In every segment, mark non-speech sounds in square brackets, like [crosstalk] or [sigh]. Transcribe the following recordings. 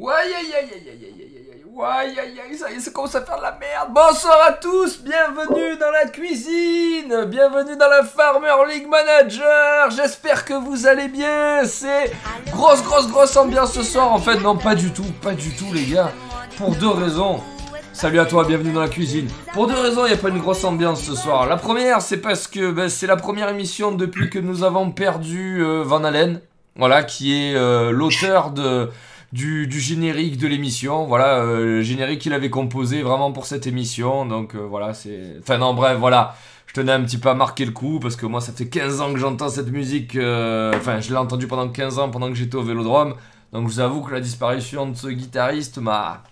Ouais, aïe, aïe, aïe, aïe, aïe, aïe, ouais, aïe, aïe, ça y est, ça commence à faire de la merde. Bonsoir à tous, bienvenue dans la cuisine, bienvenue dans la Farmer League Manager. J'espère que vous allez bien. C'est grosse, grosse, grosse ambiance ce soir. En fait, non, pas du tout, pas du tout, les gars. Pour deux raisons. Salut à toi, bienvenue dans la cuisine. Pour deux raisons, il n'y a pas une grosse ambiance ce soir. La première, c'est parce que ben, c'est la première émission depuis que nous avons perdu euh, Van Allen, voilà, qui est euh, l'auteur de du, générique de l'émission. Voilà, euh, le générique qu'il avait composé vraiment pour cette émission. Donc euh, voilà, c'est. Enfin, non, bref, voilà. Je tenais un petit peu à marquer le coup parce que moi, ça fait 15 ans que j'entends cette musique. euh, Enfin, je l'ai entendue pendant 15 ans pendant que j'étais au vélodrome. Donc, je vous avoue que la disparition de ce guitariste m'a.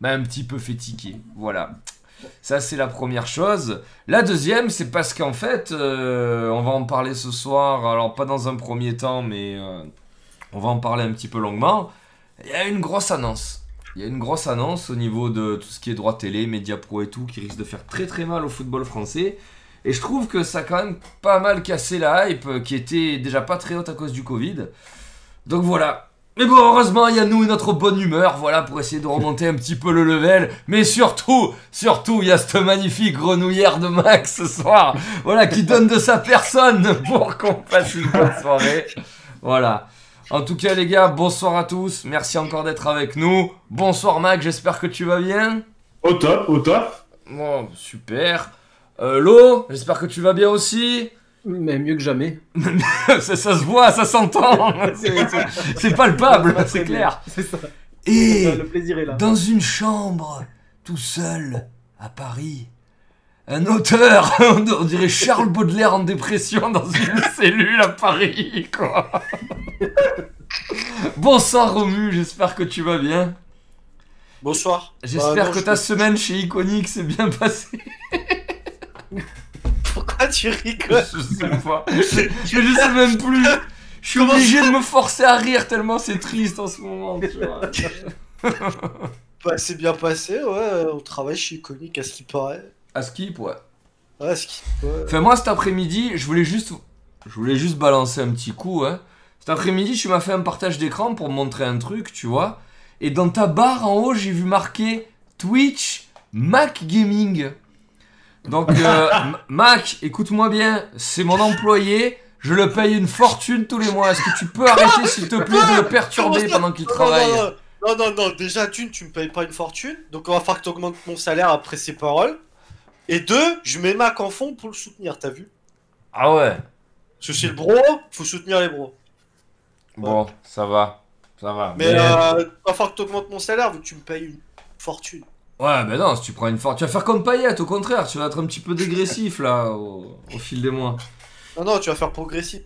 m'a un petit peu fait tiquer. Voilà. Ça, c'est la première chose. La deuxième, c'est parce qu'en fait, on va en parler ce soir. Alors, pas dans un premier temps, mais on va en parler un petit peu longuement. Il y a une grosse annonce. Il y a une grosse annonce au niveau de tout ce qui est droit télé, médias pro et tout, qui risque de faire très très mal au football français. Et je trouve que ça a quand même pas mal cassé la hype, euh, qui était déjà pas très haute à cause du Covid. Donc voilà. Mais bon, heureusement, il y a nous et notre bonne humeur, voilà, pour essayer de remonter un petit peu le level. Mais surtout, surtout, il y a cette magnifique grenouillère de Max ce soir, voilà, qui donne de sa personne pour qu'on passe une bonne soirée. Voilà. En tout cas, les gars, bonsoir à tous. Merci encore d'être avec nous. Bonsoir, Mac. J'espère que tu vas bien. Au top, au top. Bon, super. Euh, Lo, j'espère que tu vas bien aussi. Mais mieux que jamais. [laughs] ça, ça se voit, ça s'entend. [laughs] C'est- palpable, c'est clair. C'est ça. Et Le plaisir est là. dans une chambre, tout seul, à Paris, un auteur, [laughs] on dirait Charles Baudelaire en dépression dans une cellule à Paris, quoi. [laughs] Bonsoir Romu, j'espère que tu vas bien. Bonsoir. J'espère Bah, non, que je- ta semaine chez Iconic s'est bien passée. [laughs] Pourquoi tu rigoles Je sais pas. Je sais même plus. Je suis obligé de me forcer à rire tellement c'est triste en ce moment. Tu vois. Bah, c'est bien passé, ouais. On travaille chez Iconic, à ce qui paraît. À skip, ouais. Ouais, qui. Ouais. Enfin, moi cet après-midi, je voulais juste. Je voulais juste balancer un petit coup, hein. Cet après-midi, tu m'as fait un partage d'écran pour me montrer un truc, tu vois. Et dans ta barre en haut, j'ai vu marqué Twitch Mac Gaming. Donc, euh, Mac, écoute-moi bien, c'est mon employé. Je le paye une fortune tous les mois. Est-ce que tu peux arrêter, s'il te plaît, de le perturber pendant qu'il travaille Non, non, non, non, déjà, d'une, tu me payes pas une fortune. Donc, on va falloir que tu augmentes mon salaire après ces paroles. Et deux, je mets Mac en fond pour le soutenir, t'as vu? Ah ouais Parce que c'est le bro, faut soutenir les bros. Bon, ça va. Ça va. Mais, euh, va falloir que tu augmentes mon salaire vu que tu me payes une fortune. Ouais, ben non, si tu prends une forte. Tu vas faire comme Payet, au contraire. Tu vas être un petit peu dégressif, là, au, au fil des mois. Non, non, tu vas faire progressif.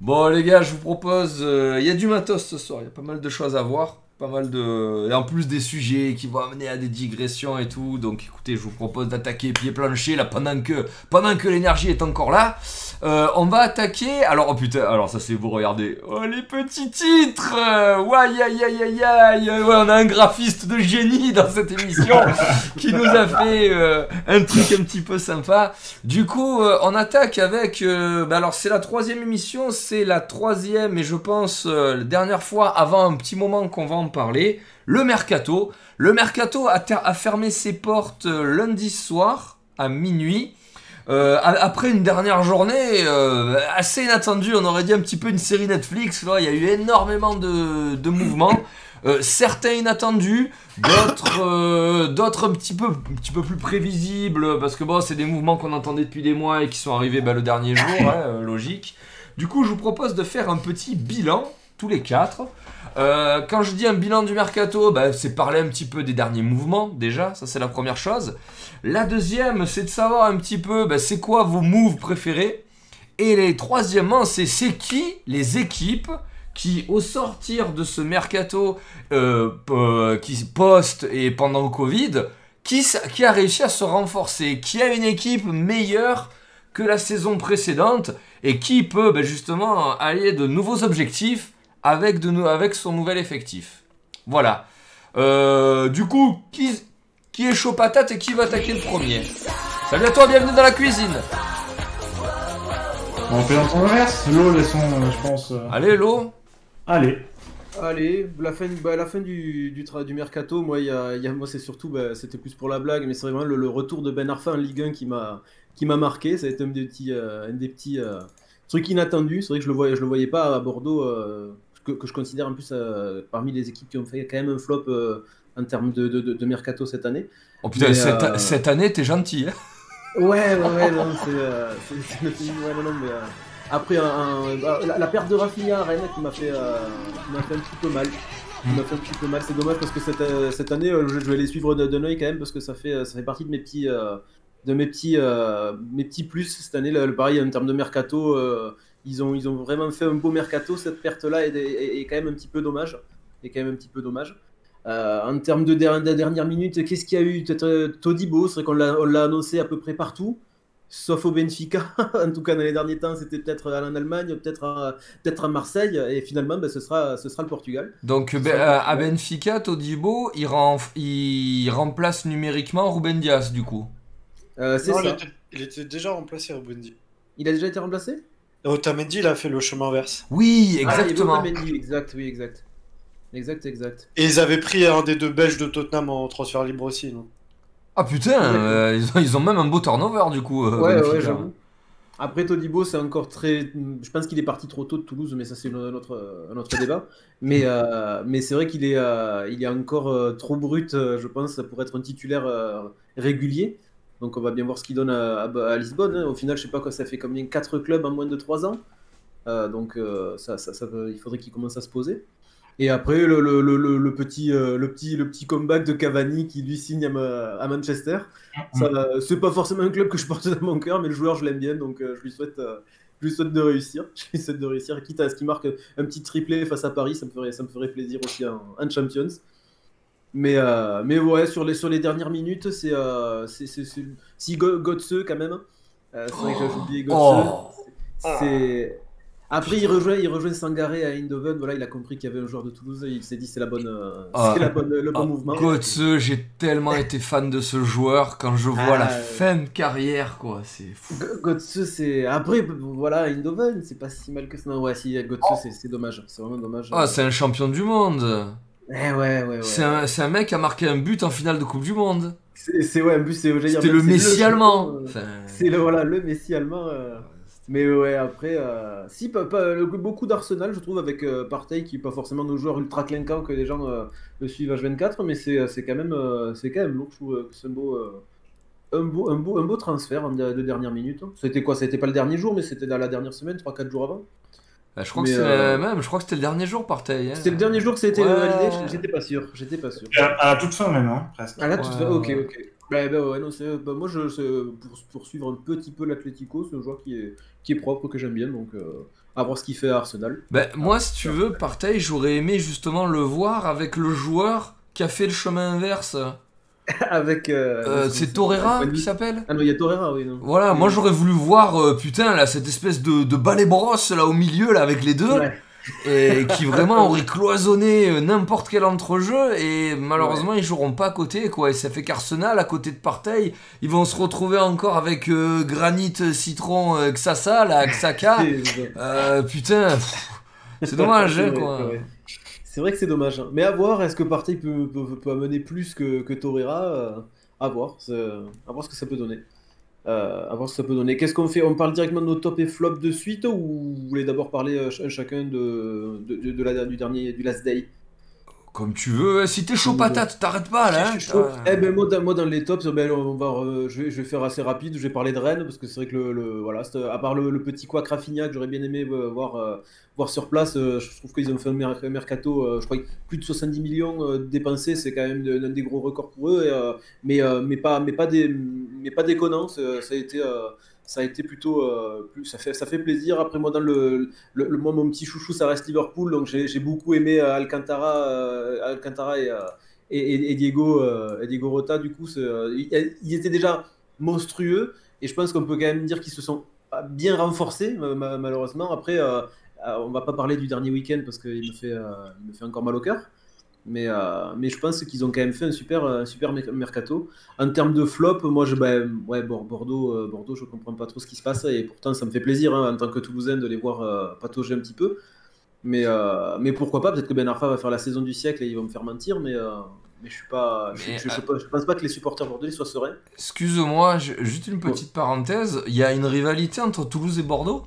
Bon, les gars, je vous propose. euh, Il y a du matos ce soir. Il y a pas mal de choses à voir. Pas mal de. Et en plus des sujets qui vont amener à des digressions et tout. Donc écoutez, je vous propose d'attaquer pied plancher là pendant que, pendant que l'énergie est encore là. Euh, on va attaquer. Alors, oh putain, alors ça c'est beau, regardez. Oh, les petits titres Ouais, aïe, aïe, aïe, aïe. Ouais, on a un graphiste de génie dans cette émission [laughs] qui nous a fait euh, un truc un petit peu sympa. Du coup, euh, on attaque avec. bah alors, c'est la troisième émission, c'est la troisième, et je pense la dernière fois, avant un petit moment qu'on va en parler, le mercato. Le mercato a, fermé ses portes euh, lundi soir à minuit. Euh, après une dernière journée euh, assez inattendue, on aurait dit un petit peu une série Netflix. Là, il y a eu énormément de, mouvements. Certains inattendus, d'autres un petit peu plus prévisibles parce que c'est des mouvements qu'on entendait depuis des mois et qui sont arrivés bah, le dernier jour hein, logique du coup je vous propose de faire un petit bilan tous les quatre. Euh, quand je dis un bilan du mercato bah, c'est parler un petit peu des derniers mouvements déjà. Ça c'est la première chose. La deuxième c'est de savoir un petit peu bah, c'est quoi vos moves préférés. Et les troisièmement c'est c'est qui les équipes qui, au sortir de ce mercato euh, euh, qui poste et pendant Covid, qui, a réussi à se renforcer, qui a une équipe meilleure que la saison précédente et qui peut ben, justement allier de nouveaux objectifs avec, de nou- avec son nouvel effectif. Voilà. Euh, du coup, qui, qui est chaud patate et qui va attaquer le premier? Salut à toi, bienvenue dans la cuisine On fait dans son inverse. L'eau, laissons, euh, je pense. euh, Allez, Lo Allez. Allez, la fin, bah, la fin du, du, du mercato, moi, y a, y a, moi c'est surtout, bah, c'était plus pour la blague, mais c'est vraiment le, le, retour de Ben Arfa en Ligue 1 qui m'a qui m'a marqué. Ça a été un des petits, euh, un des petits euh, trucs inattendus. C'est vrai que je le voyais, je le voyais pas à Bordeaux, euh, que, que, je considère en plus parmi les équipes qui ont fait quand même un flop en termes de, de, de, mercato cette année. Oh putain, mais, cette, cette, année, t'es gentil. Hein ouais, ouais, ouais, non, c'est, ouais, non, non, mais après, un, bah, la, la, perte de Rafinha à Rennes qui m'a fait, euh, fait un petit peu mal. M'a fait un petit peu mal. C'est dommage parce que cette, euh, cette année, euh, je, je, vais les suivre d'un oeil quand même parce que ça fait, ça fait partie de mes petits, euh, de mes petits, euh, mes petits plus cette année. le pareil, en termes de mercato, ils, ont, ils ont vraiment fait un beau mercato. Cette perte-là est, est, est, quand même un petit peu dommage. Est quand même un petit peu dommage. en termes de, de, de dernière minute, qu'est-ce qu'il y a eu? Peut-être Todibo, c'est vrai qu'on l'a annoncé à peu près partout sauf au Benfica. [laughs] en tout cas, dans les derniers temps, c'était peut-être en Allemagne, peut-être à, peut à Marseille, et finalement, ben, ce, sera, ce sera le Portugal. Donc, ben, à Benfica, Todibo, il, rem il, remplace numériquement Ruben Dias, du coup. Euh, c'est ça. Il était, il était, déjà remplacé, Ruben Dias. Il a déjà été remplacé? Otamendi, il a fait le chemin inverse. Oui, exactement. Ah, Otamendi, exact, oui, exact. Exact, exact. Et ils avaient pris un des deux Belges de Tottenham en transfert libre aussi, non? Ah putain, euh, ils, ont, ils, ont, même un beau turnover du coup. Euh, ouais, ouais, j'avoue. Après, Todibo, c'est encore très. Je pense qu'il est parti trop tôt de Toulouse, mais ça, c'est un autre, un autre débat. Mais, euh, mais c'est vrai qu'il est, euh, il est encore euh, trop brut, je pense, pour être un titulaire régulier. Donc, on va bien voir ce qu'il donne à, Lisbonne. Hein. Au final, je sais pas quoi, ça fait combien 4 clubs en moins de 3 ans. donc, ça, ça, il faudrait qu'il commence à se poser. Et après, le, petit, euh, le, petit, le petit comeback de Cavani qui lui signe à, Manchester. Mm. C'est pas forcément un club que je porte dans mon cœur, mais le joueur, je l'aime bien, donc euh, je, lui souhaite, euh, de réussir. [laughs] Je lui souhaite de réussir. Quitte à ce qu'il marque un petit triplé face à Paris, ça me ferait, ça me ferait plaisir aussi en, en Champions. Mais, euh, mais ouais, sur les, sur les dernières minutes, c'est. Euh, si Gotze, quand même. Euh, c'est vrai que j'ai oublié Gotze. Oh. C'est. Après, il rejoint, il rejoint Sangaré à Eindhoven. Voilà, il a compris qu'il y avait un joueur de Toulouse. il s'est dit c'est la bonne, euh, ah, la bonne, le bon ah, mouvement. Götze, j'ai tellement été fan de ce joueur quand je vois ah, la fin de carrière, quoi. C'est fou. Götze, c'est après, voilà, Eindhoven, c'est pas si mal que ça. Non, ouais, si Götze, oh. c'est dommage. C'est vraiment dommage. Ah, c'est un champion du monde. Eh ouais, ouais, ouais. C'est un, un, mec qui a marqué un but en finale de Coupe du Monde. C'est ouais, un but, c'est. C'était le Messi allemand. Enfin... C'est le voilà, le Messi allemand. Euh... Mais ouais, après, euh, si, pas, pas, beaucoup d'Arsenal, je trouve, avec euh, Partey, qui n'est pas forcément nos joueurs ultra clinquants que les gens euh, le suivent H24, mais c'est quand, même, c'est quand même lourd. Je trouve que c'est un beau, un, beau, un, beau, un beau transfert de, de dernière minute. C'était quoi? C'était pas le dernier jour, mais c'était dans la dernière semaine, 3-4 jours avant. Bah, je crois mais que euh... même, je crois que c'était le dernier jour Partey. Hein. C'était le dernier jour que ça a été ouais. validé, j'étais pas sûr. J'étais pas sûr. À, la toute fin même, hein, presque. À la toute fin, ok, ok. Bah, bah, ouais, non, bah, moi, je, pour, pour, suivre un petit peu l'Atletico, c'est un joueur qui est, qui est propre, que j'aime bien, donc euh, à voir ce qu'il fait à Arsenal. Bah, moi, si tu veux, Partey, j'aurais aimé justement le voir avec le joueur qui a fait le chemin inverse. [laughs] avec. Euh, euh, c'est Torreira qui s'appelle Ah non, il y a Torreira, oui. Non. Voilà, oui, moi j'aurais voulu voir, euh, putain, là, cette espèce de, de balai brosse là au milieu, là, avec les deux. Ouais et [laughs] qui vraiment aurait cloisonné n'importe quel entrejeu et malheureusement ouais. ils joueront pas à côté quoi et ça fait qu'Arsenal à côté de Partey ils vont se retrouver encore avec Granit Citron Xasa là Xaka [laughs] euh, putain c'est dommage hein, quoi c'est vrai que c'est dommage hein. mais à voir est-ce que Partey peut, peut, amener plus que, que Torreira à voir à voir ce que ça peut donner euh, à voir ce que ça peut donner. Qu'est-ce qu'on fait? On parle directement de nos top et flop de suite ou vous voulez d'abord parler euh, ch chacun de, de, la, du dernier du last day? Comme tu veux, si t'es chaud patate, t'arrêtes pas là. Hein. Eh ben moi, dans, moi dans les tops, ben, on va, euh, je, vais, je, vais, faire assez rapide. Je vais parler de Rennes parce que c'est vrai que le, le voilà, à part le, le petit quoi Rafinha que j'aurais bien aimé euh, voir, euh, voir sur place, je trouve qu'ils ont fait un, mer un mercato, je crois plus de 70 millions dépensés, c'est quand même l'un des gros records pour eux. Et, mais, mais pas mais pas des mais pas déconnant, ça a été ça a été plutôt euh, plus, ça fait ça fait plaisir. Après moi dans le, le, moi mon petit chouchou ça reste Liverpool. Donc j'ai beaucoup aimé euh, Alcantara euh, Alcantara et, et, Diego et Diego Rota. Du coup ils, ils étaient déjà monstrueux. Et je pense qu'on peut quand même dire qu'ils se sont bien renforcés malheureusement. Après on va pas parler du dernier week-end parce qu'il me fait il me fait encore mal au cœur mais, euh, mais je pense qu'ils ont quand même fait un super, un super mercato. En termes de flop, moi, je, ben, ouais, Bordeaux, euh, Bordeaux, je comprends pas trop ce qui se passe. Et pourtant, ça me fait plaisir hein, en tant que Toulousain de les voir euh, patauger un petit peu. Mais, euh, mais pourquoi pas Peut-être que Ben Arfa va faire la saison du siècle et ils vont me faire mentir, mais, euh, mais je suis pas. je, Mais, je- je- euh, je pense pas que les supporters bordelais soient sereins. Excuse-moi, juste une petite parenthèse. Il y a une rivalité entre Toulouse et Bordeaux?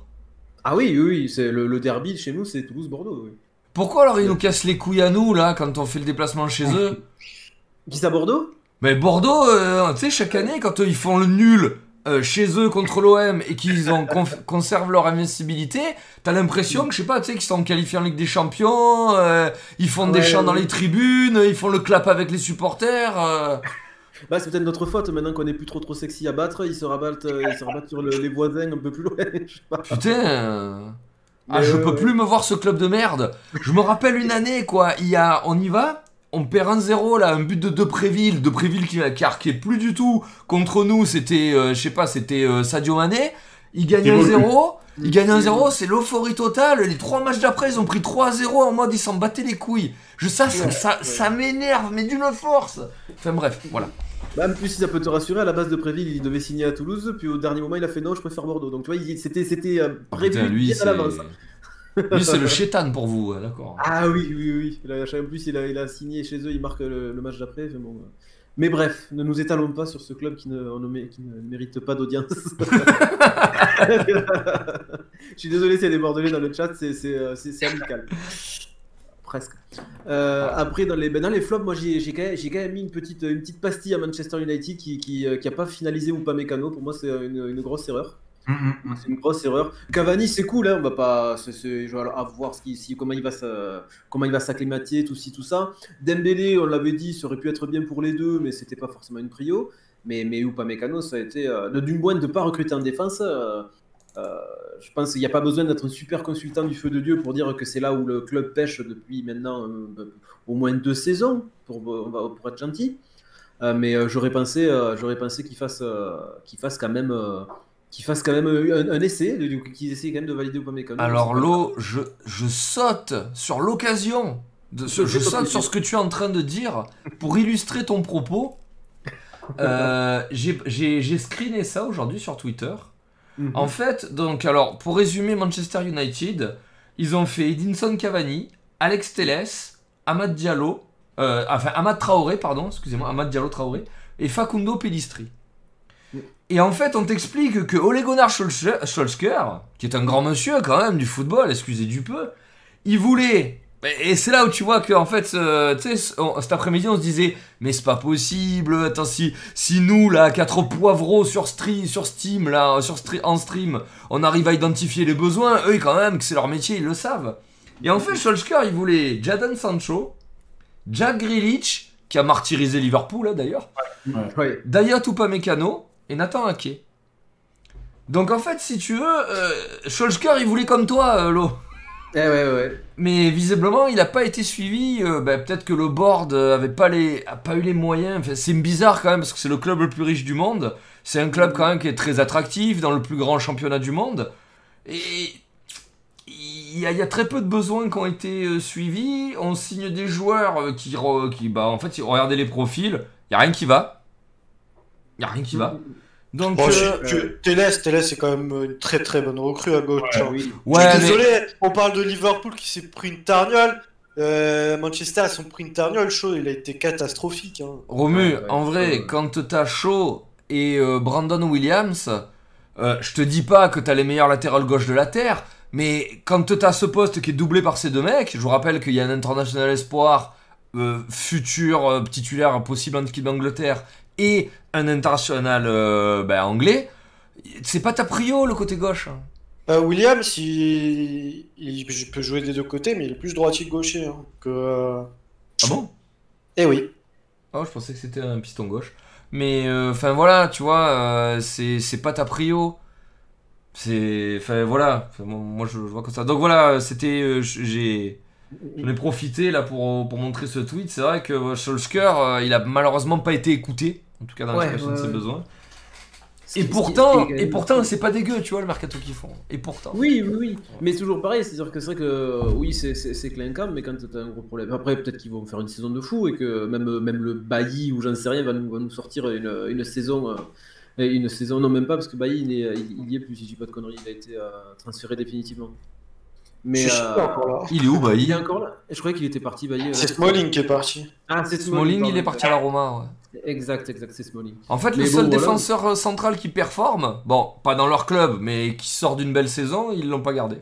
Ah oui, oui, oui, c'est le, le derby chez nous, c'est Toulouse-Bordeaux. Oui. Pourquoi alors ils nous cassent les couilles à nous, là, quand on fait le déplacement chez eux [laughs] Qui ça, Bordeaux Mais Bordeaux, euh, tu sais, chaque année, quand euh, ils font le nul euh, chez eux contre l'OM et qu'ils en [laughs] conservent leur invincibilité, t'as l'impression que, je sais pas, tu sais, qu'ils sont qualifiés en Ligue des Champions, euh, ils font des Ouais, chants dans ouais. les tribunes, ils font le clap avec les supporters. euh. [laughs] Bah, c'est peut-être notre faute maintenant qu'on est plus trop trop sexy à battre. Ils se rabattent, euh, ils se rabattent sur le- les voisins un peu plus loin. je sais pas. Putain. euh. Ah, je peux plus me voir ce club de merde. Je me rappelle une année, quoi. Il y a, on y va, on perd 1-0 là, un but de Depréville, Depréville qui, qui arquait plus du tout contre nous. C'était, euh, je sais pas, c'était euh, Sadio Mané. Il gagne Évolue. 1-0. Il gagne 1-0, c'est l'euphorie totale. Les trois matchs d'après, ils ont pris 3-0 en mode ils s'en battaient les couilles. Je ça, ça, ça, ça m'énerve, mais d'une force. Enfin bref, voilà. Bah, en plus, si ça peut te rassurer, à la base de Préville, il devait signer à Toulouse, puis au dernier moment, il a fait non, je préfère Bordeaux. Donc tu vois, c'était c'était euh, prévu Putain, lui, bien à l'avance. lui, c'est le chétan pour vous, hein, d'accord. Ah oui, oui, oui. Là, en plus, il a, il a signé chez eux, il marque le, le match d'après. bon, euh. Mais bref, ne nous étalons pas sur ce club qui ne, qui ne mérite pas d'audience. [laughs] [laughs] Je suis désolé s'il y a des Bordelais dans le chat, c'est- euh, c'est- c'est amical. Presque. Euh, après, dans les, ben, dans les flops, moi j'ai quand, quand même mis une petite, une petite pastille à Manchester United qui, qui, euh, qui a pas finalisé ou pas mécano. Pour moi, c'est une, une grosse erreur. Mm, mm, mm. C'est une grosse erreur. Cavani, c'est cool, hein, on va pas, je vais à voir ce qui, si, comment il va comment il va s'acclimater, tout ci, tout ça. Dembélé, on l'avait dit, ça aurait pu être bien pour les deux, mais c'était pas forcément une prio. Mais, mais Upamecano, ça a été, euh, d'une moins de pas recruter en défense. euh, je pense qu'il n'y a pas besoin d'être un super consultant du feu de Dieu pour dire que c'est là où le club pêche depuis maintenant euh, au moins deux saisons, pour, pour être gentil. Euh, mais euh, j'aurais pensé, euh, j'aurais pensé qu'il fasse, euh, qu'il fasse quand même, euh, qu'il fasse quand même un, un essai, qu'ils essayent quand même de valider Upamecano. Alors C'est pas- Lo, je, je saute sur l'occasion, de ce- je saute sur ce que tu es en train de dire pour illustrer ton propos. Euh, j'ai screené ça aujourd'hui sur Twitter. Mhm. En fait, donc alors pour résumer Manchester United, ils ont fait Edinson Cavani, Alex Telles, Amad Diallo, euh, enfin Amad Traoré, pardon, excusez-moi, Amad Diallo Traoré et Facundo Pellistri. Mm. Et en fait, on t'explique que Ole Gunnar Solskjaer, qui est un grand monsieur quand même du football, excusez du peu, il voulait. Et c'est là où tu vois que en fait, euh, tu sais, cet après-midi, on se disait, mais c'est pas possible. Attends, si, si nous là, quatre poivreaux sur, stre- sur Steam là, sur stre- en stream, on arrive à identifier les besoins, eux quand même, que c'est leur métier, ils le savent. Et en fait, Solskjaer, il voulait Jadon Sancho, Jack Grealish, qui a martyrisé Liverpool là d'ailleurs, Ouais. Dayot Upamecano et Nathan Ake. Donc en fait, si tu veux, euh, Solskjaer, il voulait comme toi, euh, Lo. Eh. Mais visiblement, il n'a pas été suivi. euh, bah, Peut-être que le board euh, avait pas, les, a pas eu les moyens. C'est bizarre quand même parce que c'est le club le plus riche du monde. C'est un club quand même qui est très attractif dans le plus grand championnat du monde. Et il y, a, très peu de besoins qui ont été euh, suivis. On signe des joueurs euh, qui, qui bah, en fait, regardez les profils. Il y a rien qui va. Il y a rien qui va. Donc, Bon, euh, je- Télès, Télès, c'est quand même une très très bonne recrue à gauche. Ouais, hein. Oui. ouais, je suis mais- désolé, on parle de Liverpool qui s'est pris une tarniole. Euh, Manchester, ils sont pris une tarniole. Chaud, il a été catastrophique. hein. Romu, Ouais, ouais, en vrai, quand t'as Shaw et euh, Brandon Williams, euh, je te dis pas que t'as les meilleurs latérales gauche de la Terre, mais quand t'as ce poste qui est doublé par ces deux mecs, je vous rappelle qu'il y a un international espoir, euh, futur euh, titulaire possible en équipe d'Angleterre, et un international euh, ben, anglais, c'est pas ta prio le côté gauche. hein. Euh, Williams, il... il peut jouer des deux côtés, mais il est plus droitier que gaucher. hein, que, euh, Ah bon? Eh oui. Oh, je pensais que c'était un piston gauche. Mais euh, enfin voilà, tu vois, euh, c'est pas ta prio. C'est enfin voilà, moi, moi, je, je vois comme ça. Donc voilà, c'était j'ai j'en ai profité là pour, pour montrer ce tweet. C'est vrai que euh, Solskjaer, euh, il a malheureusement pas été écouté, en tout cas dans l'expression ouais, de ses besoins. Et pourtant, et pourtant, c'est pas dégueu, tu vois le mercato qu'ils font. Et pourtant. Oui, oui, oui. Mais toujours pareil, c'est-à-dire que c'est vrai que euh, oui, c'est- clinquant, mais quand t'as un gros problème. Après, peut-être qu'ils vont faire une saison de fou et que même, même le Bailly ou j'en sais rien va nous, va nous sortir une, une saison. euh, une saison, non, même pas, parce que Bailly, il, est- il- y est plus, si je dis pas de conneries, il a été euh, transféré définitivement. Mais Je suis euh. Il est où, il Bailly est encore là. Je croyais qu'il était parti. Bailly, C'est Smalling qui est parti. Ah, c'est Smalling, il est parti à la Roma, ouais. Exact, exact, c'est Smalling. En fait, le Mais seul bon, défenseur euh, central qui performe, bon, pas dans leur club, mais qui sort d'une belle saison, ils l'ont pas gardé.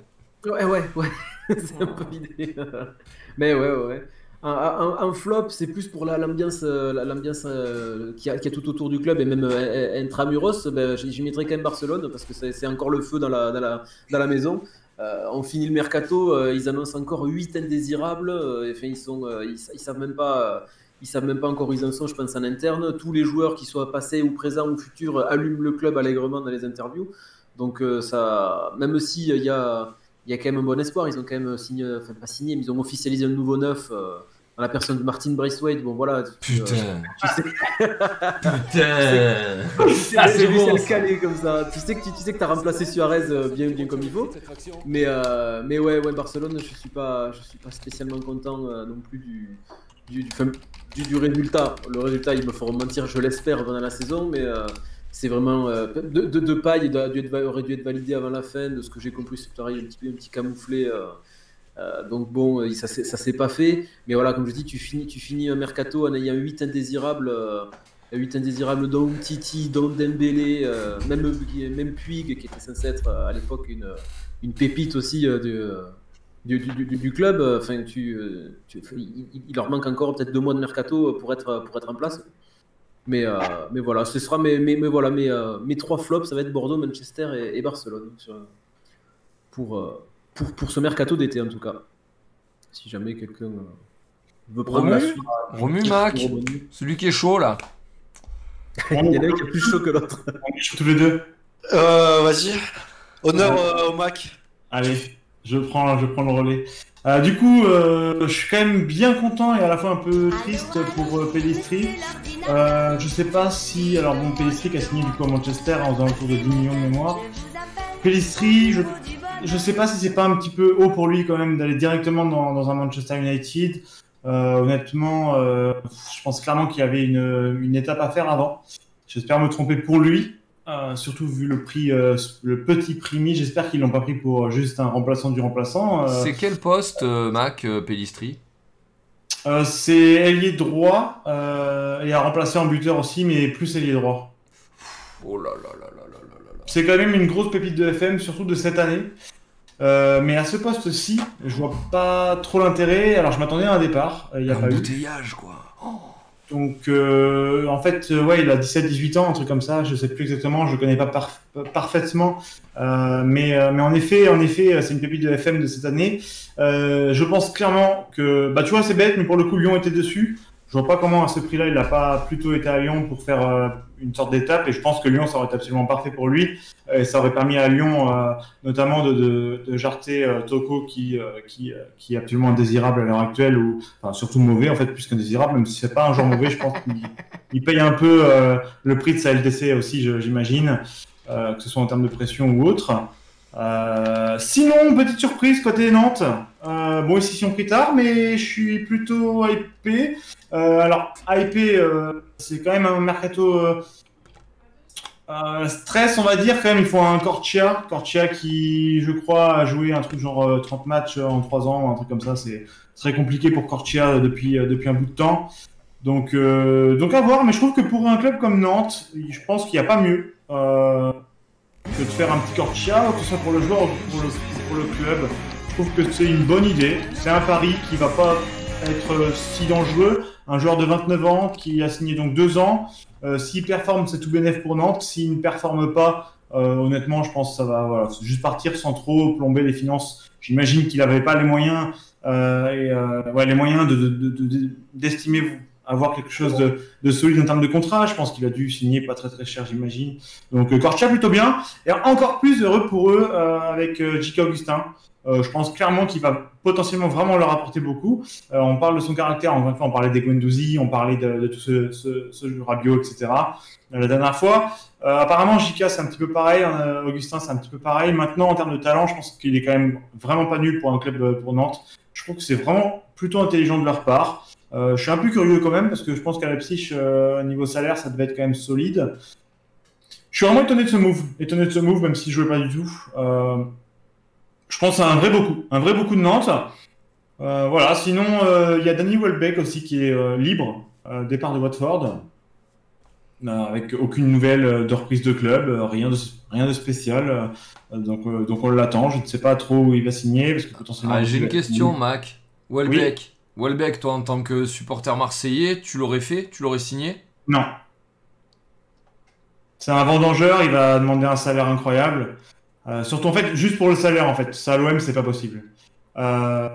Ouais, ouais, ouais. [laughs] c'est un peu l'idée. [laughs] Mais ouais, ouais. Un, un- un flop, c'est plus pour la- l'ambiance la- l'ambiance euh, qu'il y, a- tout autour du club et même euh, intramuros. Ben, j'y mettrais quand même Barcelone parce que c'est c'est encore le feu dans la, dans la, dans la maison. Euh, on finit le mercato, euh, ils annoncent encore 8 indésirables. euh, enfin, ils, sont, ils, savent même pas. savent même pas encore où ils en sont, je pense, en interne. Tous les joueurs qui soient passés ou présents ou futurs allument le club allègrement dans les interviews. Donc, ça, même si il y a, y a quand même un bon espoir. Ils ont quand même signé, enfin pas signé, mais ils ont officialisé un nouveau neuf la personne de Martin Braithwaite. Bon voilà. tu- euh, tu sais, Putain [laughs] Ah, j'ai c'est vu bon, comme ça. Tu sais que tu, tu sais que t'as remplacé Suarez euh, bien, bien comme il faut. Mais, euh, mais ouais, ouais, Barcelone, je suis pas, je suis pas spécialement content non plus du, du, du, enfin, du, du résultat. Le résultat, il me faut mentir, je l'espère pendant la saison, mais c'est vraiment euh, de, de, de paille. Il aurait dû être validé avant la fin. De ce que j'ai compris, c'est pareil, un petit un petit camouflé. euh, euh, donc bon, euh, ça s'est ça s'est pas fait. Mais voilà, comme je dis, tu finis, tu finis un mercato en ayant 8 indésirables. euh, 8 indésirables dont Titi, dont Dembélé, euh, même, même Puig qui était censé être à l'époque une, une pépite aussi de, du, du, du- du club. Enfin, tu, tu- il, il- leur manque encore peut-être deux mois de mercato pour être, pour être en place. Mais, mais voilà, ce sera mes, mes, mes- voilà, mes, mes trois flops, ça va être Bordeaux, Manchester et, et Barcelone sur- pour, pour, pour ce mercato d'été en tout cas. Si jamais quelqu'un euh, veut prendre la Romu suite. Romu Mac, celui qui est chaud là. Il y en a un qui est plus chaud que l'autre. Tous les deux. Euh, vas-y. Honneur euh, au Mac. Allez, je prends, je prends le relais. Euh, du coup, euh, je suis quand même bien content et à la fois un peu triste pour euh, Pellistri. Euh, je sais pas si, alors bon, Pellistri qui a signé du coup à Manchester en faisant autour de 10 millions de mémoire. Pellistri, je, je sais pas si c'est pas un petit peu haut pour lui quand même d'aller directement dans, un Manchester United. Euh, honnêtement, euh, je pense clairement qu'il y avait une, étape à faire avant. J'espère me tromper pour lui, euh, surtout vu le prix, le petit prix mis. J'espère qu'ils l'ont pas pris pour juste un remplaçant du remplaçant. C'est quel poste, Mac Pellistri C'est ailier droit et à remplacer en buteur aussi, mais plus ailier droit. Oh là là là là. C'est quand même une grosse pépite de FM, surtout de cette année. Euh, mais à ce poste-ci, je vois pas trop l'intérêt. Alors je m'attendais à un départ, euh, il n'y a Un pas eu. quoi. Oh. Donc, euh, en fait, ouais, il a 17-18 ans, un truc comme ça. Je sais plus exactement, je le connais pas parf- parfaitement. Euh, mais, mais en effet, en effet, c'est une pépite de FM de cette année. Je pense clairement que, bah, tu vois, c'est bête, mais pour le coup, Lyon était dessus. Je vois pas comment à ce prix-là, il n'a pas plutôt été à Lyon pour faire euh, une sorte d'étape. Et je pense que Lyon, ça aurait été absolument parfait pour lui. Et ça aurait permis à Lyon, euh, notamment, de, de, de jarter euh, Toko, qui, euh, qui, euh, qui est absolument indésirable à l'heure actuelle, ou enfin, surtout mauvais, en fait, plus qu'indésirable, même si c'est pas un joueur mauvais, je pense qu'il il paye un peu euh, le prix de sa LDC aussi, j'imagine, que ce soit en termes de pression ou autre. Euh, sinon, petite surprise côté Nantes. Euh, bon, ici, ils sont pris tard, mais je suis plutôt hypé. Euh, alors, hypé, c'est quand même un mercato stress, on va dire. Quand même, il faut un Cortia. Cortia qui, je crois, a joué un truc genre euh, 30 matchs en 3 ans, un truc comme ça. C'est très compliqué pour Cortia depuis, depuis un bout de temps. Donc, donc à voir, mais je trouve que pour un club comme Nantes, je pense qu'il n'y a pas mieux que de faire un petit Cortia, que ce soit pour le joueur ou pour le, club? Je trouve que c'est une bonne idée. C'est un pari qui va pas être euh, si dangereux. Un joueur de 29 ans qui a signé donc deux ans. Euh, S'il performe, c'est tout bénéf pour Nantes. S'il ne performe pas, euh, honnêtement, je pense que ça va voilà, juste partir sans trop plomber les finances. J'imagine qu'il n'avait pas les moyens, euh, euh, ouais, les moyens de- de- de- de- d'estimer avoir quelque chose de, de solide en termes de contrat. Je pense qu'il a dû signer pas très très cher, j'imagine. Donc euh, Cortia plutôt bien. Et encore plus heureux pour eux euh, avec euh, J.K. Augustin. Euh, je pense clairement qu'il va potentiellement vraiment leur apporter beaucoup. On parle de son caractère, fois, on parlait des Guendouzi, on parlait de, tout ce, ce, jeu Rabiot, etc. la dernière fois. Apparemment, J.K. c'est un petit peu pareil, Augustin c'est un petit peu pareil. Maintenant, en termes de talent, je pense qu'il est quand même vraiment pas nul pour un club pour Nantes. Je trouve que c'est vraiment plutôt intelligent de leur part. Euh, je suis un peu curieux quand même parce que je pense qu'à Leipzig, euh, niveau salaire, ça devait être quand même solide. Je suis vraiment étonné de ce move, étonné de ce move, même si je jouais pas du tout. Euh, je pense à un vrai beaucoup, un vrai beaucoup de Nantes. Voilà, sinon, il y a Danny Welbeck aussi qui est libre, départ de Watford, avec aucune nouvelle de reprise de club, rien, de, rien de spécial. donc, donc on l'attend, je ne sais pas trop où il va signer, parce que potentiellement... Ah, J'ai une question, Mac. Welbeck. Welbeck, toi, en tant que supporter marseillais, tu l'aurais fait? Tu l'aurais signé? Non. C'est un vendangeur, il va demander un salaire incroyable. Euh, surtout en fait, juste pour le salaire en fait. Ça à l'OM, c'est pas possible. Euh,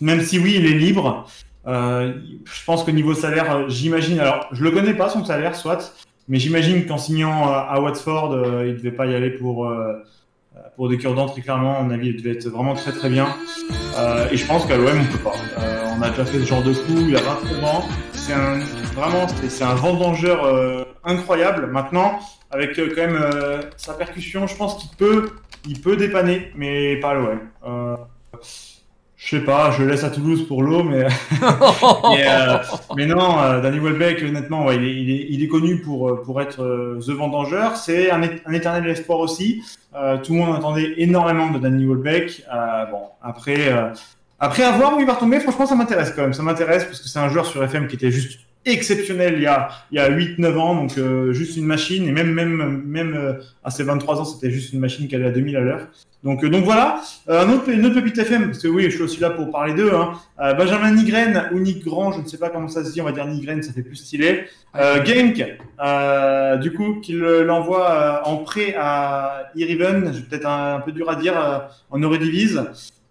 même si oui, il est libre. euh, je pense que niveau salaire, j'imagine. Alors, je le connais pas son salaire, soit, mais j'imagine qu'en signant à Watford, il devait pas y aller pour pour des cure-dents très clairement. À mon avis, il devait être vraiment très très bien. Euh, et je pense qu'à l'OM, on peut pas. Euh, on a déjà fait ce genre de coup il y a 23 ans. C'est un, vraiment, c'est un vendangeur euh, incroyable. Maintenant, avec euh, quand même euh, sa percussion, je pense qu'il peut, il peut dépanner, mais pas à l'OM. Je sais pas, je laisse à Toulouse pour l'eau, mais, [laughs] mais, euh, mais non, euh, Danny Welbeck, honnêtement, ouais, il, est, il, est, il est connu pour, euh, pour être euh, The Vendangeur. C'est un, un éternel espoir aussi. Euh, tout le monde attendait énormément de Danny Welbeck. Euh, bon, après, euh, après avoir où il va retomber, franchement, ça m'intéresse quand même. Ça m'intéresse parce que c'est un joueur sur FM qui était juste exceptionnel il y a, il y a 8-9 ans, donc euh, juste une machine. Et même, même, même euh, à ses 23 ans, c'était juste une machine qui allait à 2000 à l'heure. Donc, euh, donc voilà, un autre, une autre pépite FM, parce que oui, je suis aussi là pour parler d'eux. Hein. Benjamin Nigren ou Nick Grand, je ne sais pas comment ça se dit, on va dire Nigren, ça fait plus stylé. Genk, du coup, qu'il l'envoie en prêt à Iriven, j'ai peut-être un, un peu dur à dire, en Eurodivise.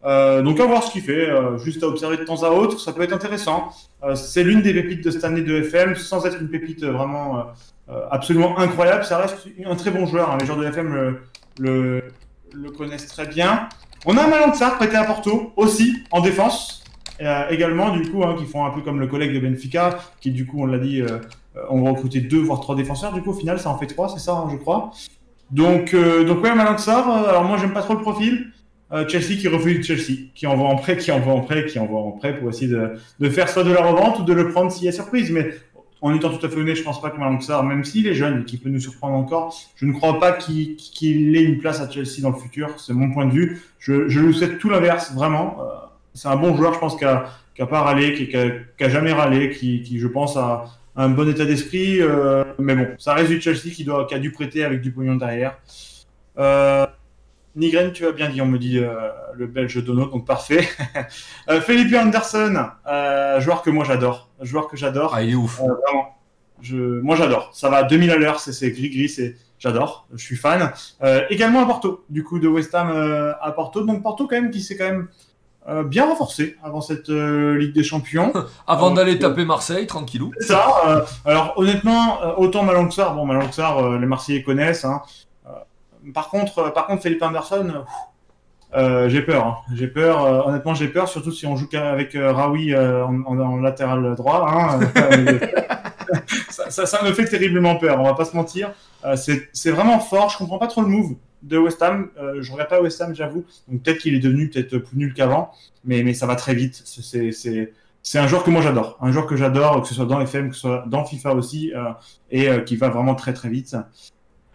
Euh, donc à voir ce qu'il fait, euh, juste à observer de temps à autre, ça peut être intéressant. Euh, c'est l'une des pépites de cette année de FM, sans être une pépite vraiment absolument incroyable. Ça reste un très bon joueur, hein. les joueurs de FM le, connaissent très bien. On a un Malang Sarr prêté à Porto aussi en défense. Également, du coup, hein, qui font un peu comme le collègue de Benfica, qui du coup, on l'a dit, on va recruter deux voire trois défenseurs. Du coup, au final, ça en fait trois, c'est ça, hein, je crois. Donc, donc ouais, Malang Sarr. euh, alors moi, j'aime pas trop le profil. Euh, Chelsea qui refuse Chelsea, qui envoie en prêt, qui envoie en prêt, qui envoie en prêt pour essayer de, de faire soit de la revente ou de le prendre s'il y a surprise. Mais en étant tout à fait honnête, je pense pas que Malang Sarr, même s'il est jeune et qu'il peut nous surprendre encore, je ne crois pas qu'il ait une place à Chelsea dans le futur. C'est mon point de vue. Je, je lui souhaite tout l'inverse, vraiment. Euh, c'est un bon joueur, je pense, qui a, qui a pas râlé, qui, a, qui a jamais râlé, qui, qui, je pense, a un bon état d'esprit. Euh, mais bon, ça reste du Chelsea qui, doit, qui a dû prêter avec du pognon derrière. Euh, Nigren, tu as bien dit, on me dit euh, le belge Dono, donc parfait. [laughs] euh, Felipe Anderson, euh, joueur que moi j'adore. Joueur que j'adore. Ah, il est ouf. Euh, vraiment. Je, moi j'adore. Ça va à 2000 à l'heure, c'est gris gris, c'est j'adore. Je suis fan. Également à Porto, du coup de West Ham à Porto. Donc Porto quand même qui s'est quand même bien renforcé avant cette Ligue des Champions. [laughs] Avant d'aller taper Marseille, tranquillou. C'est ça. alors honnêtement, autant Malang Sarr, bon euh, les Marseillais connaissent. Hein. Par contre, euh, par contre Felipe Anderson, euh, euh, j'ai peur. hein. J'ai peur. honnêtement, j'ai peur, surtout si on joue avec euh, Raoui en, latéral droit. Hein, [laughs] ça, me fait terriblement peur. On va pas se mentir. C'est vraiment fort. Je comprends pas trop le move de West Ham. Je regarde pas West Ham, j'avoue. Donc peut-être qu'il est devenu peut-être plus nul qu'avant, mais ça va très vite. C'est- un joueur que moi j'adore, un joueur que j'adore, que ce soit dans FM, que ce soit dans FIFA aussi, et qui va vraiment très très vite.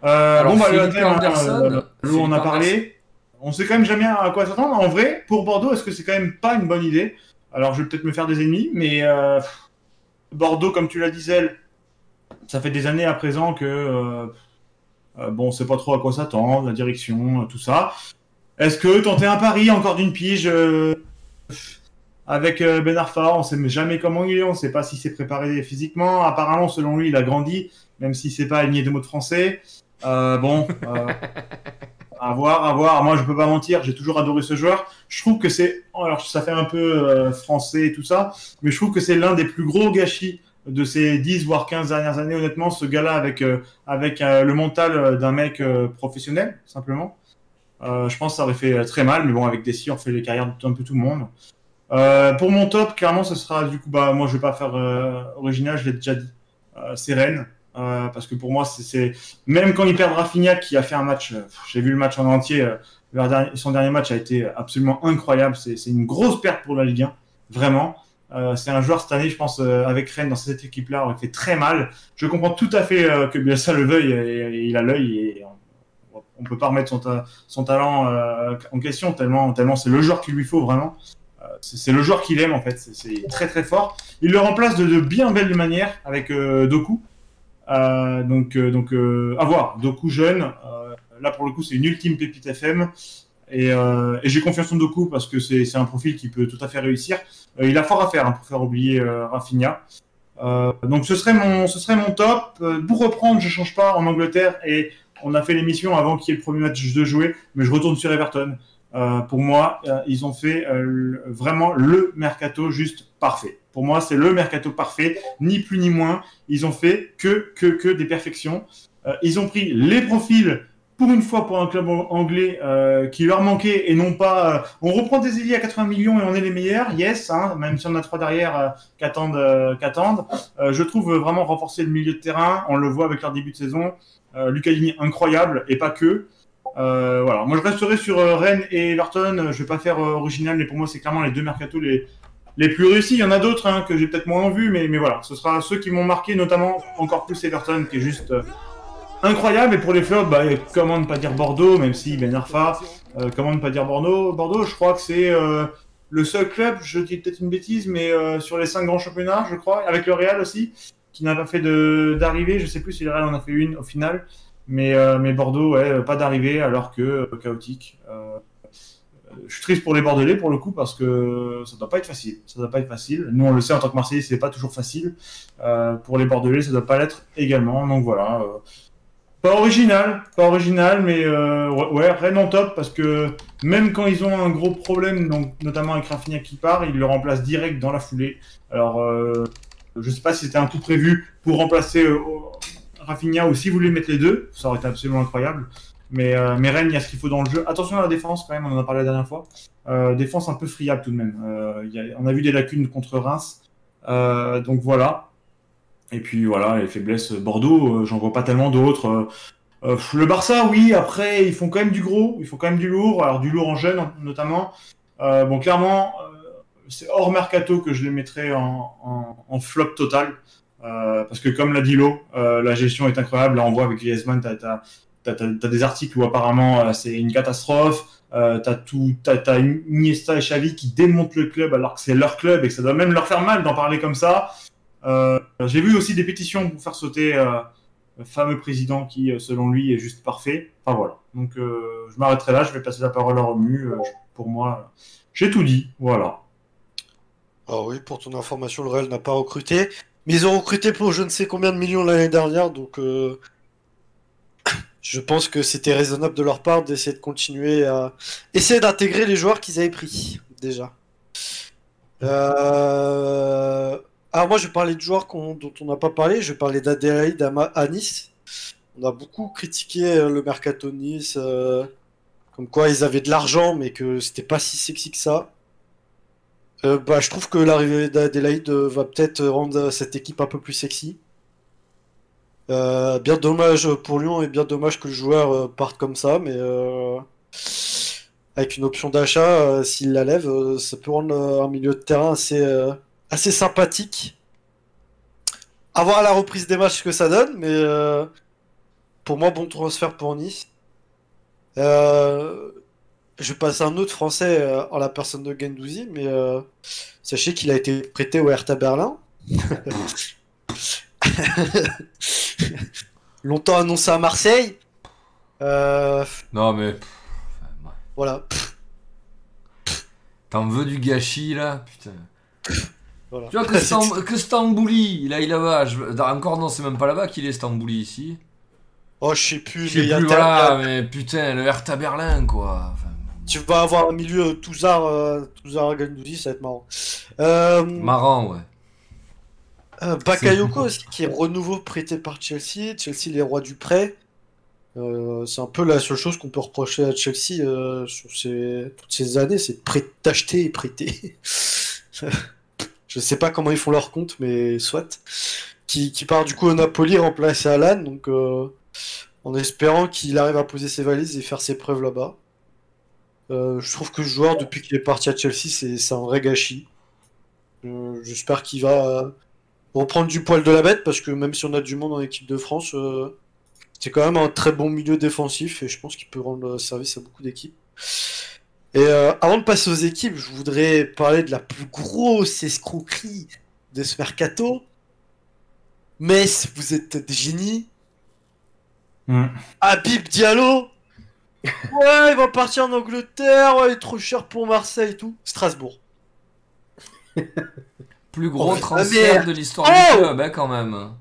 Euh, Alors, bon, bah, le Anderson, euh, on a parlé. On sait quand même jamais à quoi s'attendre. En vrai, pour Bordeaux, est-ce que c'est quand même pas une bonne idée? Alors, je vais peut-être me faire des ennemis, mais euh, Bordeaux, comme tu l'as dit, ça fait des années à présent que euh, bon, on sait pas trop à quoi s'attendre, la direction, tout ça. Est-ce que tenter un pari encore d'une pige avec Ben Arfa, on sait jamais comment il est, on sait pas s'il s'est préparé physiquement. Apparemment, selon lui, il a grandi, même s'il sait pas aligner deux mots de français. Euh, bon, euh, [laughs] à voir, à voir. Moi, je peux pas mentir, j'ai toujours adoré ce joueur. Je trouve que c'est, alors ça fait un peu euh, français et tout ça, mais je trouve que c'est l'un des plus gros gâchis de ces 10 voire 15 dernières années. Honnêtement, ce gars-là avec euh, avec euh, le mental d'un mec professionnel, simplement. Je pense que ça aurait fait très mal, mais bon, avec Desi, on fait les carrières d'un peu tout le monde. Pour mon top, clairement, ce sera du coup, bah, moi, je vais pas faire original, je l'ai déjà dit. C'est Rennes, euh, parce que pour moi, c'est- même quand il perd Rafinha, qui a fait un match, euh, j'ai vu le match en entier, euh, son dernier match a été absolument incroyable. C'est une grosse perte pour la Ligue 1, vraiment. C'est un joueur cette année, je pense, avec Rennes dans cette équipe-là, aurait fait très mal. Je comprends tout à fait que Bielsa le veuille et, il a l'œil et on, on peut pas remettre son, ta- son talent en question tellement, tellement c'est le joueur qu'il lui faut vraiment. C'est le joueur qu'il aime en fait. C'est- très très fort. Il le remplace de, bien belle manière avec Doku. Euh, donc euh, donc euh, à voir. Doku jeune. là pour le coup c'est une ultime pépite FM. Et, j'ai confiance en Doku parce que c'est un profil qui peut tout à fait réussir. Il a fort à faire hein, pour faire oublier euh, donc ce serait mon, ce serait mon top. Pour reprendre, je change pas en Angleterre et on a fait l'émission avant qu'il y ait le premier match de jouer, mais je retourne sur Everton. Euh, pour moi, euh, ils ont fait euh, vraiment le mercato juste parfait. Pour moi, c'est le mercato parfait, ni plus ni moins. Ils ont fait que que que des perfections. Ils ont pris les profils pour une fois pour un club an- anglais qui leur manquait et non pas on reprend des ailiers à 80 millions et on est les meilleurs. Yes, hein, même si on a trois derrière qu'attendent qu'attendent. Je trouve vraiment renforcer le milieu de terrain. On le voit avec leur début de saison. Lucas Digne, incroyable et pas que. Euh, voilà. Moi, je resterai sur euh, Rennes et Everton. Je vais pas faire euh, original, mais pour moi, c'est clairement les deux mercatos les, les plus réussis. Il y en a d'autres hein, que j'ai peut-être moins vu, mais, mais voilà. Ce sera ceux qui m'ont marqué, notamment encore plus Everton, qui est juste euh, incroyable. Et pour les flops, bah, comment ne pas dire Bordeaux, même si Ben Arfa, euh, comment ne pas dire Bordeaux Bordeaux, je crois que c'est euh, le seul club, je dis peut-être une bêtise, mais euh, sur les cinq grands championnats, je crois, avec le Real aussi, qui n'a pas fait d'arrivée. Je sais plus si le Real en a fait une au final. Mais, euh, mais Bordeaux, ouais, pas d'arrivée, alors que euh, chaotique. Euh, je suis triste pour les Bordelais pour le coup parce que ça doit pas être facile. Ça doit pas être facile. Nous on le sait en tant que Marseillais, c'est pas toujours facile. Euh, pour les Bordelais, ça doit pas l'être également. Donc voilà. euh, pas original, pas original, mais euh, ouais, Rennes en top parce que même quand ils ont un gros problème, donc notamment avec Rafinha qui part, ils le remplacent direct dans la foulée. Alors euh, je sais pas si c'était un coup prévu pour remplacer euh, Rafinha ou si vous voulez mettre les deux, ça aurait été absolument incroyable. Mais, euh, Rennes, il y a ce qu'il faut dans le jeu. Attention à la défense quand même, on en a parlé la dernière fois. Euh, défense un peu friable tout de même. Euh, on a vu des lacunes contre Reims. Euh, donc voilà. Et puis voilà, les faiblesses Bordeaux, j'en vois pas tellement d'autres. Le Barça, oui, après, ils font quand même du gros, ils font quand même du lourd, alors du lourd en jeune notamment. Bon, clairement, c'est hors mercato que je les mettrais en flop total. Euh, parce que comme l'a dit Lo, euh, la gestion est incroyable. Là, on voit avec Griezmann, t'as- t'as des articles où apparemment euh, c'est une catastrophe. Euh, t'as tout, t'as Iniesta et Xavi qui démontent le club alors que c'est leur club et que ça doit même leur faire mal d'en parler comme ça. J'ai vu aussi des pétitions pour faire sauter le fameux président qui, selon lui, est juste parfait. Enfin voilà. Donc je m'arrêterai là. Je vais passer la parole à Romu. Pour moi, j'ai tout dit. Voilà. Ah oui, pour ton information, le Real n'a pas recruté. Mais ils ont recruté pour je ne sais combien de millions l'année dernière, donc euh, je pense que c'était raisonnable de leur part d'essayer de continuer à essayer d'intégrer les joueurs qu'ils avaient pris déjà. Euh, Alors moi je parler de joueurs dont on n'a pas parlé, je parler d'Adélaïde à, à Nice. On a beaucoup critiqué euh, le mercato Nice, euh, comme quoi ils avaient de l'argent mais que c'était pas si sexy que ça. Euh, bah, je trouve que l'arrivée d'Adélaïde euh, va peut-être rendre cette équipe un peu plus sexy. Euh, bien dommage pour Lyon et bien dommage que le joueur parte comme ça, mais avec une option d'achat, s'il la lève, ça peut rendre un milieu de terrain assez, assez sympathique. À voir à la reprise des matchs ce que ça donne, mais pour moi, bon transfert pour Nice. Je vais passer un autre français euh, en la personne de Gendouzi, mais euh, sachez qu'il a été prêté au Hertha Berlin. [laughs] Longtemps annoncé à Marseille. Euh, Non, mais. voilà. T'en veux du gâchis là Putain. Voilà. Tu vois que, [laughs] Stam- que Stambouli, là il là-bas. je- Encore non, c'est même pas là-bas qu'il est Stambouli ici. Oh, je sais plus, Je sais mais plus, voilà, mais putain, le Hertha Berlin quoi. Enfin, Tu vas avoir un milieu Touzard, euh, Touzard Gendouzi, ça va être marrant. Euh, marrant, ouais. euh, Bakayoko aussi, qui est renouveau prêté par Chelsea. Chelsea, les rois du prêt. Euh, c'est un peu la seule chose qu'on peut reprocher à Chelsea euh, sur ces, toutes ces années, c'est d'acheter et prêter. [laughs] Je sais pas comment ils font leur compte, mais soit. Qui, qui part du coup au Napoli remplacer Alan, donc euh, en espérant qu'il arrive à poser ses valises et faire ses preuves là-bas. Euh, je trouve que le joueur, depuis qu'il est parti à Chelsea, c'est un vrai gâchis. Euh, J'espère qu'il va reprendre du poil de la bête, parce que même si on a du monde en équipe de France, euh, C'est quand même un très bon milieu défensif et je pense qu'il peut rendre service à beaucoup d'équipes. Et avant de passer aux équipes, je voudrais parler de la plus grosse escroquerie de ce mercato. Metz, vous êtes des génies. Hmm. Habib Diallo Ouais, il va partir en Angleterre, ouais, il est trop cher pour Marseille et tout. Strasbourg. [laughs] Plus gros Oh, transfert de l'histoire Oh du club, hein, quand même.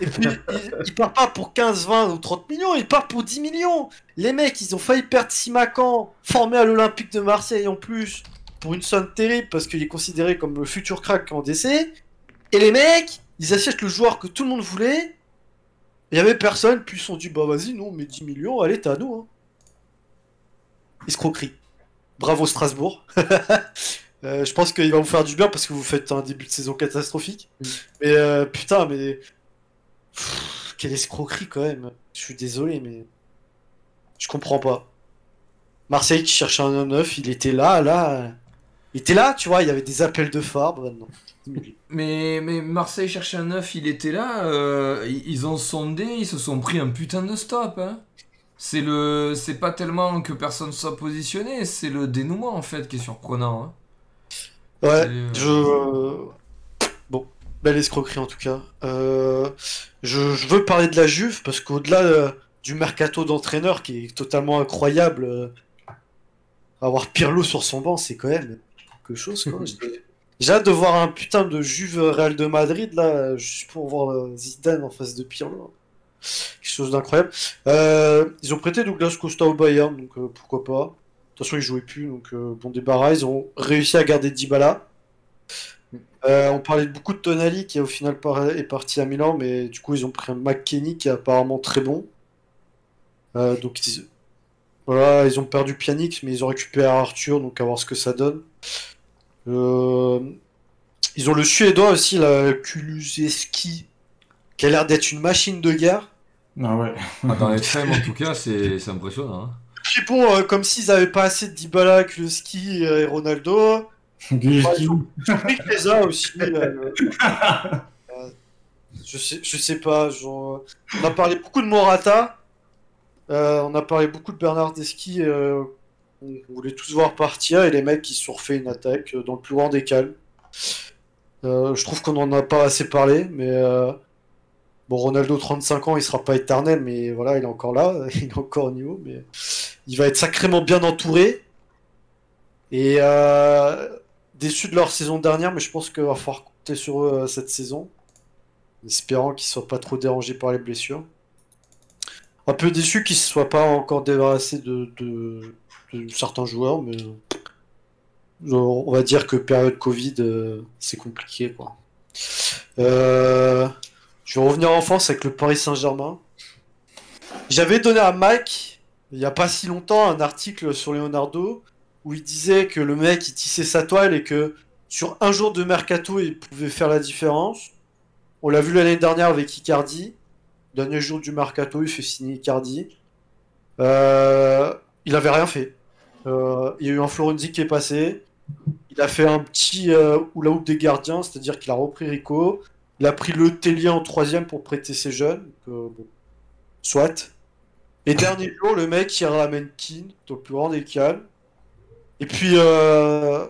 Et puis, il, il part pas pour 15, 20 ou 30 millions, il part pour 10 millions. Les mecs, ils ont failli perdre Simacan, formé à l'Olympique de Marseille en plus, pour une somme terrible parce qu'il est considéré comme le futur crack en décès. Et les mecs, ils achètent le joueur que tout le monde voulait. Il y avait personne, puis ils se sont dit, bah vas-y, nous on met 10 millions, allez, t'es à nous. Hein. Escroquerie. Bravo Strasbourg. [laughs] Euh, je pense qu'il va vous faire du bien parce que vous faites un début de saison catastrophique. Mm. Mais euh, putain, mais. Pff, quelle escroquerie quand même. Je suis désolé, mais. Je comprends pas. Marseille qui cherchait un homme neuf, il était là, là. Il était là, tu vois, il y avait des appels de phare. bah non. Mais, mais Marseille cherchait un neuf, il était là. euh, ils ont sondé, ils se sont pris un putain de stop. Hein. C'est le, c'est pas tellement que personne soit positionné, c'est le dénouement en fait qui est surprenant. hein. Ouais, euh, je. Bon, belle escroquerie en tout cas. Euh, je, je veux parler de la Juve parce qu'au-delà euh, du mercato d'entraîneur qui est totalement incroyable, avoir Pirlo sur son banc, c'est quand même quelque chose. quoi. [laughs] J'ai- hâte de voir un putain de Juve Real de Madrid là, juste pour voir euh, Zidane en face de Pirlo. Quelque chose d'incroyable. Euh, ils ont prêté Douglas Costa au Bayern, donc euh, pourquoi pas. De toute façon, il jouait plus, donc euh, bon débarras. Ils ont réussi à garder Dybala. On parlait beaucoup de Tonali qui au final est parti à Milan, mais du coup ils ont pris un McKenny qui est apparemment très bon. Donc ils... voilà, ils ont perdu Pjanic, mais ils ont récupéré Arthur, donc à voir ce que ça donne. Euh, Ils ont le Suédois aussi, la Kulusevski, qui a l'air d'être une machine de guerre. Ah ouais. Ah, dans les en tout cas, c'est impressionnant. hein. Puis bon, euh, comme s'ils avaient pas assez de Dybala, Kulusevski et Ronaldo, les a aussi. euh, je, sais, je sais pas. Genre, on a parlé beaucoup de Morata. euh, on a parlé beaucoup de Bernardeschi. euh, on voulait tous voir partir. Et les mecs, sont refait une attaque euh, dans le plus grand des calmes. Euh, je trouve qu'on en a pas assez parlé. Mais euh, bon, Ronaldo, 35 ans, il sera pas éternel. Mais voilà, il est encore là. [laughs] Il est encore au niveau. Mais il va être sacrément bien entouré. Et déçu de leur saison dernière, mais je pense qu'il va falloir compter sur eux cette saison. Espérant qu'ils soient pas trop dérangés par les blessures. Un peu déçu qu'ils ne se soient pas encore débarrassés de certains joueurs, mais on va dire que période Covid, euh, c'est compliqué quoi. Euh, je vais revenir en France avec le Paris Saint-Germain. J'avais donné à Mike, il n'y a pas si longtemps, un article sur Leonardo où il disait que le mec il tissait sa toile et que sur un jour de mercato il pouvait faire la différence. On l'a vu l'année dernière avec Icardi. Dernier jour du mercato, il fait signer Icardi. Euh, il avait rien fait. Euh, il y a eu un Florenzi qui est passé. Il a fait un petit euh, des gardiens, c'est-à-dire qu'il a repris Rico. Il a pris le Tellier en troisième pour prêter ses jeunes. Donc, euh, bon. Soit. Et dernier jour, le mec il ramène Keane, dans le plus grand des calmes. Et puis, euh,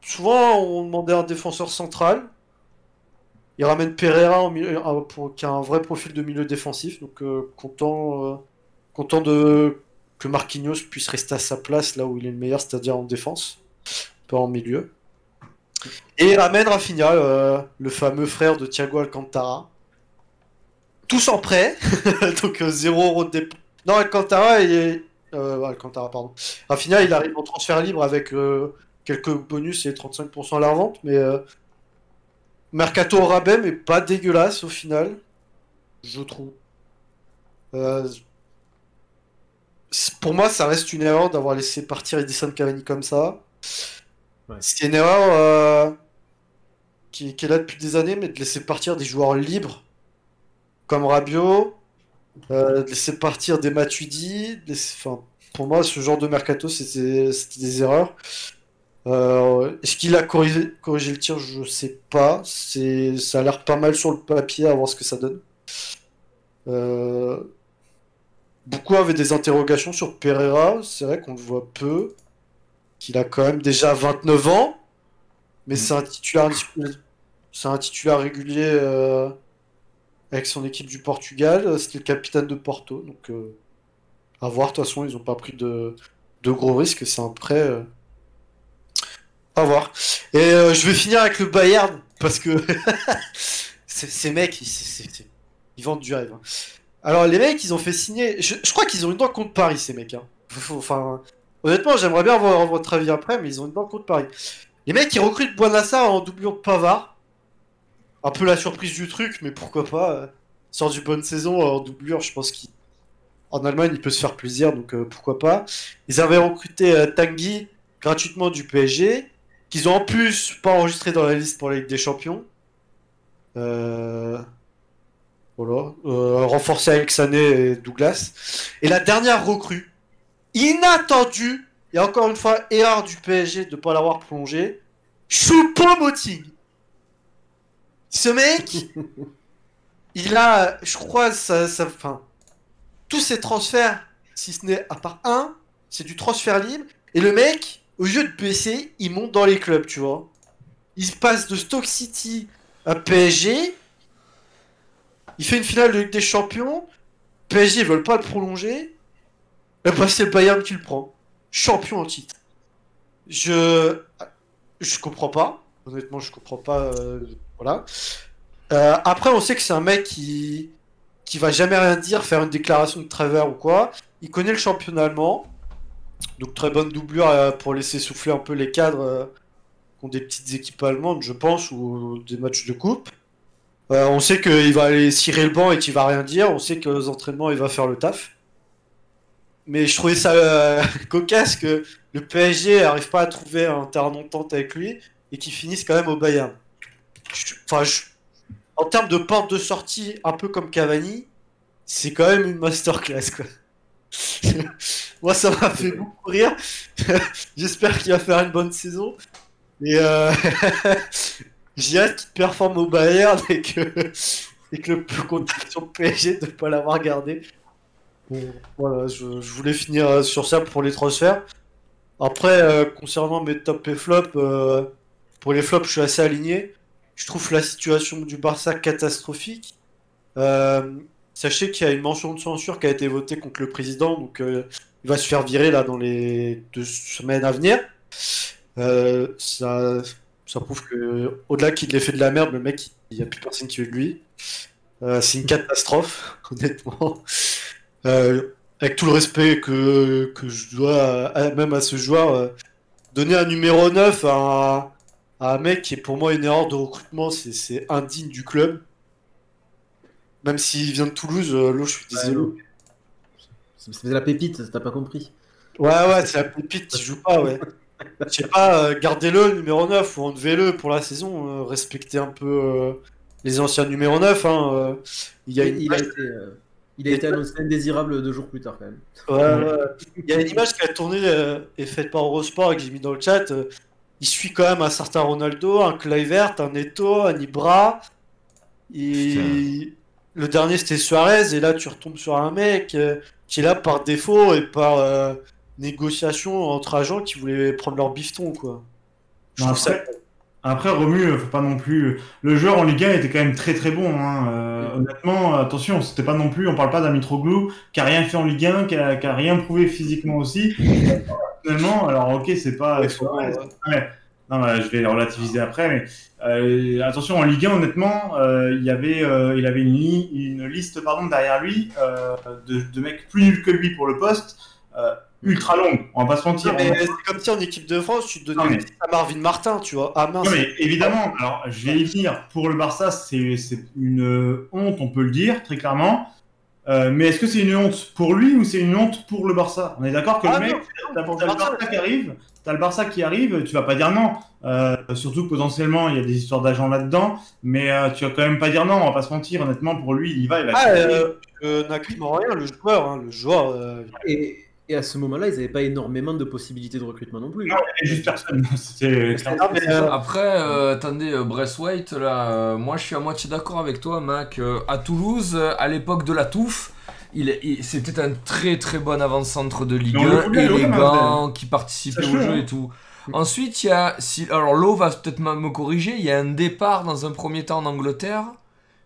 souvent, on demandait un défenseur central. Il ramène Pereira qui a un vrai profil de milieu défensif. Donc, content, content de, que Marquinhos puisse rester à sa place là où il est le meilleur, c'est-à-dire en défense, pas en milieu. Et ramène Rafinha, euh, le fameux frère de Thiago Alcantara. Tous en prêt, [laughs] donc 0 euro de dépôt. Non, Alcantara, il est. euh, Alcantara, pardon. Rafinha, il arrive en transfert libre avec euh, quelques bonus et 35% à la revente, mais euh, Mercato au rabais, mais pas dégueulasse au final, je trouve. Euh, pour moi, ça reste une erreur d'avoir laissé partir Edison Cavani comme ça. Ouais. C'est une erreur euh, qui, qui est là depuis des années, mais de laisser partir des joueurs libres comme Rabiot, euh, de laisser partir des Matuidi, de laisser- enfin, pour moi, ce genre de mercato, c'était des erreurs. Euh, Est-ce qu'il a corrigé, corrigé le tir? Je sais pas. Ça a l'air pas mal sur le papier, à voir ce que ça donne. Euh, Beaucoup avaient des interrogations sur Pereira. C'est vrai qu'on le voit peu. Qu'il a quand même déjà 29 ans. Mais c'est un titulaire, c'est un titulaire régulier euh, avec son équipe du Portugal. C'était le capitaine de Porto. Donc, euh, à voir. De toute façon, ils n'ont pas pris de, de gros risques. C'est un prêt. euh, À voir. Et euh, je vais finir avec le Bayern. Parce que [laughs] ces mecs, ils vendent du rêve. hein. Alors, les mecs, ils ont fait signer. Je, crois qu'ils ont une dent contre Paris, ces mecs. hein. Honnêtement, j'aimerais bien avoir votre avis après, mais ils ont une dent contre Paris. Les mecs, ils recrutent Boinassar en doublure de Pavard. Un peu la surprise du truc, mais pourquoi pas. euh, Sort du bonne saison en doublure, je pense qu'en Allemagne, il peut se faire plaisir, donc euh, pourquoi pas. Ils avaient recruté euh, Tanguy gratuitement du PSG, qu'ils ont en plus pas enregistré dans la liste pour la Ligue des Champions. Euh, Voilà. Euh, renforcé avec Sané et Douglas. Et la dernière recrue, inattendue, et encore une fois, erreur du PSG de ne pas l'avoir prolongé, Choupo-Moting. Ce mec, [laughs] il a, je crois, ça, ça, enfin, tous ses transferts, si ce n'est à part un, c'est du transfert libre. Et le mec, au lieu de baisser, il monte dans les clubs, tu vois. Il passe de Stoke City à PSG. Il fait une finale de Ligue des Champions. PSG, ils veulent pas le prolonger. Et bah, c'est le Bayern qui le prend. Champion en titre. Je. Je comprends pas. Honnêtement, je comprends pas. euh, Voilà. Euh, après, on sait que c'est un mec qui. qui va jamais rien dire, faire une déclaration de travers ou quoi. Il connaît le championnat allemand. Donc, très bonne doublure euh, pour laisser souffler un peu les cadres qui ont des petites équipes allemandes, je pense, ou des matchs de coupe. Euh, on sait qu'il va aller cirer le banc et qu'il va rien dire. On sait que aux entraînements, il va faire le taf. Mais je trouvais ça euh, [laughs] cocasse que le PSG arrive pas à trouver un terrain d'entente avec lui et qu'il finisse quand même au Bayern. En termes de porte de sortie, un peu comme Cavani, c'est quand même une masterclass, quoi. [laughs] Moi, ça m'a fait beaucoup rire. [laughs] J'espère qu'il va faire une bonne saison. Euh... j'ai hâte qu'il performe au Bayern et que, le plus contact sur PSG de ne pas l'avoir gardé. Bon, voilà, je, voulais finir euh, sur ça pour les transferts. Après, euh, concernant mes top et flop, euh, pour les flops, je suis assez aligné. Je trouve la situation du Barça catastrophique. Sachez qu'il y a une mention de censure qui a été votée contre le président, donc il va se faire virer là dans les deux semaines à venir. Ça, ça prouve que, au-delà qu'il ait fait de la merde, le mec, il n'y a plus personne qui veut de lui. Euh, c'est une [laughs] catastrophe, honnêtement. Euh, avec tout le respect que, que je dois à- même à ce joueur, euh, donner un numéro 9 à un, à un mec qui est pour moi une erreur de recrutement, c'est- c'est indigne du club. Même s'il vient de Toulouse, l'eau, je suis désolé. C'est c'est la pépite, t'as pas compris. Ouais, ouais, c'est la pépite, il joue pas, ouais. Je sais pas, euh, gardez-le, numéro 9, ou enlevez-le pour la saison, euh, respectez un peu euh, les anciens numéros 9. Hein. Il y a une il, a été, euh, il a été annoncé indésirable deux jours plus tard quand même. Ouais, ouais. Il y a une image qui a tourné euh, et faite par Eurosport et que j'ai mis dans le chat. euh, il suit quand même un certain Ronaldo, un Kluivert, un Neto, un Ibra. Et le dernier c'était Suarez et là tu retombes sur un mec qui est là par défaut et par négociation entre agents qui voulaient prendre leur bifton quoi. Je Non, trouve ça. après, après, Romu, faut pas non plus. Le joueur en Ligue 1 était quand même très très bon. hein. Euh, honnêtement, attention, c'était pas non plus. On parle pas d'un Mitroglou qui a rien fait en Ligue 1, qui a, qui a rien prouvé physiquement aussi. Finalement, alors ok, c'est pas. Ouais. Non, bah, je vais relativiser après, mais euh, attention en Ligue 1, honnêtement, euh, il y avait, euh, il avait une, li- une liste pardon derrière lui euh, de, de mecs plus nuls que lui pour le poste, euh, ultra longue. On va pas se mentir. Non, mais On- c'est comme si en équipe de France tu Non, donnais mais- à Marvin Martin, tu vois. Ah mince. Non, mais évidemment, alors je vais y venir. Pour le Barça, c'est c'est une honte, on peut le dire très clairement. Euh, mais est-ce que c'est une honte pour lui ou c'est une honte pour le Barça? On est d'accord que Ah le mec, non, t'as le le Barça, qui arrive, t'as le Barça qui arrive, tu vas pas dire non. Euh, surtout que potentiellement il y a des histoires d'agents là-dedans, mais euh, tu vas quand même pas dire non. On va pas se mentir. Honnêtement, pour lui, il y va, il va. Ah, euh, euh, n'accuse rien, le joueur, hein, le joueur. euh, Et, Et à ce moment-là, ils n'avaient pas énormément de possibilités de recrutement non plus. Non, il y avait juste personne. [laughs] Non, mais, euh, Après, euh, attendez, euh, Braithwaite, là, euh, moi je suis à moitié d'accord avec toi, Mac. Euh, à Toulouse, euh, à l'époque de la touffe, il, il- c'était un très très bon avant-centre de Ligue Mais on le 1, voulait, l'eau, élégant, qui participait au jeu hein. et tout. Ensuite, il y a. Si, alors, Lowe va peut-être me me corriger, il y a un départ dans un premier temps en Angleterre,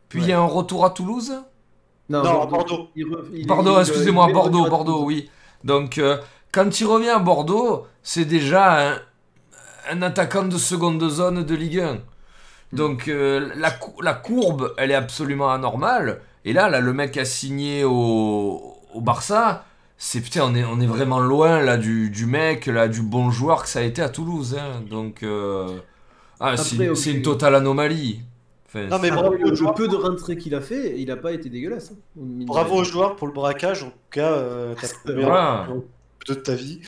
puis il y a un retour à Toulouse? Non, à Bordeaux. Il re- il- Bordeaux, il- excusez-moi, il- il- Bordeaux, il- Bordeaux, oui. Donc, euh, quand il revient à Bordeaux, c'est déjà un, un attaquant de seconde zone de Ligue 1. Donc, euh, la, cou- la courbe, elle est absolument anormale. Et là, là le mec a signé au, au Barça. C'est putain, on est, on est vraiment loin là du, du mec, là, du bon joueur que ça a été à Toulouse. hein. Donc, euh, ah, c'est une totale anomalie. Enfin, Non, mais bravo, le, joueur. peu de rentrées qu'il a fait, il a pas été dégueulasse. hein, Bravo aux joueurs pour le braquage, en tout cas, euh, t'as [laughs] prouvé Voilà. de ta vie.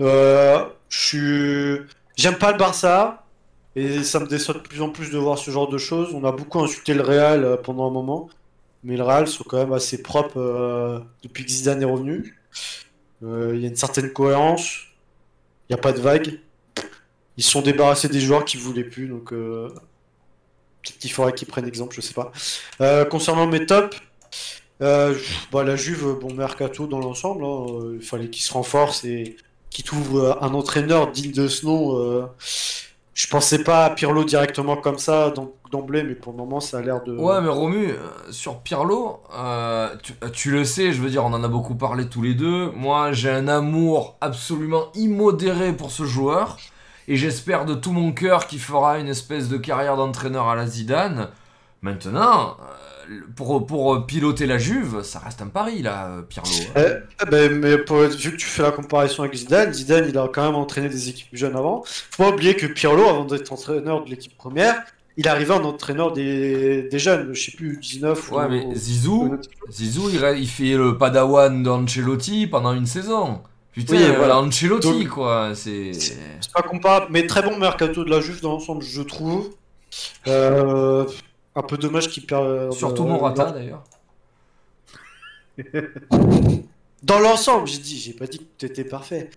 Euh, je suis... J'aime pas le Barça, et ça me déçoit de plus en plus de voir ce genre de choses. On a beaucoup insulté le Real euh, pendant un moment, mais le Real sont quand même assez propres euh, depuis que Zidane est revenu. Euh, Il y a une certaine cohérence, il n'y a pas de vague. Ils se sont débarrassés des joueurs qu'ils voulaient plus, donc euh, peut-être qu'il faudrait qu'ils prennent exemple, je sais pas. Euh, concernant mes tops, euh, bah, la Juve, bon mercato dans l'ensemble, hein, euh, il fallait qu'il se renforce et qu'il trouve euh, un entraîneur digne de ce nom. je pensais pas à Pirlo directement comme ça d'em- d'emblée, mais pour le moment ça a l'air de. Ouais, mais Romu, sur Pirlo, tu le sais, je veux dire, on en a beaucoup parlé tous les deux. Moi, j'ai un amour absolument immodéré pour ce joueur. Et j'espère de tout mon cœur qu'il fera une espèce de carrière d'entraîneur à la Zidane. Maintenant, euh, pour, pour piloter la Juve, ça reste un pari, là, euh, Pirlo. eh ben, mais pour- vu que tu fais la comparaison avec Zidane, Zidane il a quand même entraîné des équipes jeunes avant. Faut pas oublier que Pirlo, avant d'être entraîneur de l'équipe première, il arrivait en entraîneur des, des jeunes, je sais plus, 19 Ouais, ou- mais ou- Zizou, Zizou, il, il fait le padawan d'Ancelotti pendant une saison. Putain, Oui, euh, voilà. Ancelotti, Donc- quoi, c'est... C'est pas comparable, mais très bon mercato de la Juve dans l'ensemble, je trouve. Euh, un peu dommage qu'il perd. Surtout euh, Morata, d'ailleurs. [laughs] Dans l'ensemble, j'ai dit, j'ai pas dit que tout était parfait.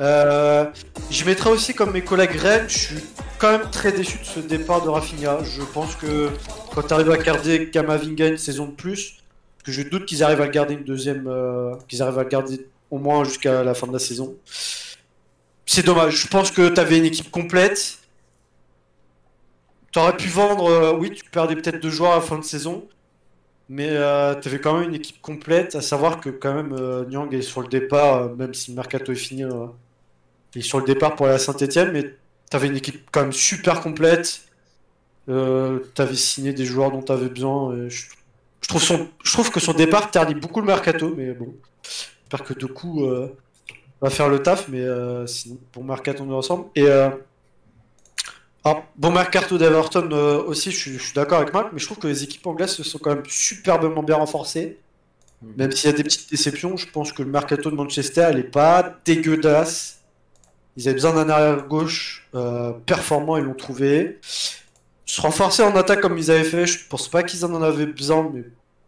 Euh, je mettrais aussi comme mes collègues Rennes, je suis quand même très déçu de ce départ de Rafinha. Je pense que quand tu arrives à garder Kamavinga une saison de plus, que je doute qu'ils arrivent à le garder une deuxième, euh, qu'ils arrivent à le garder au moins jusqu'à la fin de la saison. C'est dommage. Je pense que tu avais une équipe complète. Tu aurais pu vendre, euh, oui, tu perdais peut-être deux joueurs à la fin de saison, mais euh, tu avais quand même une équipe complète, à savoir que quand même euh, Nyang est sur le départ, euh, même si le mercato est fini, il est sur le départ pour aller à Saint-Etienne, mais tu avais une équipe quand même super complète. Tu avais signé des joueurs dont tu avais besoin. je, je trouve son, je trouve que son départ ternit beaucoup le mercato, mais bon, j'espère que Doku euh, va faire le taf, mais euh, sinon, bon mercato de l'ensemble. Et euh, alors, bon mercato d'Everton euh, aussi, je suis, je suis d'accord avec Marc, mais je trouve que les équipes anglaises se sont quand même superbement bien renforcées. Même s'il y a des petites déceptions, je pense que le mercato de Manchester, elle est pas dégueulasse. Ils avaient besoin d'un arrière gauche euh, performant, ils l'ont trouvé. Se renforcer en attaque comme ils avaient fait, je pense pas qu'ils en avaient besoin, mais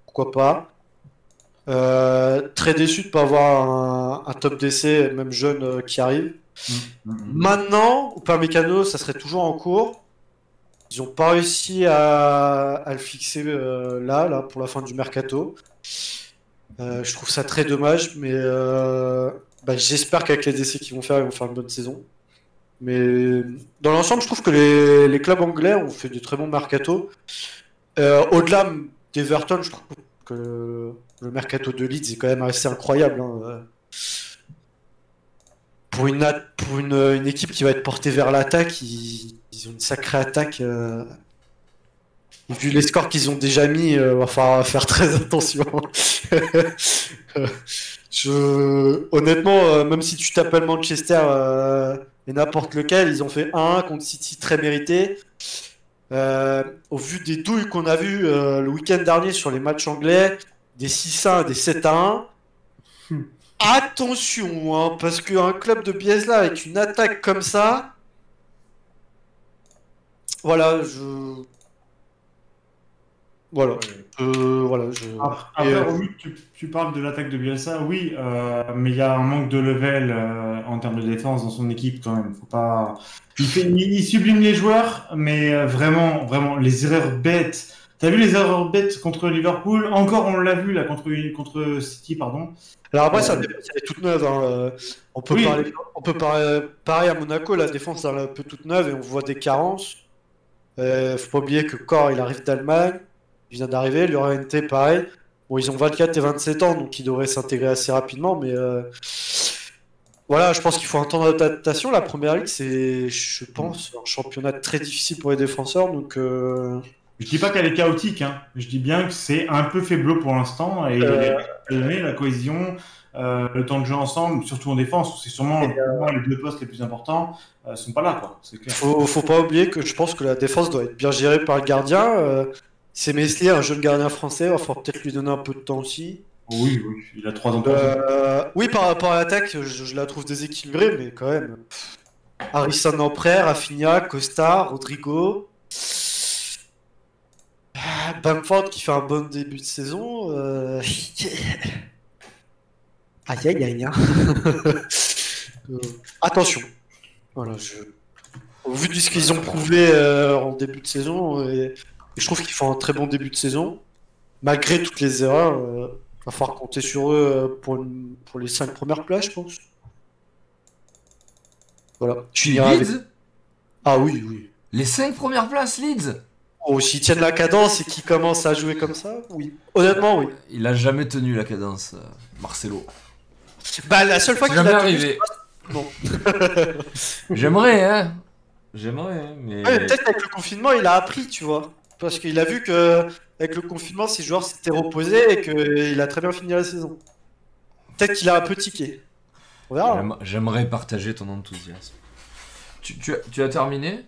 pourquoi pas. Euh, très déçu de pas avoir un, un top d'essai, même jeune, euh, qui arrive. Maintenant, Upamecano, ça serait toujours en cours. Ils n'ont pas réussi à, à le fixer euh, là, là, pour la fin du mercato. Je trouve ça très dommage, mais bah, j'espère qu'avec les essais qu'ils vont faire, ils vont faire une bonne saison. Mais dans l'ensemble, je trouve que les, les clubs anglais ont fait de très bons mercato. Au-delà d'Everton, je trouve que le, mercato de Leeds est quand même assez incroyable. hein. Pour, une, équipe qui va être portée vers l'attaque, ils, ont une sacrée attaque. euh, vu les scores qu'ils ont déjà mis, euh, va falloir faire très attention. [laughs] Je... Honnêtement, euh, même si tu t'appelles Manchester et n'importe lequel, ils ont fait 1 contre City très mérité. Au vu des douilles qu'on a vues le week-end dernier sur les matchs anglais, des 6-1 des 7-1, attention, hein, parce qu'un club de Bielsa avec une attaque comme ça, voilà, je. Voilà. Euh, voilà je... Après, Et, euh, tu, tu parles de l'attaque de Bielsa, oui, euh, mais il y a un manque de level euh, en termes de défense dans son équipe quand même. Faut pas. Il, fait, il, il sublime les joueurs, mais euh, vraiment, vraiment, les erreurs bêtes. T'as vu les erreurs bêtes contre Liverpool? Encore, on l'a vu là contre contre City, pardon. Alors après, Euh, sa défense, elle est toute neuve. hein, euh, On peut, Oui. parler, on peut parler, pareil à Monaco, la défense est un peu toute neuve et on voit des carences. Euh, faut pas oublier que Corps, il arrive d'Allemagne, il vient d'arriver, Llorente, pareil. Bon, ils ont 24 et 27 ans, donc ils devraient s'intégrer assez rapidement, mais euh, voilà, je pense qu'il faut un temps d'adaptation. La première ligue, c'est, je pense, un championnat très difficile pour les défenseurs, donc euh, Je dis pas qu'elle est chaotique, hein. je dis bien que c'est un peu faiblo pour l'instant et Euh. la cohésion, euh, le temps de jeu ensemble, surtout en défense, c'est sûrement euh, moi, les deux postes les plus importants, euh, sont pas là, quoi. Clair. Faut, faut pas oublier que je pense que la défense doit être bien gérée par le gardien. Euh, c'est Meslier, un jeune gardien français, il va falloir peut-être lui donner un peu de temps aussi. Oui, oui, il a trois ans. Euh, oui, par rapport à l'attaque, je, je la trouve déséquilibrée, mais quand même. pff, Harrison Amprer, Rafinha, Costa, Rodrigo. Bamford qui fait un bon début de saison. euh, [laughs] Aïe aïe aïe. hein. Euh, [laughs] attention. Voilà, je... Au vu de ce qu'ils ont prouvé euh, en début de saison, et, et je trouve qu'ils font un très bon début de saison, malgré toutes les erreurs. euh, va falloir compter sur eux pour, une- pour les 5 premières places, je pense. Voilà. Je finirai avec- Leeds? Ah oui, oui. Les 5 premières places, Leeds? Oh, s'ils tiennent la cadence et qu'ils commencent à jouer comme ça, oui. Honnêtement, oui. Il a jamais tenu la cadence, euh, Marcelo. Bah, la seule fois C'est qu'il jamais a tenu, arrivé. Non. [laughs] [laughs] J'aimerais, hein. J'aimerais, hein, mais. Ouais, mais peut-être avec le confinement, il a appris, tu vois. Parce qu'il a vu que avec le confinement, ses joueurs s'étaient reposés et qu'il a très bien fini la saison. Peut-être qu'il a un peu tiqué. On verra. hein. J'aime- J'aimerais partager ton enthousiasme. Tu, tu as, tu as terminé?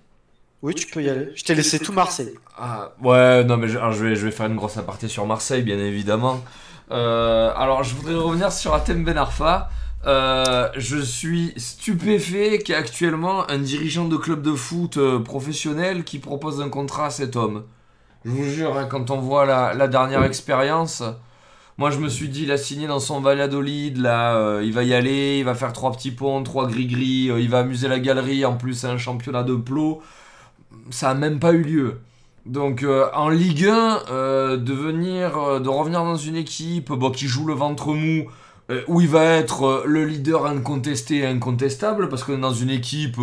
Oui, tu peux y aller. Je t'ai laissé tout Marseille. Ah, ouais, non, mais je, alors, je, vais, je vais faire une grosse aparté sur Marseille, bien évidemment. Euh, alors, je voudrais revenir sur Atem Ben Arfa. Euh, je suis stupéfait qu'il y ait actuellement un dirigeant de club de foot euh, professionnel qui propose un contrat à cet homme. Je vous jure, hein, quand on voit la, la dernière expérience, moi je me suis dit, il a signé dans son Valladolid, là, euh, il va y aller, il va faire trois petits ponts, trois gris-gris, euh, il va amuser la galerie, en plus c'est un championnat de plot. Ça a même pas eu lieu. Donc euh, en Ligue 1, euh, de venir, euh, de revenir dans une équipe bon, qui joue le ventre mou, où il va être le leader incontesté et incontestable, parce est dans une équipe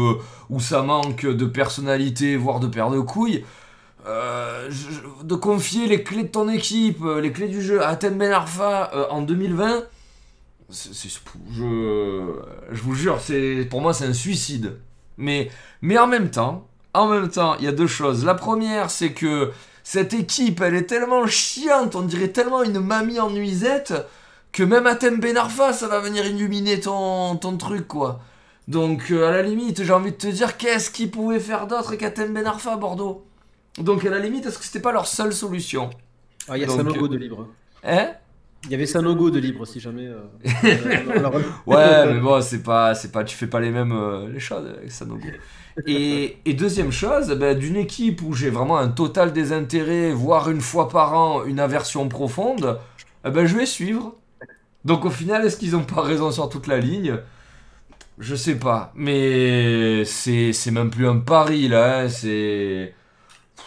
où ça manque de personnalité, voire de paire de couilles. De confier les clés de ton équipe, les clés du jeu à Atem Ben Arfa en 2020, c'est- c'est- je, vous jure, pour moi c'est un suicide. Mais, mais en même temps, en même temps, il y a deux choses. La première, c'est que cette équipe, elle est tellement chiante, on dirait tellement une mamie en nuisette, que même Atem Ben Arfa, ça va venir illuminer ton, ton truc, quoi. Donc, euh, à la limite, j'ai envie de te dire, qu'est-ce qu'ils pouvaient faire d'autre qu'Atem Ben Arfa à Bordeaux? Donc, à la limite, est-ce que c'était pas leur seule solution? Ah, il y a Sanogo euh, de libre. Hein? Il y avait Sanogo de libre si jamais. euh, [laughs] euh, Ouais, mais bon, c'est pas, c'est pas, tu fais pas les mêmes les choses avec Sanogo. Et, deuxième chose, ben, d'une équipe où j'ai vraiment un total désintérêt, voire une fois par an une aversion profonde, eh ben, je vais suivre. Donc au final, est-ce qu'ils ont pas raison sur toute la ligne? Je sais pas, mais c'est, c'est même plus un pari là, hein, c'est,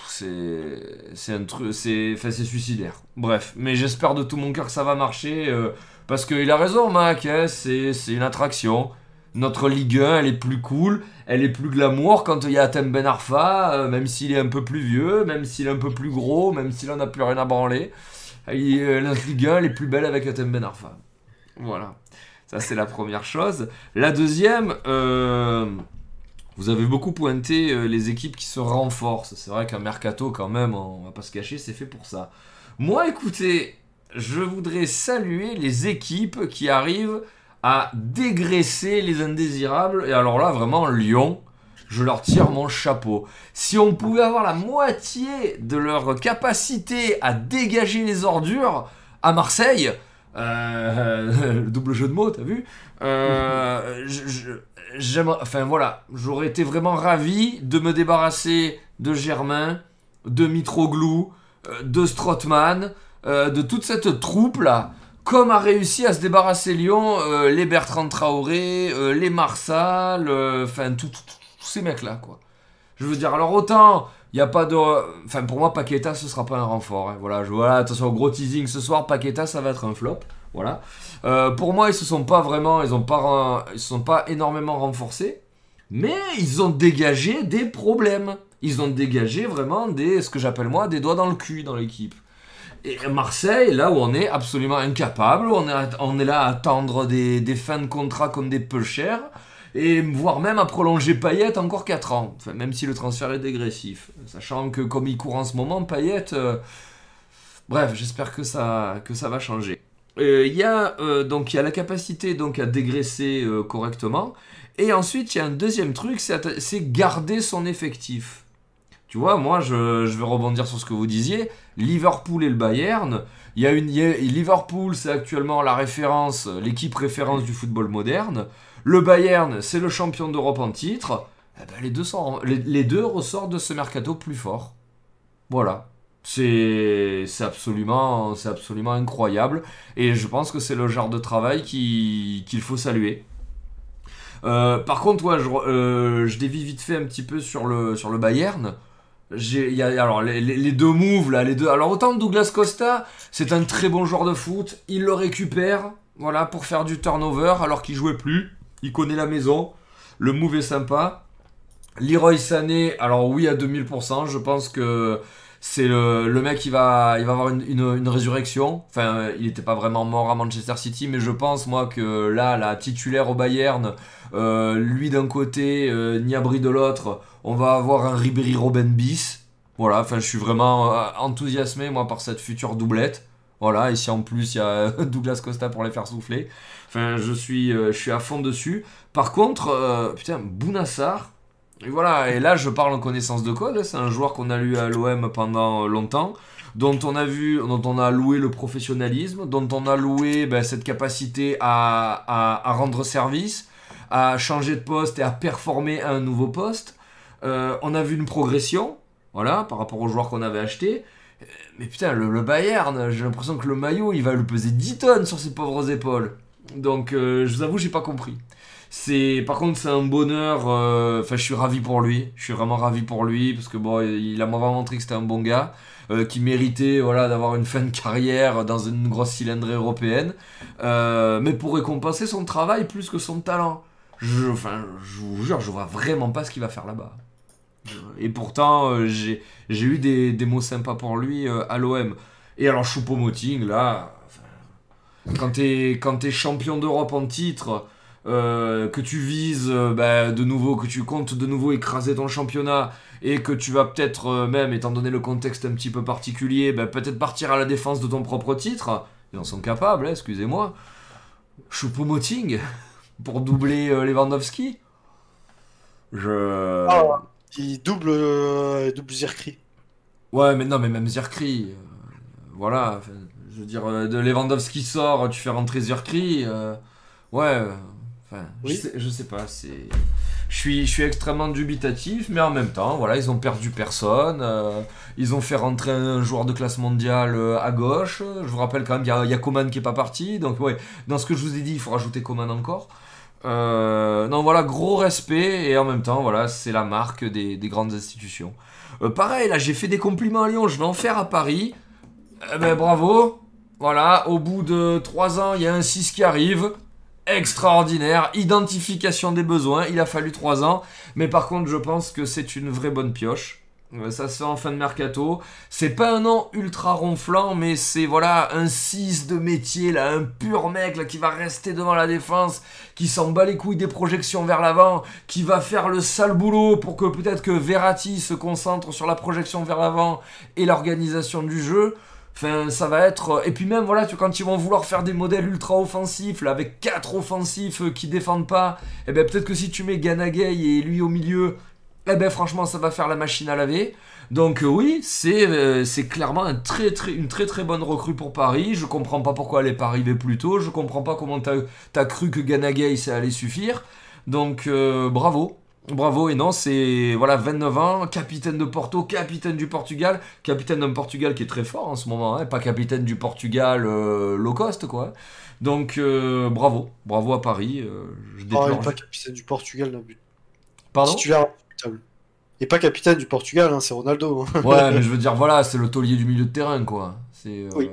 c'est, c'est un truc, c'est, c'est suicidaire. Bref, mais j'espère de tout mon cœur que ça va marcher. euh, parce qu'il a raison, Mac, hein, c'est c'est une attraction. Notre Ligue 1, elle est plus cool, elle est plus glamour quand il y a Atem Ben Arfa, euh, même s'il est un peu plus vieux, même s'il est un peu plus gros, même s'il en a plus rien à branler. Euh, notre Ligue 1, elle est plus belle avec Atem Ben Arfa. Voilà. Ça, c'est la première chose. La deuxième, euh, vous avez beaucoup pointé euh, les équipes qui se renforcent. C'est vrai qu'un mercato, quand même, on va pas se cacher, c'est fait pour ça. Moi, écoutez, je voudrais saluer les équipes qui arrivent à dégraisser les indésirables. Et alors là, vraiment, Lyon, je leur tire mon chapeau. Si on pouvait avoir la moitié de leur capacité à dégager les ordures à Marseille, euh, le [laughs] double jeu de mots, t'as vu Euh, enfin voilà, j'aurais été vraiment ravi de me débarrasser de Germain, de Mitroglou, euh, de Strootman, euh, de toute cette troupe là, comme a réussi à se débarrasser Lyon, euh, les Bertrand Traoré, euh, les Marsal, euh, enfin tous ces mecs là quoi. Je veux dire, alors autant, il n'y a pas de. Enfin, pour moi, Paqueta, ce sera pas un renfort. hein. Voilà, je, voilà, attention, gros teasing ce soir, Paqueta, ça va être un flop. Voilà. Pour moi, ils se sont pas vraiment. Ils ont pas, ils se sont pas énormément renforcés. Mais ils ont dégagé des problèmes. Ils ont dégagé vraiment des, ce que j'appelle moi, des doigts dans le cul dans l'équipe. Et Marseille, là où on est absolument incapable, on est, là à attendre des, fins de contrat comme des peu chers, et voire même à prolonger Payet encore 4 ans, même si le transfert est dégressif. Sachant que comme il court en ce moment, Payet... euh, Bref, j'espère que ça, va changer. Euh, Il y a euh, y a la capacité donc à dégraisser correctement et ensuite il y a un deuxième truc c'est garder son effectif. Tu vois, moi je, je vais rebondir sur ce que vous disiez. Liverpool et le Bayern, il y a une Liverpool c'est actuellement la référence, l'équipe référence du football moderne. Le Bayern c'est le champion d'Europe en titre. Eh ben, les, deux sont, les, deux ressortent de ce mercato plus fort. Voilà. C'est absolument, absolument incroyable. Et je pense que c'est le genre de travail qui- qu'il faut saluer. Euh, par contre, je, euh, je dévie vite fait un petit peu sur le, sur le Bayern. Y a- alors, les, deux moves, là, les deux. Alors, autant Douglas Costa, c'est un très bon joueur de foot. Il le récupère, voilà, pour faire du turnover alors qu'il jouait plus. Il connaît la maison. Le move est sympa. Leroy Sané, alors oui, à 2000%, je pense que c'est le, mec qui va, il va avoir une, résurrection. Enfin, il n'était pas vraiment mort à Manchester City, mais je pense, moi, que là, la titulaire au Bayern, euh, lui d'un côté, euh, Niabri de l'autre, on va avoir un Ribéry Robin bis. Voilà, enfin, je suis vraiment euh, enthousiasmé, moi, par cette future doublette. Voilà, et si en plus il y a [laughs] Douglas Costa pour les faire souffler. Enfin, je suis, euh, je suis à fond dessus. Par contre, euh, putain, Bounassar. Et voilà, et là je parle en connaissance de code. C'est un joueur qu'on a lu à l'OM pendant longtemps, dont on a vu, dont on a loué le professionnalisme, dont on a loué ben, cette capacité à, à- à rendre service, à changer de poste et à performer à un nouveau poste. Euh, on a vu une progression, voilà, par rapport aux joueurs qu'on avait achetés. Euh, Mais putain, le, Bayern, j'ai l'impression que le maillot, il va le peser 10 tonnes sur ses pauvres épaules. Donc, euh, je vous avoue, j'ai pas compris. C'est, par contre, c'est un bonheur. Enfin, je suis ravi pour lui. Je suis vraiment ravi pour lui parce que bon, il a vraiment montré que c'était un bon gars, qui méritait, voilà, d'avoir une fin de carrière dans une grosse cylindrée européenne. Mais pour récompenser son travail plus que son talent. Je, enfin, je vous jure, je vois vraiment pas ce qu'il va faire là-bas. Et pourtant, euh, j'ai, eu des, des mots sympas pour lui euh, à l'OM. Et alors, Choupo-Moting, là, quand t'es, champion d'Europe en titre, euh, que tu vises bah, de nouveau, que tu comptes de nouveau écraser ton championnat, et que tu vas peut-être même, étant donné le contexte un petit peu particulier, bah, peut-être partir à la défense de ton propre titre, ils en sont capables, hein, excusez-moi. Choupo-Moting, [laughs] pour doubler Lewandowski? Je... Ah, il double, euh, double Zirkri. Ouais, mais non, mais même Zirkri, euh, voilà, je veux dire, euh, de Lewandowski sort, tu fais rentrer Zirkri, euh, ouais, enfin, je, sais, je sais pas, c'est... Je suis, je suis extrêmement dubitatif, mais en même temps, voilà, ils ont perdu personne, euh, ils ont fait rentrer un joueur de classe mondiale à gauche, je vous rappelle quand même, il y a, il y a Coman qui est pas parti, donc ouais, dans ce que je vous ai dit, il faut rajouter Coman encore. Euh, non, voilà, gros respect, et en même temps, voilà, c'est la marque des, des grandes institutions. Euh, pareil, là, j'ai fait des compliments à Lyon, je vais en faire à Paris. Eh ben, bravo. Voilà, au bout de 3 ans, il y a un 6 qui arrive. Extraordinaire. Identification des besoins. Il a fallu 3 ans. Mais par contre, je pense que c'est une vraie bonne pioche. Euh, Ça se fait en fin de mercato. C'est pas un nom ultra ronflant, mais c'est voilà un 6 de métier, là, un pur mec qui va rester devant la défense, qui s'en bat les couilles des projections vers l'avant, qui va faire le sale boulot pour que peut-être que Verratti se concentre sur la projection vers l'avant et l'organisation du jeu. Enfin, ça va être. Et puis même, voilà, tu, quand ils vont vouloir faire des modèles ultra offensifs, avec quatre offensifs qui défendent pas, et ben peut-être que si tu mets Ganagay et lui au milieu, eh ben franchement, ça va faire la machine à laver. Donc euh, oui, c'est euh, c'est clairement un très, très, une très très bonne recrue pour Paris. Je comprends pas pourquoi elle est pas arrivée plus tôt. Je comprends pas comment t'as as cru que Ganagay ça allait suffire. Donc euh, bravo. Bravo, et non, c'est voilà 29 ans, capitaine de Porto, capitaine du Portugal, capitaine d'un Portugal qui est très fort en ce moment, hein, pas capitaine du Portugal low cost quoi. Donc bravo, bravo à Paris. je Oh, est pas capitaine du Portugal non plus. Pardon? Titulaire indiscutable. Est pas capitaine du Portugal, hein, c'est Ronaldo. hein. Ouais, [laughs] mais je veux dire, voilà, c'est le taulier du milieu de terrain, quoi. C'est. euh, Oui.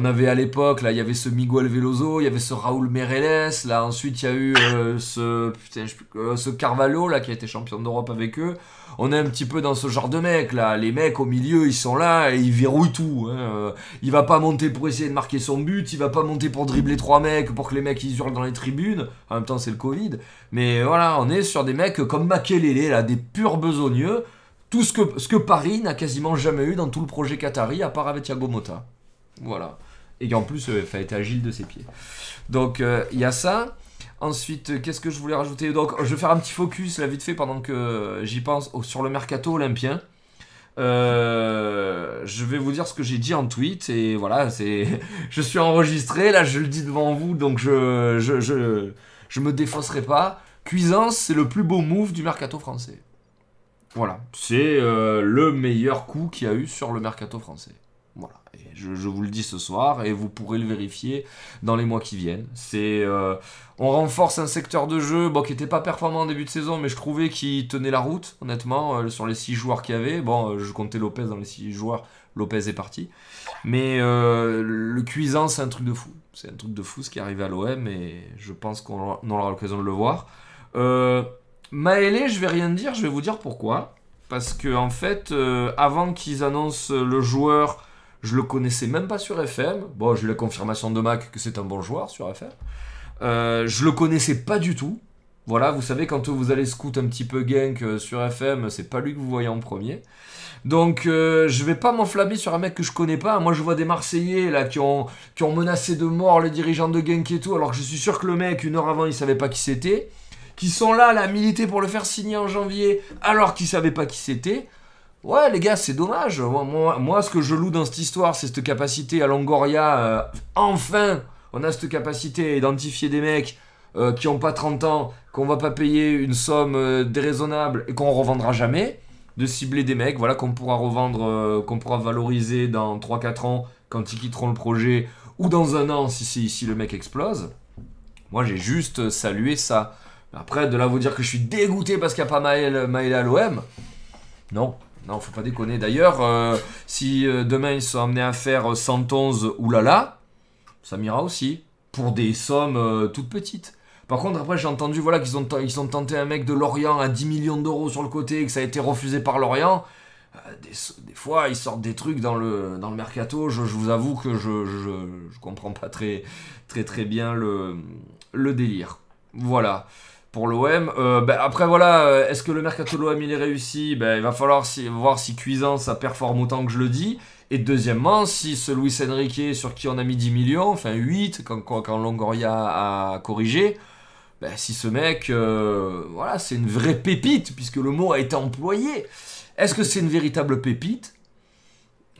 On avait à l'époque, là, il y avait ce Miguel Veloso, il y avait ce Raúl Meireles, là, ensuite, il y a eu euh, ce, putain, euh, ce Carvalho, là, qui a été champion d'Europe avec eux. On est un petit peu dans ce genre de mec, là. Les mecs au milieu, ils sont là et ils verrouillent tout. hein. Euh, Il va pas monter pour essayer de marquer son but, il va pas monter pour dribbler trois mecs, pour que les mecs ils hurlent dans les tribunes. En même temps, c'est le Covid. Mais voilà, on est sur des mecs comme Makelele, là, des purs besogneux. Tout ce que, ce que Paris n'a quasiment jamais eu dans tout le projet Qatari, à part avec Thiago Motta. Voilà. Et qui en plus euh, a été agile de ses pieds. Donc euh, il y a ça. Ensuite, qu'est-ce que je voulais rajouter? Donc, je vais faire un petit focus là vite fait pendant que j'y pense sur le mercato olympien. Euh, je vais vous dire ce que j'ai dit en tweet et voilà, c'est, [laughs] je suis enregistré là, je le dis devant vous, donc je, je, je, je me défausserai pas. Cuisance, c'est le plus beau move du mercato français. Voilà, c'est le meilleur coup qu'il y a eu sur le mercato français. Je, vous le dis ce soir et vous pourrez le vérifier dans les mois qui viennent. C'est, euh, on renforce un secteur de jeu bon, qui n'était pas performant en début de saison, mais je trouvais qu'il tenait la route, honnêtement, euh, sur les six joueurs qu'il y avait. Bon, euh, je comptais Lopez dans les six joueurs, Lopez est parti. Mais le cuisant, c'est un truc de fou. C'est un truc de fou ce qui est arrivé à l'OM et je pense qu'on aura- on aura l'occasion de le voir. Euh, Maëlé, je vais rien dire, je vais vous dire pourquoi. Parce que en fait, avant qu'ils annoncent le joueur, je le connaissais même pas sur FM. Bon, j'ai la confirmation de Mac que c'est un bon joueur sur FM. Euh, je le connaissais pas du tout. Voilà, vous savez, quand vous allez scout un petit peu gank euh, sur FM, c'est pas lui que vous voyez en premier. Donc, euh, je vais pas m'enflammer sur un mec que je connais pas. Moi, je vois des Marseillais là qui ont, qui ont menacé de mort les dirigeants de gank et tout, alors que je suis sûr que le mec, une heure avant, il savait pas qui c'était. Qui sont là, là, militer pour le faire signer en janvier, alors qu'ils savaient pas qui c'était. Ouais, les gars, c'est dommage. Moi, moi, ce que je loue dans cette histoire, c'est cette capacité à Longoria. euh, enfin, on a cette capacité à identifier des mecs euh, qui ont pas 30 ans, qu'on va pas payer une somme euh, déraisonnable et qu'on revendra jamais. De cibler des mecs, voilà, qu'on pourra revendre, qu'on pourra valoriser dans 3-4 ans quand ils quitteront le projet ou dans un an si, si, si le mec explose. Moi, j'ai juste salué ça. Après, de là vous dire que je suis dégoûté parce qu'il n'y a pas Maël à l'OM, non, non, faut pas déconner. D'ailleurs, euh, si euh, demain ils sont amenés à faire euh, 111 oulala, ça m'ira aussi. Pour des sommes euh, toutes petites. Par contre, après, j'ai entendu voilà, qu'ils ont, ils ont tenté un mec de Lorient à 10 millions d'euros sur le côté et que ça a été refusé par Lorient. Euh, des, des fois, ils sortent des trucs dans le, dans le mercato. Je, je vous avoue que je, je, je comprends pas très, très, très bien le, le délire. Voilà pour l'OM. Euh, ben, après voilà, euh, est-ce que le mercato de l'OM il est réussi? Ben, Il va falloir voir si Cuisance ça performe autant que je le dis. Et deuxièmement, si ce Luis Enrique sur qui on a mis 10 millions, enfin 8 quand, quand, quand Longoria a corrigé, ben, si ce mec, euh, voilà, c'est une vraie pépite, puisque le mot a été employé. Est-ce que c'est une véritable pépite?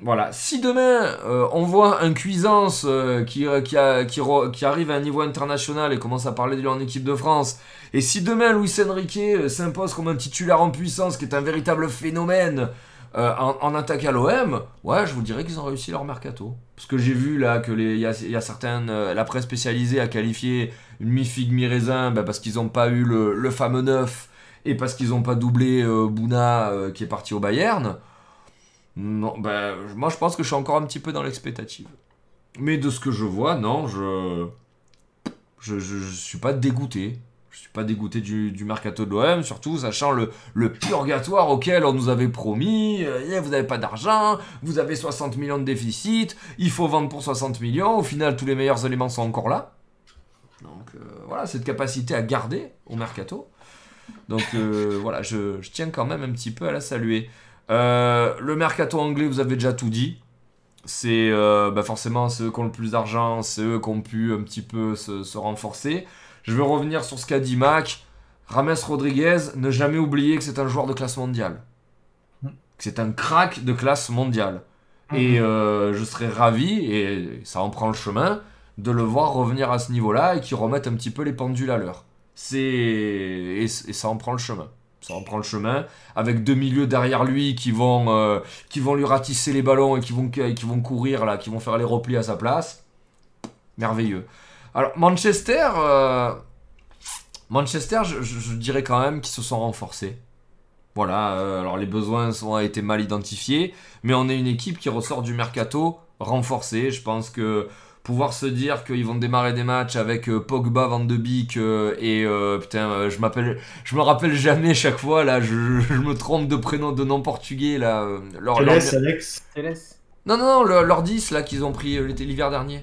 Voilà, si demain euh, on voit un Cuisance euh, qui, euh, qui, arrive à un niveau international et commence à parler de lui en équipe de France, et si demain Luis Enrique s'impose comme un titulaire en puissance, qui est un véritable phénomène en, attaque à l'OM, ouais, je vous dirais qu'ils ont réussi leur mercato. Parce que j'ai vu là que y a, certaines, la presse spécialisée a qualifié une mi-figue mi-raisin bah, parce qu'ils n'ont pas eu le, le fameux neuf et parce qu'ils n'ont pas doublé Bouna qui est parti au Bayern. Non, bah, moi je pense que je suis encore un petit peu dans l'expectative. Mais de ce que je vois, non, je. Je, suis pas dégoûté. Je suis pas dégoûté du, mercato de l'OM, surtout sachant le, purgatoire auquel on nous avait promis. euh, Eh, vous n'avez pas d'argent, vous avez 60 millions de déficit, il faut vendre pour 60 millions. Au final, tous les meilleurs éléments sont encore là. Donc euh, voilà, cette capacité à garder au mercato. Donc euh, voilà, je tiens quand même un petit peu à la saluer. Euh, le mercato anglais, vous avez déjà tout dit. C'est euh, bah forcément ceux qui ont le plus d'argent, c'est eux qui ont pu un petit peu se, se renforcer. Je vais revenir sur ce qu'a dit Mac. Rames Rodriguez, ne jamais oublier que c'est un joueur de classe mondiale. Que c'est un crack de classe mondiale. Et euh, je serais ravi, et ça en prend le chemin, de le voir revenir à ce niveau-là et qu'il remette un petit peu les pendules à l'heure. C'est et, et ça en prend le chemin. Ça reprend le chemin, avec deux milieux derrière lui qui vont, euh, qui vont lui ratisser les ballons et qui vont, courir là, qui vont faire les replis à sa place. Merveilleux. Alors Manchester, euh, Manchester, je dirais quand même qu'ils se sont renforcés. Voilà, euh, alors les besoins ont été mal identifiés, mais on est une équipe qui ressort du mercato renforcée. Je pense que pouvoir se dire qu'ils vont démarrer des matchs avec euh, Pogba, Van de Beek euh, et euh, putain, euh, je m'appelle, je me rappelle jamais chaque fois là, je, je me trompe de prénom, de nom portugais là. euh, leur- Alex. Non non non, leur, leur 10 là qu'ils ont pris l'été l'hiver dernier.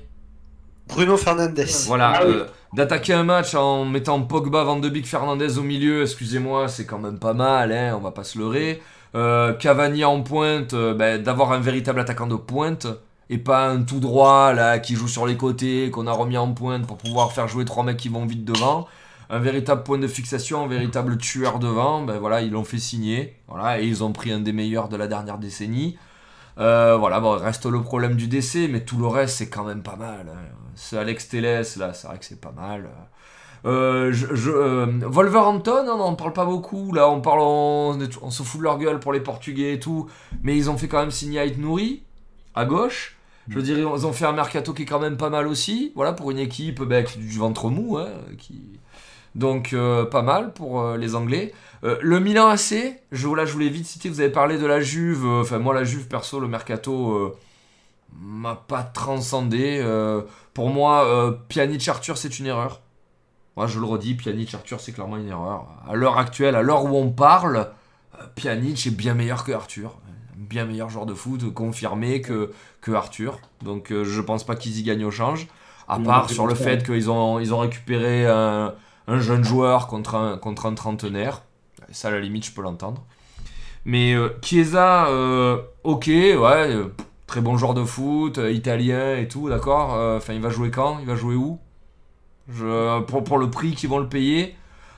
Bruno Fernandes. Voilà, Ah oui. d'attaquer un match en mettant Pogba, Van de Beek, Fernandez au milieu, excusez-moi, c'est quand même pas mal, hein, on va pas se leurrer. Euh, Cavani en pointe, euh, ben, d'avoir un véritable attaquant de pointe et pas un tout droit là qui joue sur les côtés, qu'on a remis en pointe pour pouvoir faire jouer trois mecs qui vont vite devant. Un véritable point de fixation, un véritable tueur devant, ben voilà, ils l'ont fait signer, voilà, et ils ont pris un des meilleurs de la dernière décennie. Euh, voilà, bon, reste le problème du décès, mais tout le reste, c'est quand même pas mal. hein. Ce Alex Telles, là, c'est vrai que c'est pas mal. Euh, euh, Wolverhampton, on n'en parle pas beaucoup. Là, on parle, on, on se fout de leur gueule pour les Portugais et tout. Mais ils ont fait quand même signer Ait Nouri à gauche. Je dirais, ils ont fait un mercato qui est quand même pas mal aussi. Voilà, pour une équipe ben, qui- du ventre mou. hein, qui... Donc, euh, pas mal pour euh, les Anglais. Euh, le Milan AC, je, là, je voulais vite citer, vous avez parlé de la Juve. Enfin, moi, la Juve, perso, le mercato m'a pas transcendé. pour moi, euh, Pjanic Arthur, c'est une erreur. Moi, je le redis, Pjanic Arthur, c'est clairement une erreur. À l'heure actuelle, à l'heure où on parle, Pjanic est bien meilleur que Arthur. Bien meilleur joueur de foot, confirmé que, que Arthur. Donc, euh, je pense pas qu'ils y gagnent au change. À part sur le fait qu'ils ont, ils ont récupéré un, un jeune joueur contre un, contre un trentenaire. Ça, à la limite, je peux l'entendre. Mais euh, Chiesa, euh, ok, ouais, euh, très bon joueur de foot, euh, italien et tout, d'accord. Enfin, il va jouer quand? Il va jouer où? Je, pour, pour le prix qu'ils vont le payer.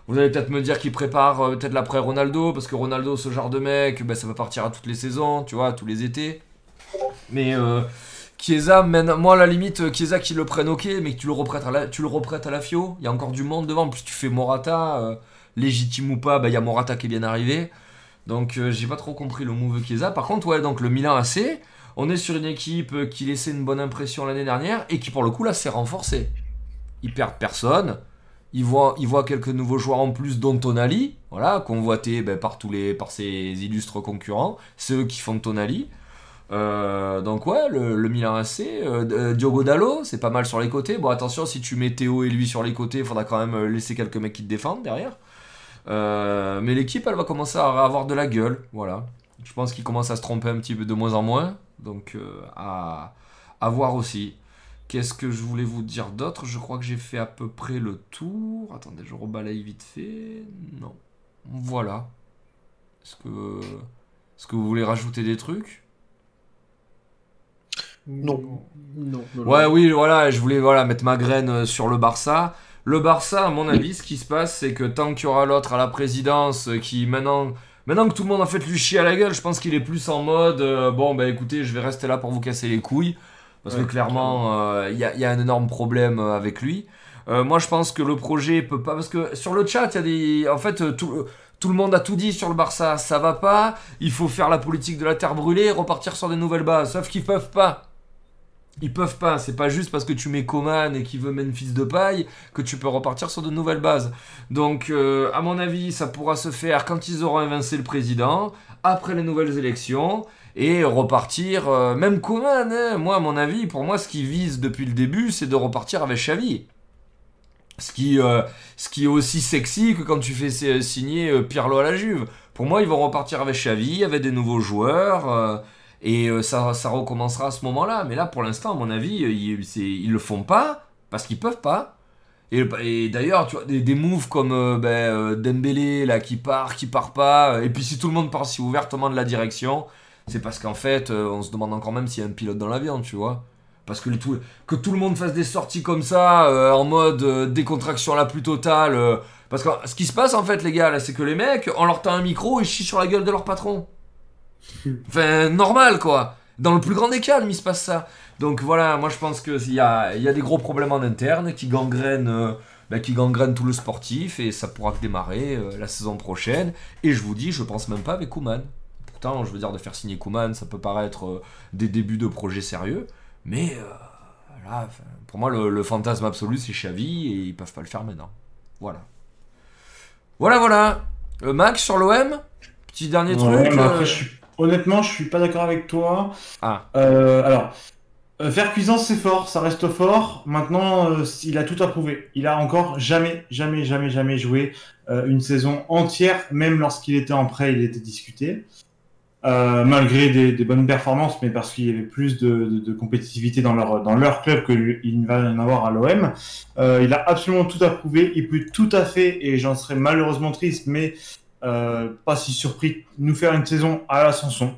Vous allez peut-être me dire qu'il prépare euh, peut-être l'après Ronaldo, parce que Ronaldo, ce genre de mec, ben, ça va partir à toutes les saisons, tu vois, tous les étés. Mais euh, Chiesa, maintenant- moi à la limite, euh, Chiesa qui le prenne ok, mais que tu le reprêtes à la, tu le à la Fio, il y a encore du monde devant, en plus tu fais Morata, légitime ou pas, ben, il y a Morata qui est bien arrivé. Donc j'ai pas trop compris le move Chiesa. Par contre, ouais, donc le Milan AC, on est sur une équipe qui laissait une bonne impression l'année dernière et qui pour le coup là s'est renforcée. Ils perdent personne. Ils voient quelques nouveaux joueurs en plus, dont Tonali, voilà, convoité ben, par tous ses illustres concurrents. C'est eux qui font Tonali. Euh, donc ouais, le, Milan AC, euh, euh, Diogo Dallo, c'est pas mal sur les côtés. Bon attention, si tu mets Théo et lui sur les côtés, il faudra quand même laisser quelques mecs qui te défendent derrière. Mais l'équipe, elle va commencer à avoir de la gueule, voilà. Je pense qu'il commence à se tromper un petit peu de moins en moins, donc à voir aussi. Qu'est-ce que je voulais vous dire d'autre? Je crois que j'ai fait à peu près le tour. Attendez, je rebalaye vite fait. Non. Voilà. Est-ce que, est-ce que vous voulez rajouter des trucs? Non. Non. non, Ouais, oui, voilà, je voulais voilà, mettre ma graine euh, sur le Barça. Le Barça, à mon avis, ce qui se passe, c'est que tant qu'il y aura l'autre à la présidence euh, qui maintenant. Maintenant que tout le monde a fait lui chier à la gueule, je pense qu'il est plus en mode euh, bon, bah écoutez, je vais rester là pour vous casser les couilles. Parce Ouais, que clairement, euh, il y, a, il y a un énorme problème euh, avec lui. Euh, moi, je pense que le projet peut pas. Parce que sur le chat, il y a des. En fait, tout, tout le monde a tout dit sur le Barça. Ça va pas. Il faut faire la politique de la terre brûlée repartir sur des nouvelles bases. Sauf qu'ils peuvent pas. Ils peuvent pas, c'est pas juste parce que tu mets Coman et qu'il veut Memphis de paille que tu peux repartir sur de nouvelles bases. Donc, euh, à mon avis, ça pourra se faire quand ils auront évincé le président, après les nouvelles élections, et repartir. euh, même Coman, hein, moi, à mon avis, pour moi, ce qu'ils visent depuis le début, c'est de repartir avec Xavi. Ce qui, euh, ce qui est aussi sexy que quand tu fais si- signer euh, Pirlo à la Juve. Pour moi, ils vont repartir avec Xavi, avec des nouveaux joueurs. et ça, ça recommencera à ce moment-là. Mais là, pour l'instant, à mon avis, ils, ils le font pas parce qu'ils peuvent pas. Et, d'ailleurs, tu vois, des, des moves comme euh, ben, Dembélé là, qui part, qui part pas. Et puis si tout le monde part si ouvertement de la direction, c'est parce qu'en fait, euh, on se demande encore même s'il y a un pilote dans l'avion, tu vois. Parce que, tout, que tout le monde fasse des sorties comme ça, euh, en mode euh, décontraction la plus totale. parce que ce qui se passe en fait, les gars, là, c'est que les mecs, on leur tend un micro, ils chient sur la gueule de leur patron. [laughs] Enfin, normal quoi. Dans le plus grand des calmes, il se passe ça. Donc voilà, moi je pense qu'il y a, y a des gros problèmes en interne qui gangrènent bah, qui gangrène tout le sportif et ça pourra démarrer euh, la saison prochaine. Et je vous dis, je pense même pas avec Kuman. Je veux dire, de faire signer Kuman, ça peut paraître euh, des débuts de projet sérieux, mais euh, là, pour moi, le, le fantasme absolu, c'est Xavi et ils peuvent pas le faire maintenant. Voilà. Voilà, voilà. Euh, Max sur l'OM Petit dernier Ouais, truc. après, je suis- honnêtement, je suis pas d'accord avec toi. Ah. Alors, faire cuisance, c'est fort, ça reste fort. Maintenant, euh, il a tout à prouver. Il a encore jamais, jamais, jamais, jamais joué euh, une saison entière, même lorsqu'il était en prêt, il était discuté. Euh, malgré des, bonnes performances, mais parce qu'il y avait plus de, compétitivité dans leur, dans leur club qu'il va y en avoir à l'OM. Euh, il a absolument tout à prouver. Il peut tout à fait, et j'en serais malheureusement triste, mais euh, pas si surpris, nous faire une saison à l'ascension.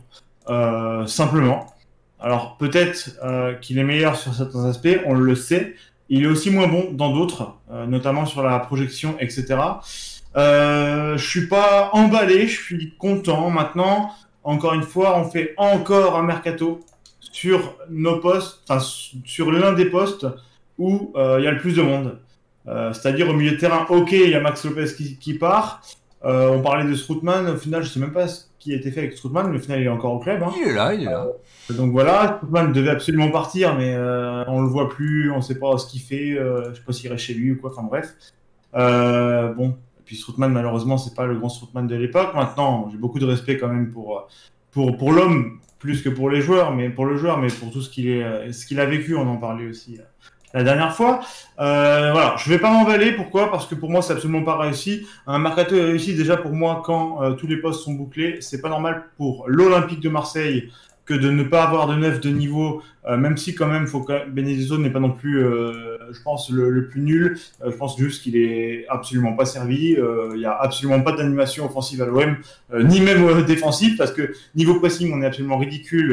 Simplement. Alors peut-être qu'il est meilleur sur certains aspects, on le sait. Il est aussi moins bon dans d'autres, notamment sur la projection, etc. Je suis pas emballé, je suis content. Maintenant, encore une fois, on fait encore un mercato sur nos postes, enfin sur l'un des postes où euh, il y a le plus de monde. Euh, C'est-à-dire au milieu de terrain, ok, il y a Max Lopez qui, qui part. Euh, on parlait de Strootman, au final, je sais même pas ce qui a été fait avec Strootman, mais au final, il est encore au club. Hein. Il est là, il est là. Donc voilà, Strootman devait absolument partir, mais on le voit plus, on sait pas ce qu'il fait, je sais pas s'il reste chez lui ou quoi, enfin bref. Bon, puis Strootman, malheureusement, c'est pas le grand Strootman de l'époque. Maintenant, j'ai beaucoup de respect quand même pour, pour, pour l'homme, plus que pour les joueurs, mais pour le joueur, mais pour tout ce qu'il est, euh, ce qu'il a vécu, on en parlait aussi euh, la dernière fois. Euh, voilà, je vais pas m'emballer, pourquoi? Parce que pour moi, c'est absolument pas réussi. Un mercato est réussi déjà pour moi quand euh, tous les postes sont bouclés. C'est pas normal pour l'Olympique de Marseille que de ne pas avoir de neuf de niveau, euh, même si quand même, faut que Benedetto n'est pas non plus, euh, je pense, le, le plus nul. Euh, je pense juste qu'il est absolument pas servi. Euh, Il y a absolument pas d'animation offensive à l'OM, euh, ni même euh, défensive, parce que niveau pressing, on est absolument ridicule.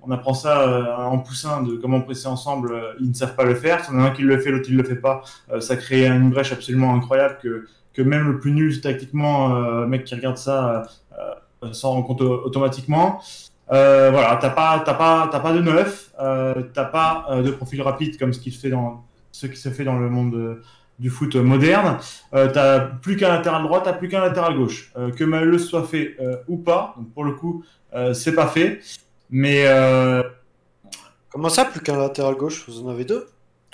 On apprend ça en poussin de comment presser ensemble. ils ne savent pas le faire. Si on a un qui le fait, l'autre il le fait pas. Ça crée une brèche absolument incroyable que que même le plus nul tactiquement, mec qui regarde ça, s'en rend compte au- automatiquement. Euh, voilà, t'as pas, t'as pas, pas de neuf, euh, t'as pas euh, de profil rapide comme ce qui se fait dans ce qui se fait dans le monde euh, du foot moderne. T'as plus qu'un latéral droit, t'as plus qu'un latéral gauche. Que Maëleux soit fait ou pas, donc pour le coup, c'est pas fait. Mais Comment ça, plus qu'un latéral gauche? Vous en avez deux?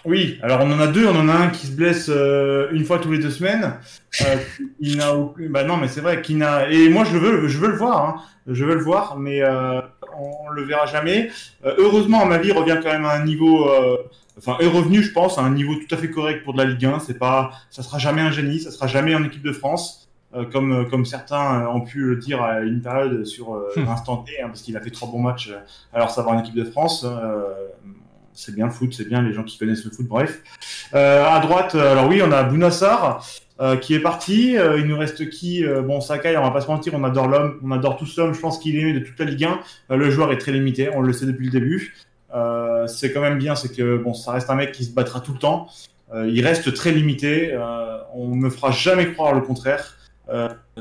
Oui, alors on en a deux, on en a un qui se blesse euh, une fois tous les deux semaines. Euh, [laughs] il n'a aucun- bah non, mais c'est vrai qu'il n'a. Et moi je veux, je veux le voir, hein. je veux le voir, mais euh, on, on le verra jamais. Euh, heureusement, à ma vie, il revient quand même à un niveau. euh, Enfin, est revenu, je pense, à un niveau tout à fait correct pour de la Ligue 1. C'est pas, ça sera jamais un génie, ça sera jamais en équipe de France, euh, comme comme certains ont pu le dire à une période sur euh, Hmm. l'instant T, hein, parce qu'il a fait trois bons matchs. alors ça va en équipe de France. C'est bien le foot, c'est bien les gens qui connaissent le foot, bref. Euh, à droite, euh, alors oui, on a Bounassar euh, qui est parti. Euh, il nous reste qui Euh, Bon, Sakai, on va pas se mentir, on adore l'homme, on adore tous l'homme. Je pense qu'il est aimé de toute la Ligue 1. Euh, le joueur est très limité, on le sait depuis le début. C'est quand même bien, c'est que bon, ça reste un mec qui se battra tout le temps. Il reste très limité. On me fera jamais croire le contraire.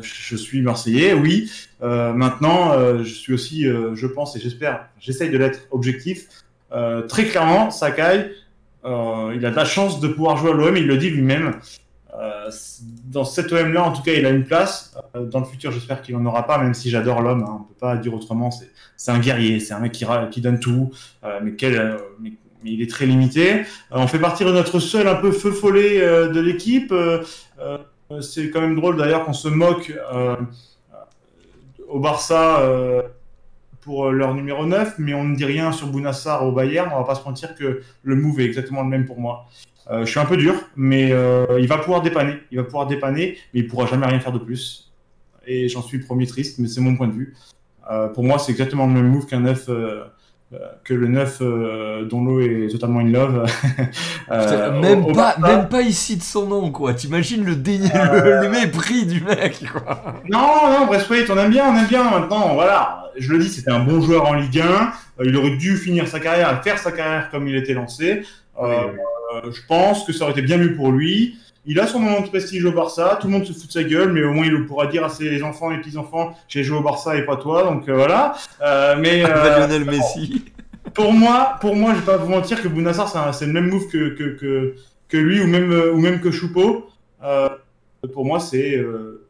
Je suis Marseillais, oui. Maintenant, je suis aussi, je pense et j'espère, j'essaye de l'être objectif. Euh, très clairement, Sakai, euh, il a de la chance de pouvoir jouer à l'OM, il le dit lui-même. Euh, dans cet OM-là, en tout cas, il a une place. Dans le futur, j'espère qu'il n'en aura pas, même si j'adore l'homme. Hein, on peut pas dire autrement. C'est, un guerrier, c'est un mec qui, donne tout, mais, il est très limité. On fait partie de notre seul un peu feu follet de l'équipe. C'est quand même drôle d'ailleurs qu'on se moque au Barça pour leur numéro 9, mais on ne dit rien sur Bounassar au Bayern. On va pas se mentir que le move est exactement le même pour moi. Euh, je suis un peu dur, mais euh, il va pouvoir dépanner. Il va pouvoir dépanner, mais il pourra jamais rien faire de plus. Et j'en suis premier triste, mais c'est mon point de vue. Euh, pour moi, c'est exactement le même move qu'un 9, euh, euh, que le 9 euh, dont l'eau est totalement in love. [laughs] Euh, Putain, même, au pas, Barça. même pas ici de son nom, quoi. T'imagines le, déni- le, le mépris du mec, quoi. Non, non, Braithwaite, on aime bien, on aime bien maintenant. Voilà, je le dis, c'était un bon joueur en Ligue 1. Euh, il aurait dû finir sa carrière, faire sa carrière comme il était lancé. Euh, euh, je pense que ça aurait été bien mieux pour lui. Il a son moment de prestige au Barça, tout le monde se fout de sa gueule, mais au moins il pourra dire à ses enfants et petits-enfants j'ai joué au Barça et pas toi, donc euh, voilà. Euh, mais [laughs] euh, Lionel Messi. [laughs] pour moi, pour moi, je vais pas vous mentir que Bounassar, c'est le même move que, que, que, que lui ou même, ou même que Choupeau. Euh, pour moi, c'est. euh,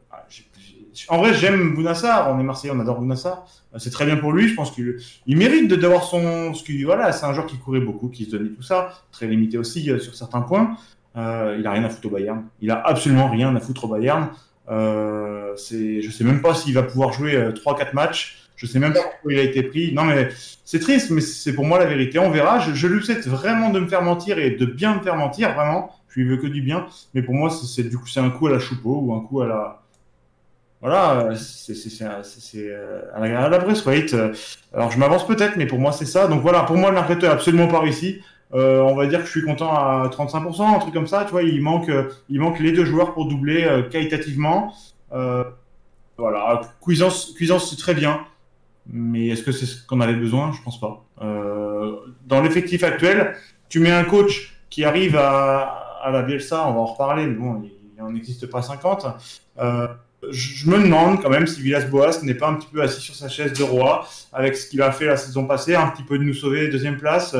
en vrai, j'aime Bounassar. On est Marseillais, on adore Bounassar. Euh, C'est très bien pour lui. Je pense qu'il il mérite de- d'avoir son. Ce qui, voilà, c'est un joueur qui courait beaucoup, qui se donnait tout ça. Très limité aussi euh, sur certains points. Euh, il a rien à foutre au Bayern. Il a absolument rien à foutre au Bayern. Euh, c'est, je sais même pas s'il va pouvoir jouer euh, 3-4 matchs. Je sais même pas pourquoi il a été pris. Non, mais c'est triste, mais c'est pour moi la vérité. On verra. Je, je lui souhaite vraiment de me faire mentir et de bien me faire mentir, vraiment. Je lui veux que du bien. Mais pour moi, c'est, du coup, c'est un coup à la Choupeau ou un coup à la. Voilà, euh, c'est, euh, à la, à la. Euh, Alors, je m'avance peut-être, mais pour moi, c'est ça. Donc voilà, pour moi, le mercato est absolument pas réussi. Euh, on va dire que je suis content à 35%, un truc comme ça. Tu vois, il manque, euh, il manque les deux joueurs pour doubler euh, qualitativement. Voilà, Cuisance, Cuisance c'est très bien. Mais est-ce que c'est ce qu'on avait besoin? Je pense pas. Dans l'effectif actuel, tu mets un coach qui arrive à, à la Bielsa, on va en reparler, mais bon, il n'en existe pas 50. Euh, je je me demande quand même si Villas-Boas n'est pas un petit peu assis sur sa chaise de roi avec ce qu'il a fait la saison passée, un petit peu de nous sauver deuxième place,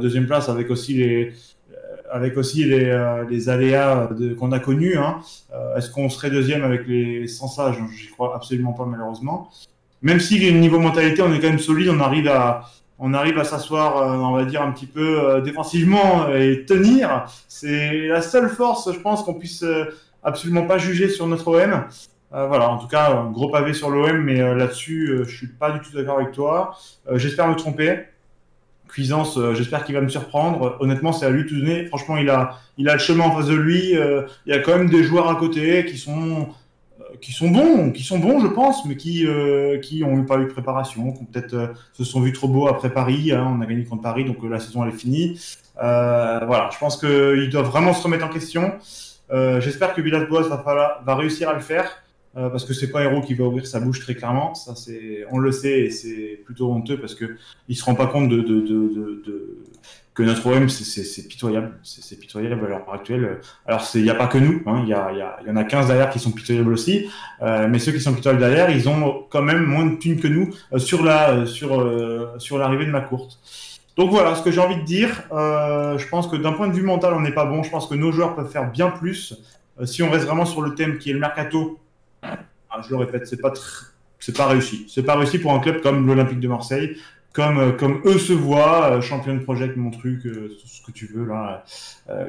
deuxième place avec aussi les euh, avec aussi les, euh, les aléas qu'on a connus. Hein. Euh, Est-ce qu'on serait deuxième avec les sans sages? J'y crois absolument pas malheureusement. Même si niveau mentalité on est quand même solide, on arrive à on arrive à s'asseoir, euh, on va dire un petit peu euh, défensivement et tenir. C'est la seule force, je pense, qu'on puisse euh, absolument pas juger sur notre OM. Euh, voilà, en tout cas, gros pavé sur l'OM, mais euh, là-dessus, euh, je suis pas du tout d'accord avec toi. Euh, j'espère me tromper. Cuisance, euh, j'espère qu'il va me surprendre. Honnêtement, c'est à lui de tout donner. Franchement, il a, il a le chemin en face de lui. Euh, il y a quand même des joueurs à côté qui sont, euh, qui sont bons, qui sont bons, je pense, mais qui, qui ont pas eu de préparation, qui peut-être se sont vus trop beaux après Paris. hein. on a gagné contre Paris, donc la saison elle est finie. Voilà, je pense qu'ils doivent vraiment se remettre en question. J'espère que Villas-Boas va réussir à le faire. Euh, parce que c'est pas Héros qui va ouvrir sa bouche très clairement, ça c'est, on le sait et c'est plutôt honteux parce que il se rend pas compte de, que notre OM c'est- pitoyable, c'est pitoyable à l'heure actuelle. Alors il n'y a pas que nous, hein, il y, a, y, a, y en a 15 derrière qui sont pitoyables aussi, euh, mais ceux qui sont pitoyables derrière, ils ont quand même moins de thunes que nous euh, sur la sur sur l'arrivée de ma courte. Donc voilà ce que j'ai envie de dire. Je pense que d'un point de vue mental, on n'est pas bon. Je pense que nos joueurs peuvent faire bien plus. Si on reste vraiment sur le thème qui est le mercato, je le répète, c'est pas c'est pas réussi. C'est pas réussi pour un club comme l'Olympique de Marseille, comme euh, comme eux se voient, euh, champion de project, mon truc, euh, ce que tu veux là,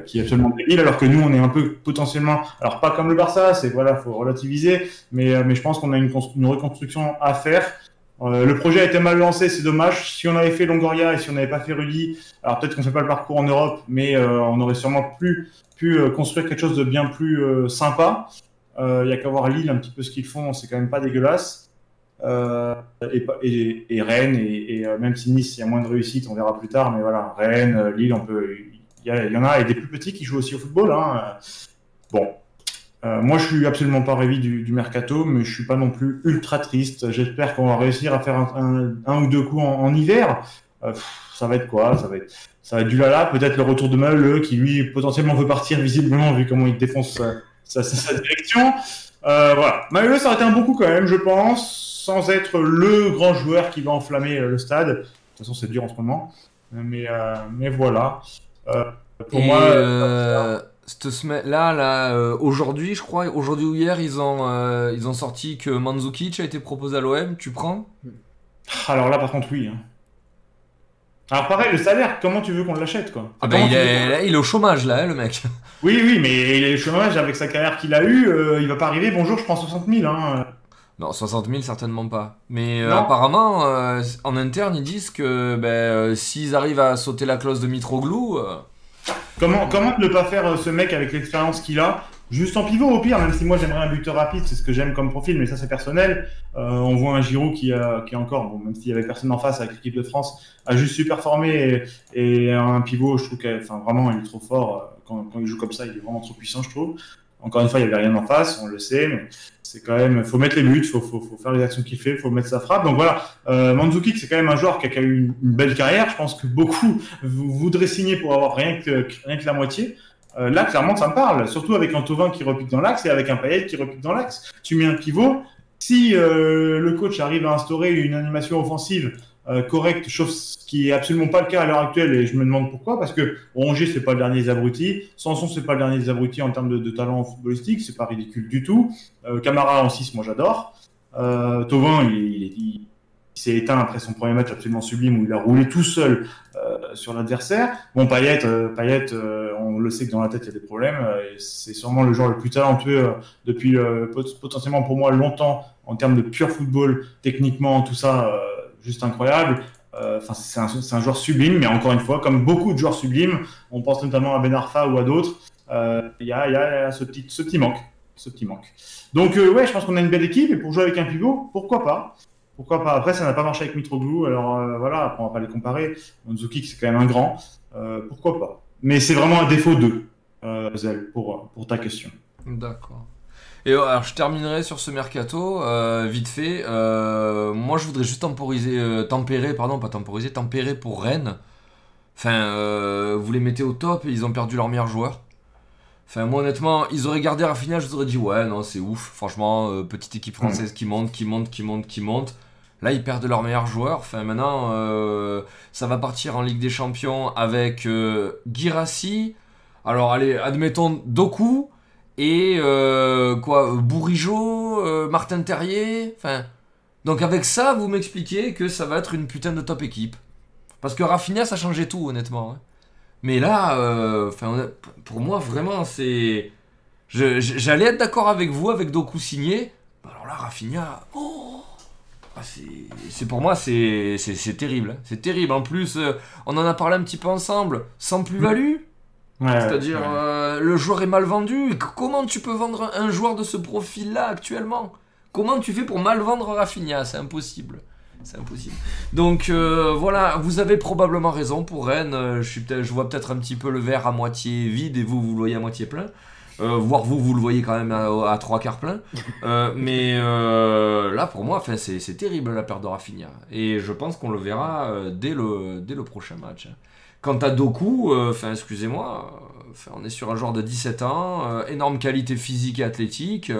qui est absolument débile. Alors que nous, on est un peu potentiellement, alors pas comme le Barça, c'est voilà, faut relativiser, mais mais je pense qu'on a une, cons- une reconstruction à faire. Le projet a été mal lancé, c'est dommage. Si on avait fait Longoria et si on n'avait pas fait Rudy, alors peut-être qu'on fait pas le parcours en Europe, mais on aurait sûrement plus pu construire quelque chose de bien plus sympa. Il y a qu'à voir Lille un petit peu ce qu'ils font, c'est quand même pas dégueulasse. Euh, et, et, Rennes, et, euh, même si Nice, il y a moins de réussite, on verra plus tard, mais voilà, Rennes, euh, Lille, on peut, il y, en a, et des plus petits qui jouent aussi au football. Hein. Bon, euh, moi, je suis absolument pas ravi du, mercato, mais je suis pas non plus ultra triste. J'espère qu'on va réussir à faire un, ou deux coups en, hiver. Euh, ça va être quoi? Ça va être, ça va être du lala. Peut-être le retour de Maheu, qui lui potentiellement veut partir visiblement vu comment il défonce sa, sa, direction. Euh, voilà, Maheu, ça aurait été un bon coup quand même, je pense, sans être le grand joueur qui va enflammer euh, le stade. De toute façon, c'est dur en ce moment. Mais, euh, mais voilà. Euh, pour Et moi, cette semaine là, là aujourd'hui, je crois, aujourd'hui ou hier, ils ont, ils ont sorti que Mandzukic a été proposé à l'OM. Tu prends? Alors là, par contre, oui. hein. Alors pareil, le salaire, comment tu veux qu'on l'achète quoi? Ah ben Comment il est, qu'on- là, il est au chômage là, hein, le mec. [laughs] Oui, oui, mais il est au chômage avec sa carrière qu'il a eue, euh, il va pas arriver. Bonjour, je prends 60 000. Hein. Non, 60 000 certainement pas. Mais euh, apparemment, euh, en interne, ils disent que ben, s'ils arrivent à sauter la clause de Mitroglou, Comment, comment ne pas faire ce mec avec l'expérience qu'il a Juste en pivot au pire, même si moi j'aimerais un buteur rapide, c'est ce que j'aime comme profil, mais ça c'est personnel. Euh, on voit un Giroud qui, a, qui est encore, bon, même s'il y avait personne en face avec l'équipe de France, a juste super formé et, et un pivot, je trouve que, vraiment, il est trop fort. euh, Quand, quand il joue comme ça, il est vraiment trop puissant, je trouve. Encore une fois, il n'y avait rien en face, on le sait, mais c'est quand même, faut mettre les buts, faut, faut, faut faire les actions qu'il fait, faut mettre sa frappe. Donc voilà, euh, Mandzukic, c'est quand même un joueur qui a, qui a eu une, une belle carrière. Je pense que beaucoup voudraient signer pour avoir rien que, rien que la moitié. Euh, là, clairement, ça me parle. Surtout avec un Tovin qui repique dans l'axe et avec un Payet qui repique dans l'axe. Tu mets un pivot. Si euh, le coach arrive à instaurer une animation offensive euh, correcte, chose qui est absolument pas le cas à l'heure actuelle et je me demande pourquoi parce que Rongier c'est pas le dernier des abrutis, Sanson c'est pas le dernier des abrutis en termes de, talent footballistique, c'est pas ridicule du tout. Camara en 6 moi j'adore. Tovin il, il, il s'est éteint après son premier match absolument sublime où il a roulé tout seul euh, sur l'adversaire. Bon, Payet, euh, Payet euh, on le sait que dans la tête il y a des problèmes. et c'est sûrement le joueur le plus talentueux depuis potentiellement pour moi longtemps en termes de pur football, techniquement, tout ça, juste incroyable. Enfin, c'est un, un, joueur sublime, mais encore une fois, comme beaucoup de joueurs sublimes, on pense notamment à Ben Arfa ou à d'autres. Il y, a, ce petit, ce petit manque, ce petit manque. Donc ouais, je pense qu'on a une belle équipe et pour jouer avec un pivot, pourquoi pas? Pourquoi pas? Après, ça n'a pas marché avec Mitroglou, alors euh, voilà, après, on va pas les comparer. Monzuki, c'est quand même un grand. Euh, pourquoi pas? Mais c'est vraiment un défaut d'eux, euh, Zel, pour, ta question. D'accord. Et alors, je terminerai sur ce mercato, euh, vite fait. Euh, moi, je voudrais juste temporiser, euh, tempérer, pardon, pas temporiser, tempérer pour Rennes. Enfin, vous les mettez au top et ils ont perdu leur meilleur joueur. Enfin, moi, honnêtement, ils auraient gardé Rafinha, je vous aurais dit, ouais, non, c'est ouf. Franchement, petite équipe française qui monte, qui monte, qui monte, qui monte. Là, ils perdent leur meilleur joueur. Enfin, maintenant, euh, ça va partir en Ligue des Champions avec euh, Girassi. Alors, allez, admettons Doku et euh, quoi, Bourigeau, Martin Terrier. Enfin, donc avec ça, vous m'expliquez que ça va être une putain de top équipe. Parce que Rafinha, ça changeait tout, honnêtement. Hein. Mais là, enfin, pour moi, vraiment, c'est. J'allais être d'accord avec vous, avec Doku signé. Alors là, Rafinha. Oh ah, c'est pour moi, c'est terrible. C'est terrible. En plus, euh, on en a parlé un petit peu ensemble, sans plus-value. Ouais, C'est-à-dire, ouais. euh, le joueur est mal vendu. Comment tu peux vendre un joueur de ce profil-là actuellement? Comment tu fais pour mal vendre Rafinha? C'est impossible. C'est impossible. Donc euh, voilà, vous avez probablement raison pour Rennes. Euh, je, suis je vois peut-être un petit peu le verre à moitié vide et vous, vous le voyez à moitié plein. Euh, voire vous, vous le voyez quand même à, à trois quarts plein. [laughs] Euh, mais là, pour moi, c'est terrible la perte de Rafinha. Et je pense qu'on le verra dès, le, dès le prochain match. Quant à Doku, enfin, excusez-moi, on est sur un joueur de 17 ans, énorme qualité physique et athlétique.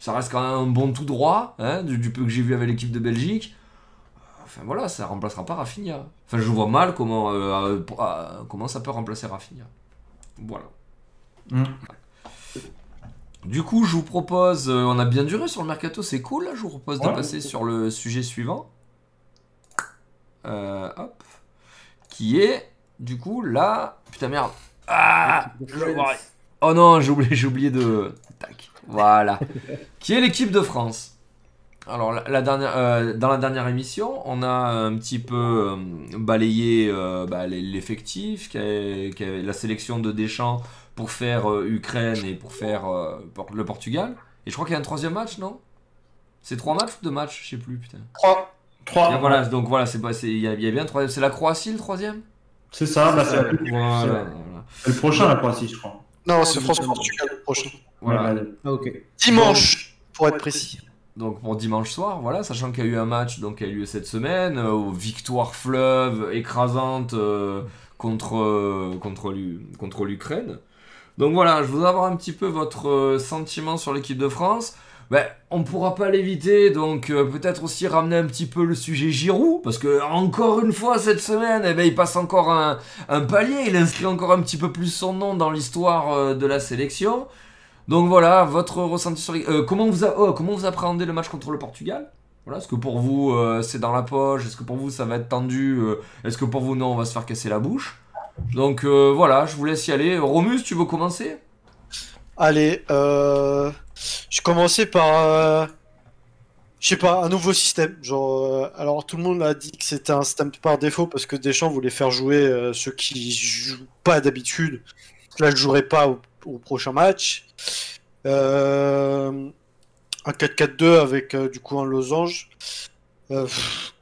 ça reste quand même un bon tout droit, hein, du, du, peu que j'ai vu avec l'équipe de Belgique. Enfin voilà, ça remplacera pas Rafinha. Enfin, je vois mal comment, comment ça peut remplacer Rafinha. Voilà. Mm. Du coup, je vous propose, euh, on a bien duré sur le mercato, c'est cool. Là, je vous propose ouais. de passer sur le sujet suivant. Euh, hop. Qui est, du coup, là. Putain, merde. Ah Oh non, j'ai oublié, oublié de. Tac. Voilà. qui est l'équipe de France? Alors, la, la dernière, euh, dans la dernière émission, on a un petit peu euh, balayé bah, l'effectif, la sélection de Deschamps pour faire euh, Ukraine et pour faire euh, le Portugal. Et je crois qu'il y a un troisième match, non? C'est trois matchs ou deux matchs Je sais plus, putain. Trois. Trois. Et voilà, donc voilà, c'est il y, a, y a bien troisième. C'est la Croatie le troisième? C'est ça, bah, c'est voilà, voilà. le prochain la Croatie, je crois. Non, c'est France-Portugal le prochain. Voilà. Ah, ok. Dimanche, pour être précis. Donc pour dimanche soir, voilà, sachant qu'il y a eu un match donc, qui a eu lieu cette semaine, euh, victoire fleuve écrasante euh, contre, euh, contre l'Ukraine. Donc voilà, je voudrais avoir un petit peu votre sentiment sur l'équipe de France. Ben, on pourra pas l'éviter, donc peut-être aussi ramener un petit peu le sujet Giroud, parce que encore une fois cette semaine, eh ben, il passe encore un, palier, il inscrit encore un petit peu plus son nom dans l'histoire de la sélection. Donc voilà, votre ressenti sur. Euh, comment, vous a... oh, comment vous appréhendez le match contre le Portugal? Voilà, Est-ce que pour vous c'est dans la poche? Est-ce que pour vous ça va être tendu? Est-ce que pour vous non, on va se faire casser la bouche? Donc euh, voilà, je vous laisse y aller. Romus, tu veux commencer? Allez, euh, je commençais par, euh, je sais pas, un nouveau système. Euh, alors tout le monde a dit que c'était un système par défaut parce que Deschamps voulait faire jouer euh, ceux qui jouent pas d'habitude. Là, je jouerai pas au prochain match. Un 4-4-2 avec du coup un losange.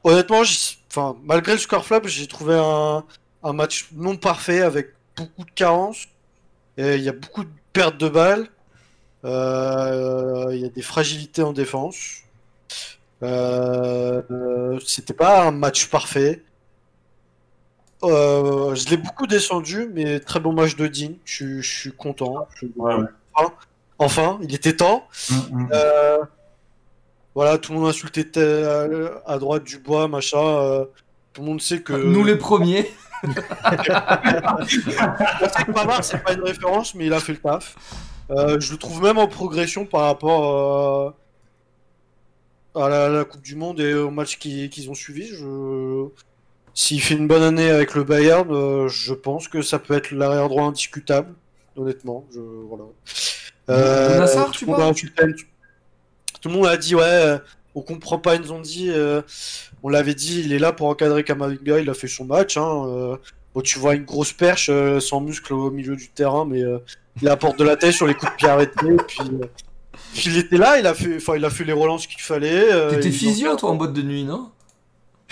honnêtement, enfin, malgré le score flop, j'ai trouvé un un match non parfait avec beaucoup de carences. Il y a beaucoup de pertes de balles. Euh, il y a des fragilités en défense. Euh, C'était pas un match parfait. Euh, je l'ai beaucoup descendu, mais très bon match de Dean. Je, suis content. Ouais. Enfin, il était temps. Mm -hmm. Euh, voilà, tout le monde insultait à droite du bois, machin. Tout le monde sait que. Nous les premiers. [laughs] Sait que Pavard, c'est pas une référence, mais il a fait le taf. Euh, je le trouve même en progression par rapport euh, à la, la Coupe du Monde et au match qui- qu'ils ont suivi. Je... S'il fait une bonne année avec le Bayern, euh, je pense que ça peut être l'arrière droit indiscutable, honnêtement. Je... Voilà. Bounassar, tout tu le monde a insulté- Tout le monde a dit, ouais, euh, on comprend pas Nzondi. euh, on l'avait dit, il est là pour encadrer Kamavinga, il a fait son match. Hein, euh, Bon, tu vois une grosse perche euh, sans muscle au milieu du terrain, mais euh, il apporte de la tête sur les coups de pied arrêtés. Puis, euh, puis il était là, il a fait, enfin, il a fait les relances qu'il fallait. euh, T'étais physio, toi, en boîte de nuit, non [laughs]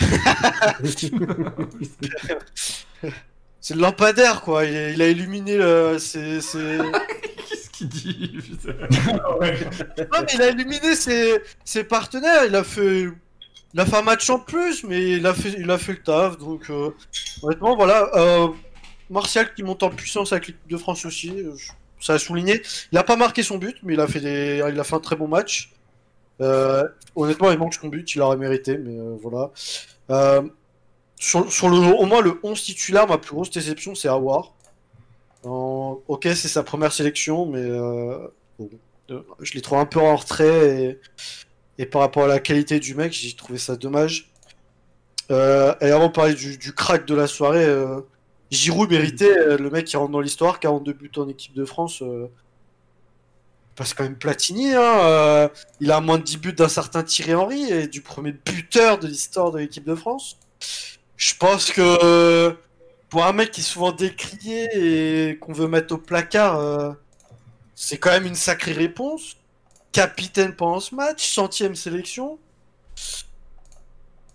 C'est le lampadaire, quoi. Il, a illuminé le. C'est. [laughs] [laughs] Non, mais il a illuminé ses, partenaires. Il a fait. Un match en plus, mais il a fait, il a fait le taf. Donc, euh, honnêtement, voilà. Euh, Martial qui monte en puissance avec l'équipe de France aussi. Ça a souligné. Il a pas marqué son but, mais il a fait, des, il a fait un très bon match. Euh, honnêtement, il manque son but. Il aurait mérité, mais voilà. Sur, sur le, au moins le 11 titulaire, ma plus grosse déception, c'est Awar. Ok, c'est sa première sélection, mais euh, je l'ai trouvé un peu en retrait et, par rapport à la qualité du mec, j'ai trouvé ça dommage. Euh, et avant de parler du, crack de la soirée, euh, Giroud méritait le mec qui rentre dans l'histoire, 42 buts en équipe de France. Euh, passe quand même Platini, hein, il a moins de 10 buts d'un certain Thierry Henry et du premier buteur de l'histoire de l'équipe de France. Je pense que pour un mec qui est souvent décrié et qu'on veut mettre au placard, euh, c'est quand même une sacrée réponse. Capitaine pendant ce match, centième sélection.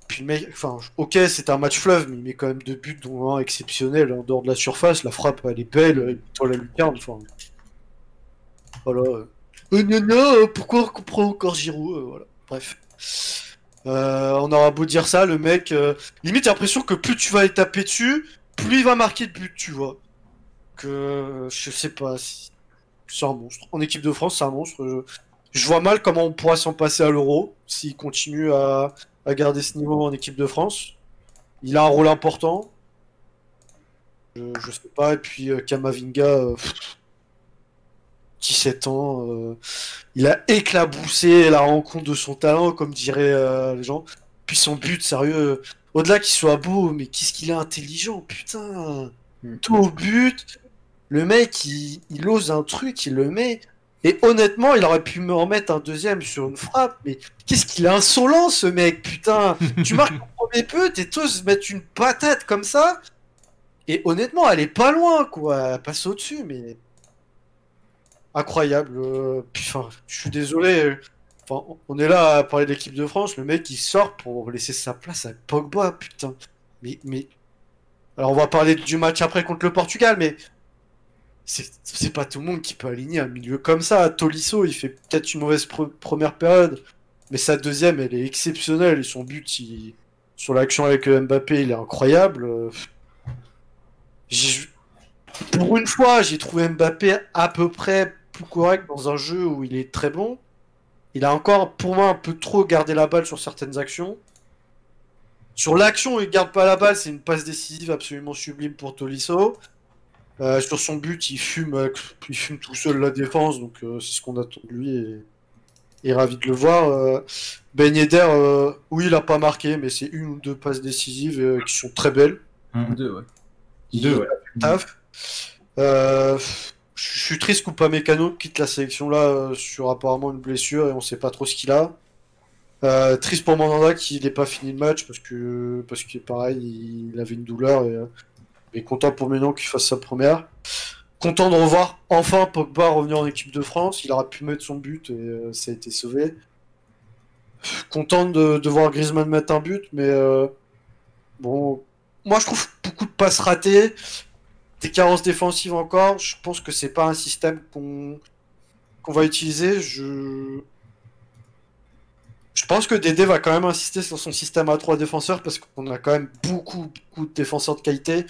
Puis le mec, enfin, ok, c'est un match fleuve, mais il met quand même deux buts, dont un exceptionnel en dehors de la surface. La frappe, elle est belle, il la lucarne. Enfin, voilà. Euh, gna, euh, pourquoi on comprend encore Giroud euh, Voilà. Bref. On aura beau dire ça, le mec, limite, j'ai l'impression que plus tu vas aller taper dessus, plus il va marquer de buts, tu vois. Que je sais pas si c'est un monstre. En équipe de France, c'est un monstre. Je, vois mal comment on pourra s'en passer à l'Euro s'il continue à, garder ce niveau en équipe de France. Il a un rôle important. Je, je sais pas. Et puis euh, Kamavinga, euh, pff, 17 ans, euh, il a éclaboussé la rencontre de son talent, comme diraient euh, les gens. Puis son but, sérieux, au-delà qu'il soit beau, mais qu'est-ce qu'il est intelligent, putain. Mm. Tout au but. Le mec, il, il ose un truc, il le met. Et honnêtement, il aurait pu me remettre un deuxième sur une frappe, mais qu'est-ce qu'il est insolent ce mec, putain. [laughs] tu marques ton premier but et tous mettent une patate comme ça. Et honnêtement, elle est pas loin, quoi. Elle passe au-dessus, mais. Incroyable. euh, enfin, je suis désolé. Enfin, on est là à parler de l'équipe de France. Le mec, il sort pour laisser sa place à Pogba, putain. Mais, mais. Alors, on va parler du match après contre le Portugal, mais. C'est pas tout le monde qui peut aligner un milieu comme ça. Tolisso, il fait peut-être une mauvaise pre- première période, mais sa deuxième, elle est exceptionnelle. Et son but, sur l'action avec Mbappé, il est incroyable. Pour une fois, j'ai trouvé Mbappé à peu près plus correct dans un jeu où il est très bon. Il a encore, pour moi, un peu trop gardé la balle sur certaines actions. Sur l'action où il garde pas la balle, c'est une passe décisive absolument sublime pour Tolisso. Euh, sur son but, il fume, euh, il fume tout seul la défense, donc euh, c'est ce qu'on attend de lui et, et ravi de le voir. Euh, ben Yedder, euh, oui, il a pas marqué, mais c'est une ou deux passes décisives euh, qui sont très belles. Deux, ouais. Deux, ouais. Taf. Je suis triste qu'Upamecano quitte la sélection là euh, sur apparemment une blessure et on sait pas trop ce qu'il a. Euh, triste pour Mandanda qu'il n'ait pas fini le match parce que parce pareil il avait une douleur et, euh, content pour Ménon qu'il fasse sa première. Content de revoir enfin Pogba revenir en équipe de France. Il aurait pu mettre son but et ça a été sauvé. Content de, de voir Griezmann mettre un but, mais bon, moi je trouve beaucoup de passes ratées, des carences défensives encore. Je pense que c'est pas un système qu'on va utiliser. Je je pense que Dédé va quand même insister sur son système à trois défenseurs parce qu'on a quand même beaucoup beaucoup de défenseurs de qualité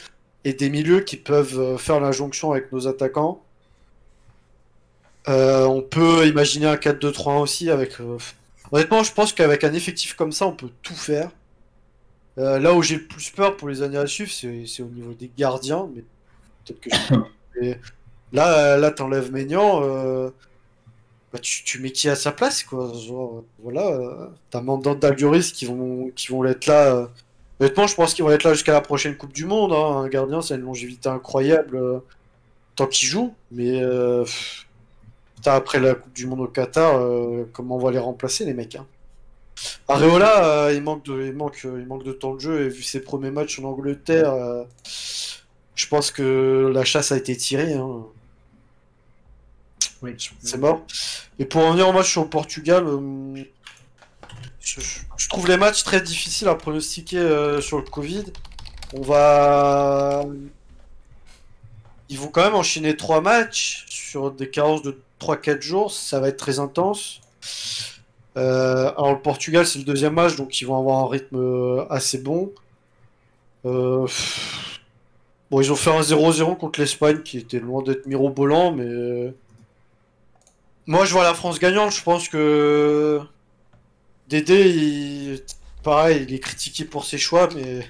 et des milieux qui peuvent euh, faire la jonction avec nos attaquants. Euh, on peut imaginer un 4-2-3-1 aussi avec. euh, Honnêtement, je pense qu'avec un effectif comme ça, on peut tout faire. Là où j'ai le plus peur pour les années à suivre, c'est au niveau des gardiens. Mais peut-être que je... [laughs] là, là, t'enlèves Maignan. euh, bah, tu, tu mets qui à sa place, quoi. Genre, voilà, euh, t'as Mandant d'Alioris qui vont, qui vont être là. euh. Honnêtement, je pense qu'ils vont être là jusqu'à la prochaine Coupe du Monde. hein. Un gardien, c'est une longévité incroyable euh, tant qu'il joue. Mais putain, après la Coupe du Monde au Qatar, comment on va les remplacer, les mecs hein Areola, il, manque de, il, manque, il manque de temps de jeu. Et vu ses premiers matchs en Angleterre, je pense que la chasse a été tirée. hein. Oui. C'est mort. Et pour en venir au match sur le Portugal, euh, je, trouve les matchs très difficiles à pronostiquer euh, sur le Covid. On va. Ils vont quand même enchaîner trois matchs sur des carences de 3-4 jours. Ça va être très intense. Euh, alors, le Portugal, c'est le deuxième match, donc ils vont avoir un rythme assez bon. Euh, Bon, ils ont fait un 0-0 contre l'Espagne qui était loin d'être mirobolant, mais. euh, Moi, je vois la France gagnante. Je pense que. Dédé, il... pareil, il est critiqué pour ses choix, mais.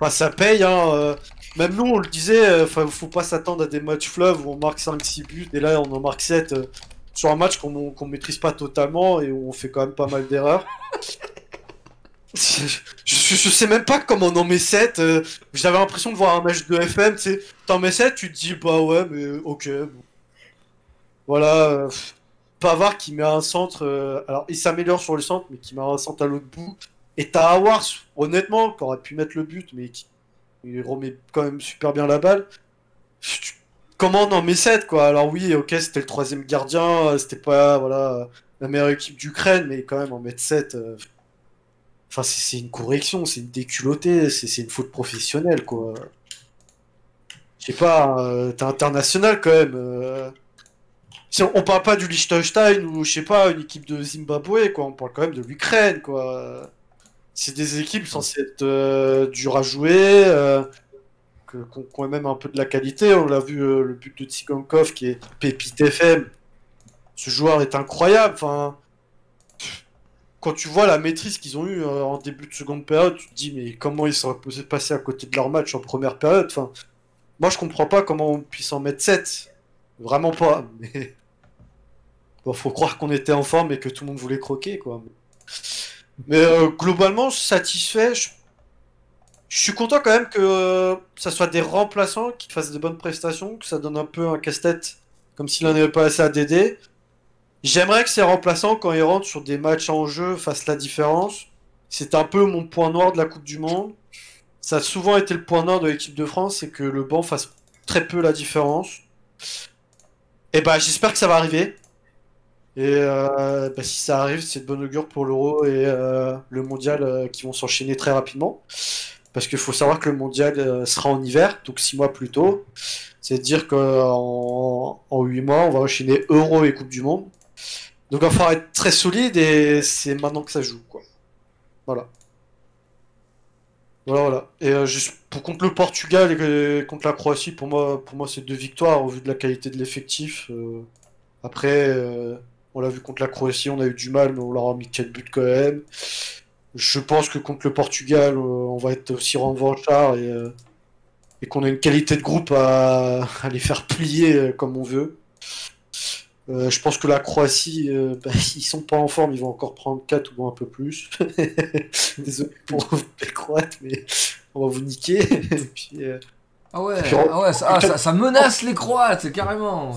Enfin, ça paye, hein. euh, Même nous, on le disait, euh, enfin, faut pas s'attendre à des matchs fleuves où on marque 5-6 buts, et là, on en marque 7 euh, sur un match qu'on qu'on maîtrise pas totalement et où on fait quand même pas mal d'erreurs. Je, sais même pas comment on en met 7. euh, J'avais l'impression de voir un match de FM, tu sais. T'en mets 7, tu te dis, bah ouais, mais ok. bon. Voilà. euh, Pavard qui met un centre. euh, alors, il s'améliore sur le centre, mais qui met un centre à l'autre bout. Et t'as Awar, honnêtement, qui aurait pu mettre le but, mais qui remet quand même super bien la balle. Comment on en met 7, quoi? Alors, oui, ok, c'était le troisième gardien, euh, c'était pas, voilà, la meilleure équipe d'Ukraine, mais quand même, en mettre 7. Enfin, c'est une correction, c'est une déculottée, c'est une faute professionnelle, quoi. Je sais pas, euh, t'es international quand même. euh. On, on parle pas du Liechtenstein ou, je sais pas, une équipe de Zimbabwe, quoi. On parle quand même de l'Ukraine, quoi. C'est des équipes censées être euh, dures à jouer, euh, qu'on ait même un peu de la qualité. On l'a vu, le but de Tsigankov qui est pépite FM. Ce joueur est incroyable, enfin quand tu vois la maîtrise qu'ils ont eue euh, en début de seconde période, tu te dis mais comment ils sont passer à côté de leur match en première période. Moi je comprends pas comment on puisse en mettre 7. Vraiment pas. [laughs] Mais bon, faut croire qu'on était en forme et que tout le monde voulait croquer quoi. Mais euh, globalement satisfait. Je... suis content quand même que euh, ça soit des remplaçants qui fassent de bonnes prestations, que ça donne un peu un casse-tête comme s'il en avait pas assez à DD. J'aimerais que ces remplaçants, quand ils rentrent sur des matchs en jeu, fassent la différence. C'est un peu mon point noir de la Coupe du Monde. Ça a souvent été le point noir de l'équipe de France, c'est que le banc fasse très peu la différence. Et bah j'espère que ça va arriver. Et bah, si ça arrive, c'est de bon augure pour l'Euro et euh, le Mondial euh, qui vont s'enchaîner très rapidement. Parce qu'il faut savoir que le Mondial sera en hiver, donc 6 mois plus tôt. C'est-à-dire qu'en en 8 mois, on va enchaîner Euro et Coupe du Monde. Donc il va falloir être très solide et c'est maintenant que ça joue, quoi. Voilà. Voilà, voilà. Et euh, juste pour contre le Portugal et contre la Croatie, pour moi, pour moi c'est deux victoires au vu de la qualité de l'effectif. Euh, après, euh, on l'a vu contre la Croatie, on a eu du mal, mais on leur a mis 4 buts quand même. Je pense que contre le Portugal, on va être aussi revanchard et, et qu'on a une qualité de groupe à, [laughs] à les faire plier comme on veut. Euh, je pense que la Croatie, euh, bah, [laughs] ils sont pas en forme, ils vont encore prendre 4 ou un peu plus. [laughs] Désolé pour [laughs] les Croates, mais on va vous niquer. Et puis, euh, Ah ouais, Puis ah ouais ça, ah, ça- ça menace les Croates, carrément.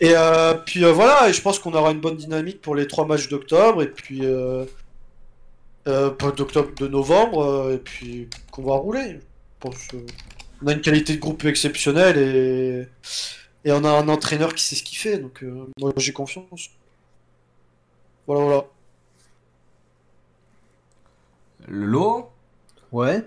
Et euh, puis voilà, et je pense qu'on aura une bonne dynamique pour les trois matchs d'octobre, et puis d'octobre, de novembre, et puis qu'on va rouler. Je pense, on a une qualité de groupe exceptionnelle et, et on a un entraîneur qui sait ce qu'il fait, donc euh, moi j'ai confiance. Voilà, voilà. Le lot Ouais.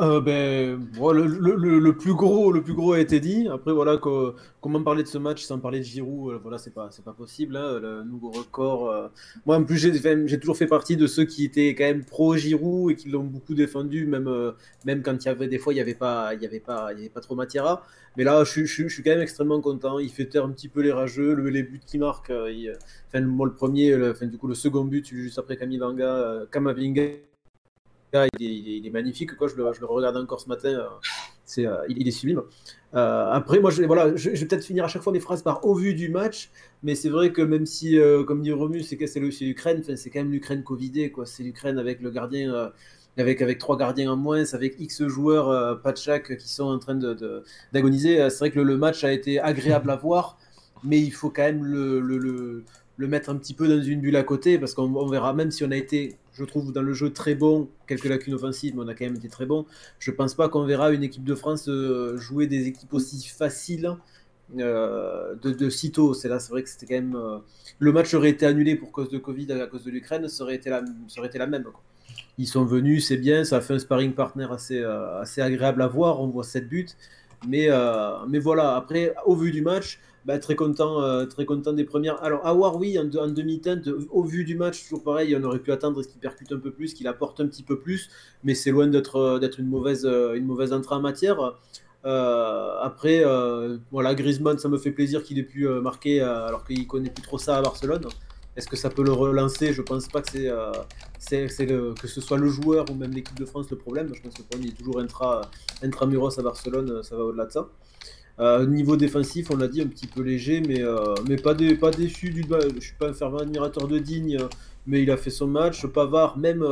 Euh, ben, bon, le, le- le- le plus gros, le plus gros a été dit. Après, voilà, que- comment parler de ce match sans parler de Giroud, euh, voilà, c'est pas, c'est pas possible. hein, le nouveau record. euh. Moi, en plus, j'ai j'ai toujours fait partie de ceux qui étaient quand même pro Giroud et qui l'ont beaucoup défendu, même, même quand il y avait des fois, il y avait pas, il y avait pas, il y avait pas trop matière à. Mais là, je, suis- quand même extrêmement content. Il fait taire un petit peu les rageux, le- les buts qu'il marque. euh, il- enfin, moi, le premier, le- enfin, du coup, le second but juste après Kamavinga, euh, il est, magnifique. Quoi. Je, le, je le regardais encore ce matin. c'est, il, est sublime. après, moi, je, voilà, je, vais peut-être finir à chaque fois mes phrases par au vu du match, mais c'est vrai que même si, comme dit Romu, c'est l'Ukraine, c'est quand même l'Ukraine Covidée. C'est l'Ukraine avec le gardien avec, avec trois gardiens en moins, avec X joueurs, euh, pas de qui sont en train d'agoniser. C'est vrai que le, match a été agréable à voir, mais il faut quand même le, le, mettre un petit peu dans une bulle à côté, parce qu'on verra, même si on a été, je trouve, dans le jeu très bon, quelques lacunes offensives, mais on a quand même été très bon, je pense pas qu'on verra une équipe de France euh, jouer des équipes aussi faciles. Euh, de, de sitôt. C'est là, c'est vrai que même. le match aurait été annulé pour cause de Covid à cause de l'Ukraine, ça aurait été la, même. Ils sont venus, c'est bien, ça a fait un sparring partner assez, euh, assez agréable à voir. On voit 7 buts. Mais, euh, mais voilà, après, au vu du match, bah, très, content, euh, très content des premières. Alors, Awar, oui, en, demi-teinte, au vu du match, toujours pareil, on aurait pu attendre qu'il percute un peu plus, qu'il apporte un petit peu plus, mais c'est loin d'être une mauvaise, une mauvaise entrée en matière. après, voilà, Griezmann, ça me fait plaisir qu'il ait pu marquer alors qu'il connaît plus trop ça à Barcelone. Est-ce que ça peut le relancer? Je pense pas que c'est euh, que ce soit le joueur ou même l'équipe de France le problème. Je pense que le problème est toujours intra, intramuros à Barcelone, ça va au-delà de ça. Euh, niveau défensif, on l'a dit, un petit peu léger, mais, euh, mais pas, pas déçu du Je suis pas un fervent admirateur de Digne, mais il a fait son match. Pavard, même,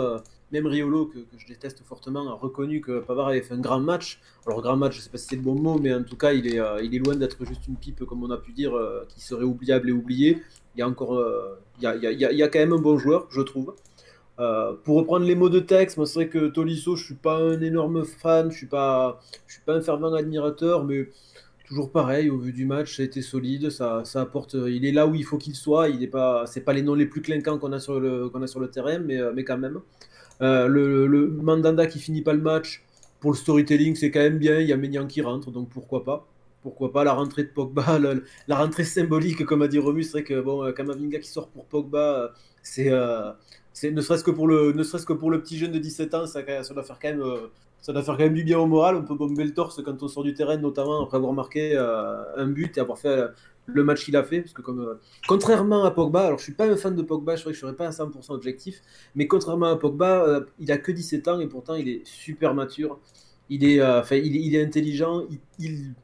même Riolo, que, je déteste fortement, a reconnu que Pavard avait fait un grand match. Alors, grand match, je sais pas si c'est le bon mot, mais en tout cas, il est, il est loin d'être juste une pipe, comme on a pu dire, qui serait oubliable et oublié il y a encore, euh, il, y a, il, y a, quand même un bon joueur, je trouve. Euh, pour reprendre les mots de texte, moi c'est vrai que Tolisso, je suis pas un énorme fan, je suis pas, je suis pas un fervent admirateur, mais toujours pareil au vu du match, ça a été solide, ça, ça apporte, il est là où il faut qu'il soit, il est pas, c'est pas les noms les plus clinquants qu'on a sur le, qu'on a sur le terrain, mais, euh, mais quand même. le, le, Mandanda qui finit pas le match, pour le storytelling, c'est quand même bien. Il y a Ménian qui rentre, donc pourquoi pas pourquoi pas la rentrée de Pogba, [laughs] la, rentrée symbolique, comme a dit Romus, c'est vrai que bon, euh, Kamavinga qui sort pour Pogba, euh, c'est, euh, c'est ne serait-ce que pour le, ne serait-ce que pour le petit jeune de 17 ans, ça, ça doit faire quand même, ça doit faire quand même du bien au moral. On peut bomber le torse quand on sort du terrain, notamment après avoir marqué un but et avoir fait le match qu'il a fait, parce que comme contrairement à Pogba, alors je suis pas un fan de Pogba, je crois que je serais pas à 100% objectif, mais contrairement à Pogba, il a que 17 ans et pourtant il est super mature. Il est, il, est intelligent, il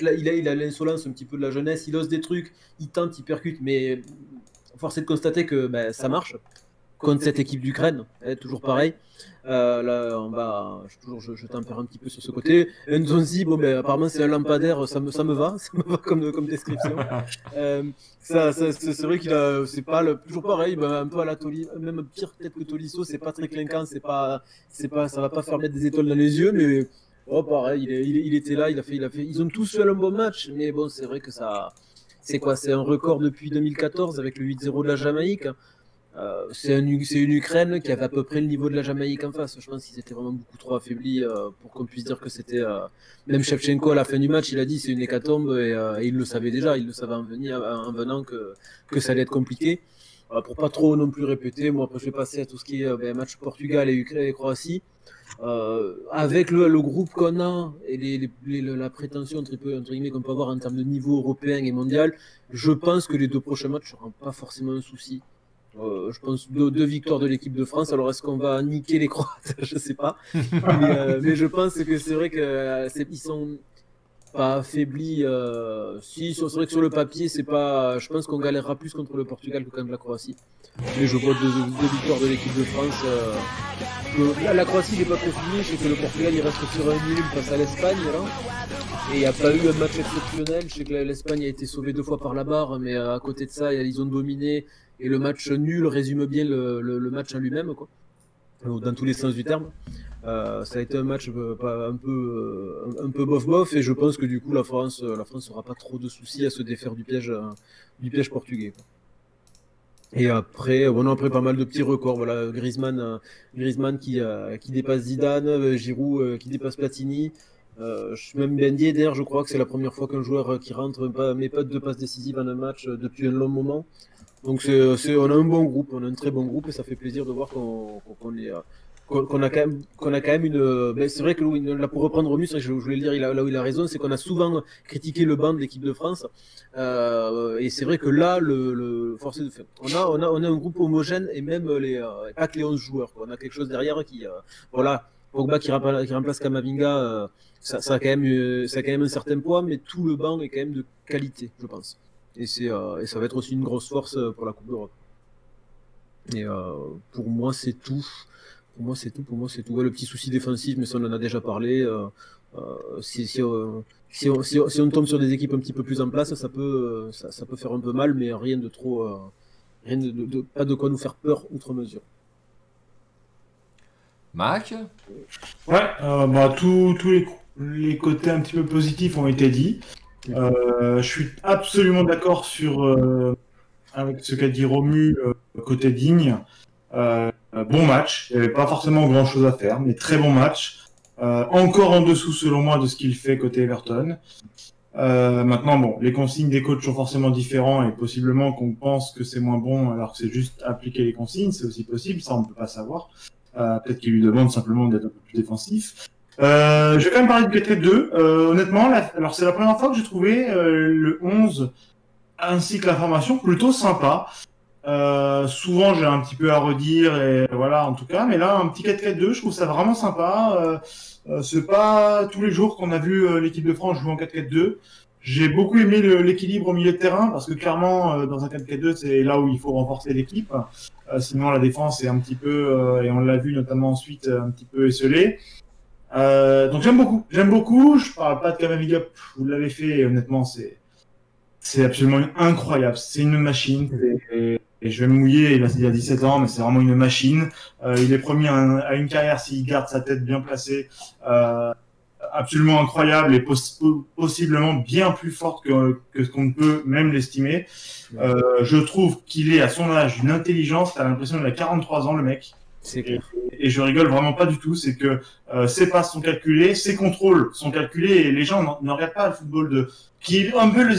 il a, il a l'insolence un petit peu de la jeunesse, il ose des trucs, il tente, il percute, mais force est de constater que ben, ça marche contre cette équipe d'Ukraine, hein, toujours pareil. Euh, là, on va, je, toujours, je, je tempère un petit peu sur ce côté. Nzonzi, bon, ben, apparemment c'est un lampadaire, ça me, ça me va, [laughs] ça me va comme, comme description. [laughs] Euh, ça, ça c'est vrai qu'il a, c'est pas le, toujours pareil, ben, un peu à la Toli, même pire peut-être que Tolisso, c'est pas très clinquant, c'est pas, c'est pas, ça va pas faire mettre des étoiles dans les yeux, mais Oh, pareil, il, était là, il a, fait, il a fait. Ils ont tous fait un bon match, mais bon, c'est vrai que ça. C'est quoi C'est un record depuis 2014 avec le 8-0 de la Jamaïque. Euh, c'est une Ukraine qui avait à peu près le niveau de la Jamaïque en face. Je pense qu'ils étaient vraiment beaucoup trop affaiblis euh, pour qu'on puisse dire que c'était. Euh, même Shevchenko à la fin du match, il a dit c'est une hécatombe et, il le savait déjà, il le savait en, venir, en venant que, que ça allait être compliqué. pour pas trop non plus répéter, moi après je vais passer à tout ce qui est ben, match Portugal et, Ukraine et Croatie. Avec le, groupe qu'on a et les, la prétention entre, entre guillemets qu'on peut avoir en termes de niveau européen et mondial, je pense que les deux prochains matchs ne seront pas forcément un souci. Euh, je pense deux, deux victoires de l'équipe de France. Alors est-ce qu'on va niquer les Croates [laughs] Je sais pas. [laughs] Euh, [laughs] mais, je pense que c'est vrai qu'ils sont pas affaiblis. si c'est vrai que sur le papier, c'est pas. Je pense qu'on galérera plus contre le Portugal que contre la Croatie. Mais je vois deux, deux victoires de l'équipe de France la, Croatie n'est pas trop finie, c'est que le Portugal il reste sur un nul face à l'Espagne Et il n'y a pas eu un match exceptionnel. Je sais que l'Espagne a été sauvée deux fois par la barre, mais euh, à côté de ça, ils ont dominé. Et le match nul résume bien le, match en lui-même, quoi. Dans tous les sens du terme. Euh, ça a été un match euh, un peu un peu bof bof et je pense que du coup la France la France pas trop de soucis à se défaire du piège du piège portugais. Et après, bon, après pas mal de petits records. Voilà, Griezmann, euh, Griezmann qui, euh, qui dépasse Zidane, euh, Giroud qui dépasse Platini. Euh, même Ben d'ailleurs, je crois que c'est la première fois qu'un joueur qui rentre met pas de passe décisive en un match depuis un long moment. Donc c'est, on a un bon groupe, on a un très bon groupe et ça fait plaisir de voir qu'on, est, qu'on a, quand même, qu'on a quand même une. Ben, c'est vrai que là, pour reprendre Romus, je, voulais le dire, a, là où il a raison, c'est qu'on a souvent critiqué le banc de l'équipe de France. Euh, et c'est vrai que là, le, le forcé de faire. On a, on, a, on a un groupe homogène et même les, euh, pas que les 11 joueurs. Quoi. On a quelque chose derrière qui. Euh, voilà, Pogba qui remplace, Kamavinga, euh, ça, ça, a quand même, ça a quand même un certain poids, mais tout le banc est quand même de qualité, je pense. Et, c'est, et ça va être aussi une grosse force pour la Coupe d'Europe. Et pour moi, c'est tout. Pour moi, c'est tout. Pour moi, c'est tout. le petit souci défensif, mais ça, on en a déjà parlé. Euh, euh, si, si, si, on, si, on, tombe sur des équipes un petit peu plus en place, ça peut, ça, ça peut faire un peu mal, mais rien de trop. Euh, rien de, de, pas de quoi nous faire peur outre mesure. Mac? Ouais, bah, tous les, les, côtés un petit peu positifs ont été dit. je suis absolument d'accord sur avec ce qu'a dit Romu côté digne. Euh, bon match, il n'y avait pas forcément grand chose à faire, mais très bon match. Euh, encore en dessous, selon moi, de ce qu'il fait côté Everton. Euh, maintenant, bon, les consignes des coachs sont forcément différents et possiblement qu'on pense que c'est moins bon alors que c'est juste appliquer les consignes, c'est aussi possible, ça on ne peut pas savoir. Euh, Peut-être qu'il lui demande simplement d'être un peu plus défensif. Euh, je vais quand même parler de pt 2. Euh, honnêtement, alors c'est la première fois que j'ai trouvé euh, le 11 ainsi que la formation plutôt sympa. Euh, souvent, j'ai un petit peu à redire, et voilà, en tout cas. Mais là, un petit 4-4-2, je trouve ça vraiment sympa. Euh, euh, c'est pas tous les jours qu'on a vu l'équipe de France jouer en 4-4-2. J'ai beaucoup aimé l'équilibre au milieu de terrain parce que clairement, dans un 4-4-2, c'est là où il faut renforcer l'équipe. sinon, la défense est un petit peu, et on l'a vu notamment ensuite, un petit peu esselée. Donc j'aime beaucoup, j'aime beaucoup. Je parle pas de Kamaviga, vous l'avez fait, honnêtement, c'est c'est absolument incroyable. C'est une machine et je vais me mouiller, il a, il a 17 ans, mais c'est vraiment une machine. Euh, il est promis à, une carrière s'il garde sa tête bien placée, euh, absolument incroyable et possiblement bien plus forte que, que ce qu'on peut même l'estimer. Euh, je trouve qu'il est à son âge d'une intelligence, t'as l'impression qu'il a 43 ans le mec. Et, et, je rigole vraiment pas du tout, c'est que euh, ses passes sont calculées, ses contrôles sont calculés et les gens ne regardent pas le football de qui est un peu le,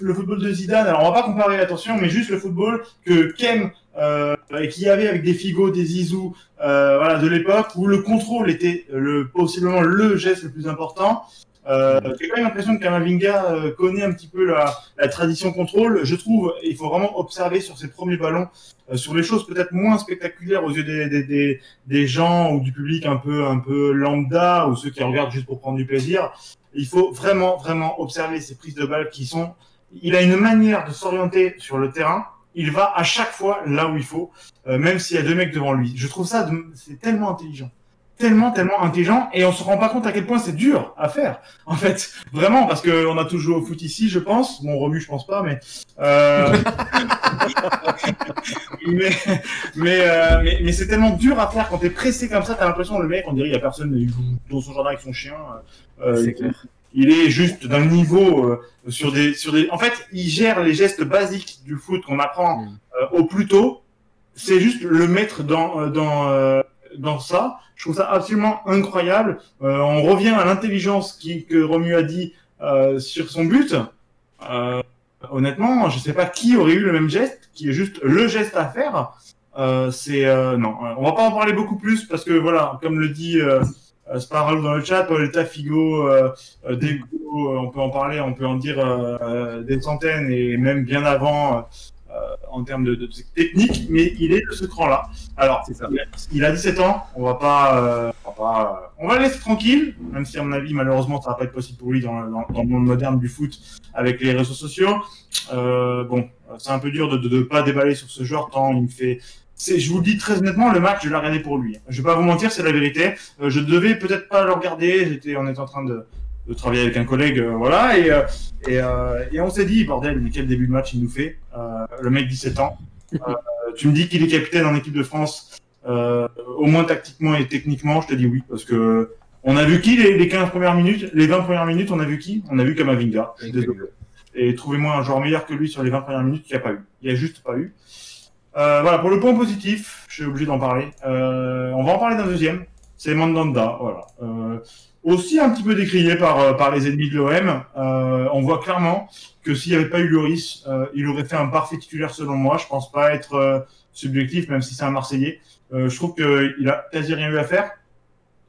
le, football de Zidane. Alors on va pas comparer attention, mais juste le football que Kem euh, et qu'il y avait avec des Figo, des Zizou, euh, voilà de l'époque où le contrôle était le possiblement le geste le plus important. Euh, J'ai quand même l'impression que Kamavinga euh, connaît un petit peu la, la, tradition contrôle. Je trouve il faut vraiment observer sur ses premiers ballons, euh, sur les choses peut-être moins spectaculaires aux yeux des, des, des, des, gens ou du public un peu un peu lambda ou ceux qui regardent juste pour prendre du plaisir. Il faut vraiment vraiment observer ces prises de balles qui sont. Il a une manière de s'orienter sur le terrain. Il va à chaque fois là où il faut, euh, même s'il y a deux mecs devant lui. Je trouve ça c'est tellement intelligent tellement, tellement intelligent et on se rend pas compte à quel point c'est dur à faire. En fait, vraiment, parce que on a tous joué au foot ici, je pense. Mon Romu, je pense pas, mais euh... [laughs] mais mais, euh, mais, mais c'est tellement dur à faire quand t'es pressé comme ça. T'as l'impression le mec, on dirait il y a personne il joue dans son jardin avec son chien. Euh, c'est clair. Il est juste d'un niveau euh, sur des sur des. En fait, il gère les gestes basiques du foot qu'on apprend mm. euh, au plus tôt. C'est juste le mettre dans euh, dans dans ça. Je trouve ça absolument incroyable. Euh, on revient à l'intelligence qui, que Romu a dit euh, sur son but. Euh, honnêtement, je sais pas qui aurait eu le même geste, qui est juste le geste à faire. Euh, c'est euh, non, on va pas en parler beaucoup plus parce que voilà, comme le dit euh, Sparrow dans le chat, Pauletta Figo, euh, Deco, on peut en parler, on peut en dire des centaines et même bien avant en termes de, de, technique, mais il est de ce cran-là. Alors, il a, il a 17 ans, on va pas, euh, on, va pas on va le laisser tranquille, même si à mon avis, malheureusement, ça va pas être possible pour lui dans, dans, dans le monde moderne du foot avec les réseaux sociaux. Euh, bon, c'est un peu dur de ne pas déballer sur ce genre tant il me fait je vous le dis très honnêtement, le match, je l'ai regardé pour lui. Je vais pas vous mentir, c'est la vérité. Euh, je devais peut-être pas le regarder. J'étais, on était en train de, de travailler avec un collègue, euh, voilà, et, euh, et, euh, et, on s'est dit, bordel, mais quel début de match il nous fait, le mec 17 ans. [laughs] tu me dis qu'il est capitaine en équipe de France, au moins tactiquement et techniquement, je te dis oui, parce que on a vu qui les, les 15 premières minutes, les 20 premières minutes, on a vu qui? On a vu Kamavinga. Je suis désolé. Et trouvez-moi un joueur meilleur que lui sur les 20 premières minutes, il n'y a pas eu. Il n'y a juste pas eu. Euh, voilà, pour le point positif, je suis obligé d'en parler. Euh, on va en parler d'un deuxième. C'est Mandanda, voilà. Euh, aussi un petit peu décrié par, euh, par les ennemis de l'OM. Euh, on voit clairement que s'il n'y avait pas eu Lloris, euh, il aurait fait un parfait titulaire selon moi. Je pense pas être euh, subjectif, même si c'est un Marseillais. Euh, je trouve qu'il a quasi rien eu à faire.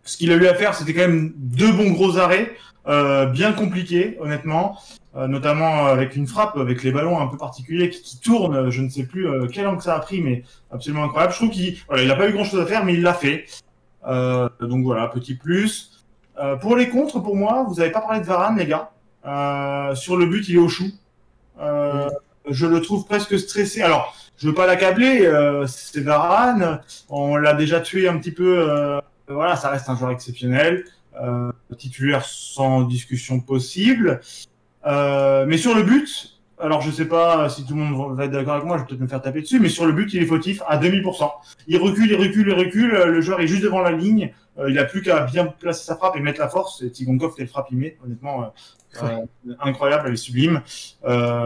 Ce qu'il a eu à faire, c'était quand même deux bons gros arrêts, euh, bien compliqués, honnêtement, notamment avec une frappe, avec les ballons un peu particuliers qui, tournent. Je ne sais plus quel angle ça a pris, mais absolument incroyable. Je trouve qu'il voilà, il a pas eu grand-chose à faire, mais il l'a fait. Donc voilà, petit plus. Euh, pour les contres, pour moi, vous n'avez pas parlé de Varane, les gars. Euh, sur le but, il est au chou. Euh, Je le trouve presque stressé. Alors, je veux pas l'accabler, c'est Varane. On l'a déjà tué un petit peu. voilà, ça reste un joueur exceptionnel. Titulaire sans discussion possible. Mais sur le but, alors je sais pas si tout le monde va être d'accord avec moi, je vais peut-être me faire taper dessus, mais sur le but, il est fautif à 2000%. Il recule, il recule, il recule. Le joueur est juste devant la ligne. Euh, il a plus qu'à bien placer sa frappe et mettre la force. Et Tigonkov, quelle frappe il met, honnêtement, euh, euh, incroyable, elle est sublime. Euh,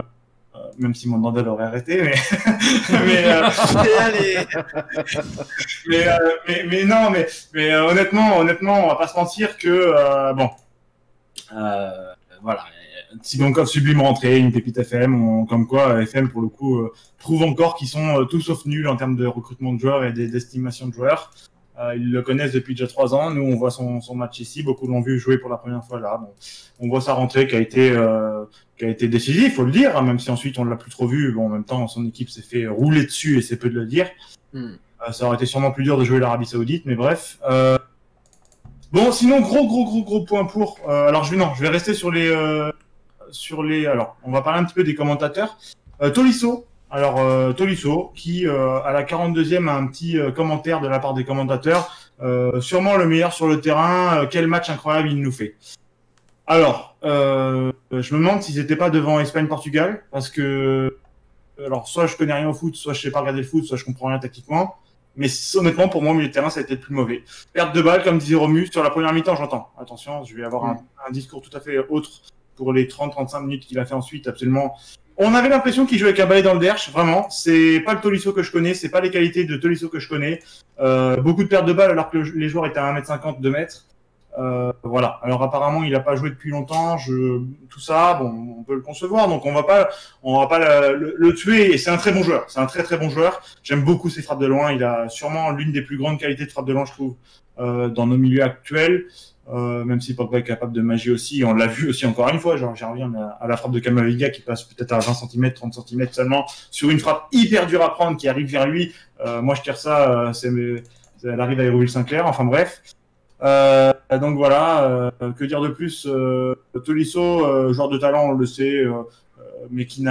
euh, même si mon Mandel aurait arrêté, mais [laughs] mais, euh, [laughs] mais, euh, mais, mais non, mais, mais euh, honnêtement, honnêtement, on va pas se mentir que euh, bon, euh, voilà, sublime rentrée, une pépite FM, on- comme quoi FM pour le coup euh, prouve encore qu'ils sont euh, tout sauf nuls en termes de recrutement de joueurs et des- d'estimation de joueurs. Euh, ils le connaissent depuis déjà trois ans. Nous, on voit son, son match ici. Beaucoup l'ont vu jouer pour la première fois là. Bon, on voit sa rentrée qui a été euh, qui a été décisive, faut le dire. hein, même si ensuite on l'a plus trop vu. Bon, en même temps, son équipe s'est fait rouler dessus et c'est peu de le dire. Hmm. Euh, ça aurait été sûrement plus dur de jouer l'Arabie Saoudite, mais bref. Euh, Bon, sinon gros gros gros gros point pour. euh, alors je vais non, je vais rester sur les euh, sur les. Alors, on va parler un petit peu des commentateurs. Euh, Tolisso. Alors euh, Tolisso qui euh, à la 42e a un petit euh, commentaire de la part des commentateurs. Euh, sûrement le meilleur sur le terrain. Quel match incroyable il nous fait. Alors, je me demande s'ils n'étaient pas devant Espagne-Portugal parce que alors soit je connais rien au foot, soit je sais pas regarder le foot, soit je comprends rien tactiquement. Mais honnêtement, pour moi, au milieu de terrain, ça a été le plus mauvais. Perte de balle, comme disait Romu, sur la première mi-temps, j'entends. Attention, je vais avoir un, un discours tout à fait autre pour les 30-35 minutes qu'il a fait ensuite, absolument. On avait l'impression qu'il jouait avec un balai dans le derche, vraiment. C'est pas le Tolisso que je connais, c'est pas les qualités de Tolisso que je connais. Euh, beaucoup de pertes de balles alors que le- les joueurs étaient à 1m50, 2 mètres. Euh, voilà. Alors apparemment, il a pas joué depuis longtemps. Je... Tout ça, bon, on peut le concevoir. Donc on va pas, on va pas le, le- le tuer. Et c'est un très bon joueur. C'est un très très bon joueur. J'aime beaucoup ses frappes de loin. Il a sûrement l'une des plus grandes qualités de frappe de loin, je trouve, euh, dans nos milieux actuels. Euh, même si Pogba est capable de magie aussi, on l'a vu aussi encore une fois, genre j'y reviens à la frappe de Kamavinga qui passe peut-être à 20 cm, 30 cm seulement, sur une frappe hyper dure à prendre qui arrive vers lui. Euh, moi je tire ça, euh, c'est, elle arrive à Hérouville Sinclair, enfin bref. Euh, donc voilà, euh, que dire de plus euh, Tolisso, joueur de talent, on le sait, mais qui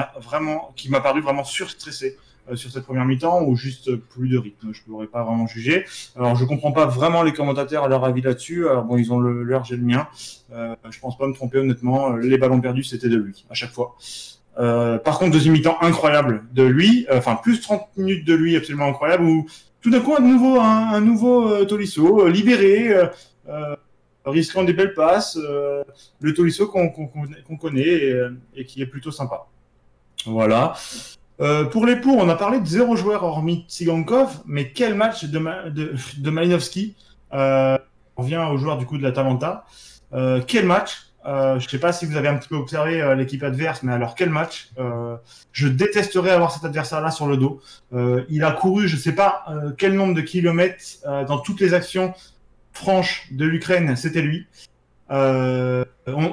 qui m'a paru vraiment surstressé sur cette première mi-temps ou juste plus de rythme. Je ne pourrais pas vraiment juger. Alors je comprends pas vraiment les commentateurs à leur avis là-dessus. Alors bon, ils ont le leur, j'ai le mien. Euh, je pense pas me tromper honnêtement. Les ballons perdus, c'était de lui à chaque fois. Euh, par contre, deuxième mi-temps incroyable de lui, euh, enfin plus 30 minutes de lui absolument incroyable où tout d'un coup un nouveau un, nouveau euh, Tolisso euh, libéré, euh, euh, risquant des belles passes, euh, le Tolisso qu'on connaît et, euh, et qui est plutôt sympa. Voilà. Euh, pour les pour, on a parlé de zéro joueur hormis Tsigankov, mais quel match de, Ma- Malinowski. Euh, on revient aux joueurs du coup de la Talenta. Euh, quel match euh, Je sais pas si vous avez un petit peu observé l'équipe adverse, mais alors quel match Je détesterais avoir cet adversaire-là sur le dos. Il a couru, je sais pas quel nombre de kilomètres dans toutes les actions franches de l'Ukraine, c'était lui. Il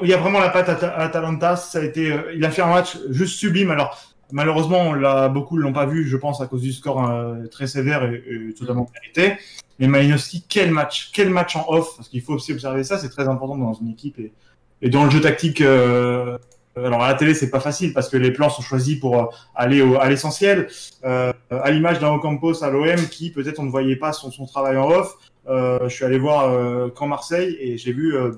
y a vraiment la patte à, Ta- à Atalanta. Ça a été, il a fait un match juste sublime. Alors malheureusement, beaucoup ne l'ont pas vu, je pense, à cause du score euh, très sévère et, et totalement mérité. Mais Malinowski, quel match, quel match en off, parce qu'il faut aussi observer ça, c'est très important dans une équipe et, et dans le jeu tactique. euh, alors à la télé, c'est pas facile parce que les plans sont choisis pour euh, aller au, à l'essentiel. Euh, à l'image d'un Ocampos à l'OM qui peut-être on ne voyait pas son, son travail en off. Euh, je suis allé voir euh, Camp Marseille et j'ai vu euh,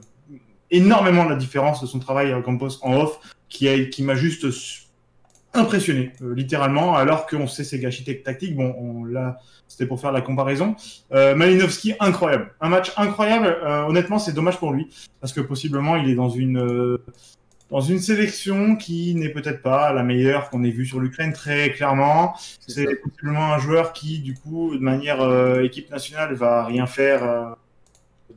énormément la différence de son travail à Ocampos en off qui, a, qui m'a juste impressionné, euh, littéralement, alors qu'on sait ses gâchis tactiques. Bon, on l'a, c'était pour faire la comparaison. Euh, Malinowski, incroyable. Un match incroyable. Euh, honnêtement, c'est dommage pour lui, parce que possiblement, il est dans une, euh, dans une sélection qui n'est peut-être pas la meilleure qu'on ait vue sur l'Ukraine, très clairement. C'est possiblement un joueur qui, du coup, de manière euh, équipe nationale, va rien faire.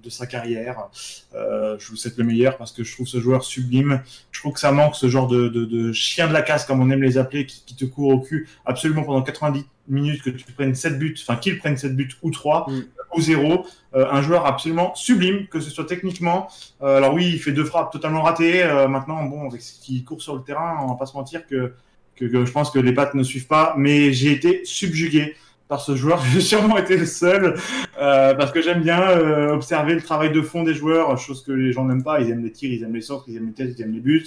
De sa carrière. Euh, je vous souhaite le meilleur parce que je trouve ce joueur sublime. Je trouve que ça manque ce genre de, de, de chien de la casse, comme on aime les appeler, qui, qui te court au cul absolument pendant 90 minutes, que tu prennes 7 buts, enfin qu'il prenne 7 buts ou 3 Mm. ou 0. Euh, un joueur absolument sublime, que ce soit techniquement. Euh, alors oui, il fait deux frappes totalement ratées. Maintenant, bon, avec ce qui court sur le terrain, on va pas se mentir que, que, que je pense que les pattes ne suivent pas. Mais j'ai été subjugué ce joueur. [laughs] J'ai sûrement été le seul euh, parce que j'aime bien euh, observer le travail de fond des joueurs, chose que les gens n'aiment pas. Ils aiment les tirs, ils aiment les centres, ils aiment les têtes, ils aiment les buts.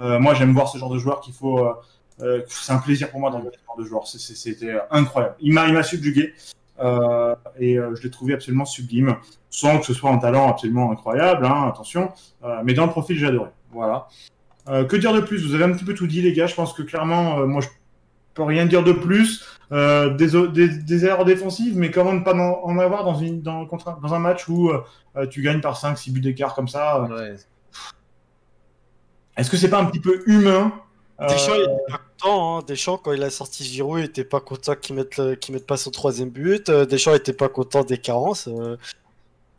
Euh, moi, j'aime voir ce genre de joueur qu'il faut. c'est un plaisir pour moi de regarder ce genre de joueur. C'était incroyable. Il m'a, il m'a subjugué et je l'ai trouvé absolument sublime, sans que ce soit un talent absolument incroyable. Hein, attention, mais dans le profil, j'ai adoré. Voilà. Que dire de plus? Vous avez un petit peu tout dit, les gars. Je pense que clairement, moi, je peux rien dire de plus. Euh, des, o- des, des erreurs défensives, mais comment ne pas en, en avoir dans, une, dans, contre un- dans un match où euh, tu gagnes par 5-6 buts d'écart comme ça euh, Ouais. Est-ce que c'est pas un petit peu humain euh, Deschamps, il était pas content. Hein. Deschamps, quand il a sorti Giroud, il était pas content qu'il mette, le- qu'il mette pas son troisième but. Deschamps était pas content des carences.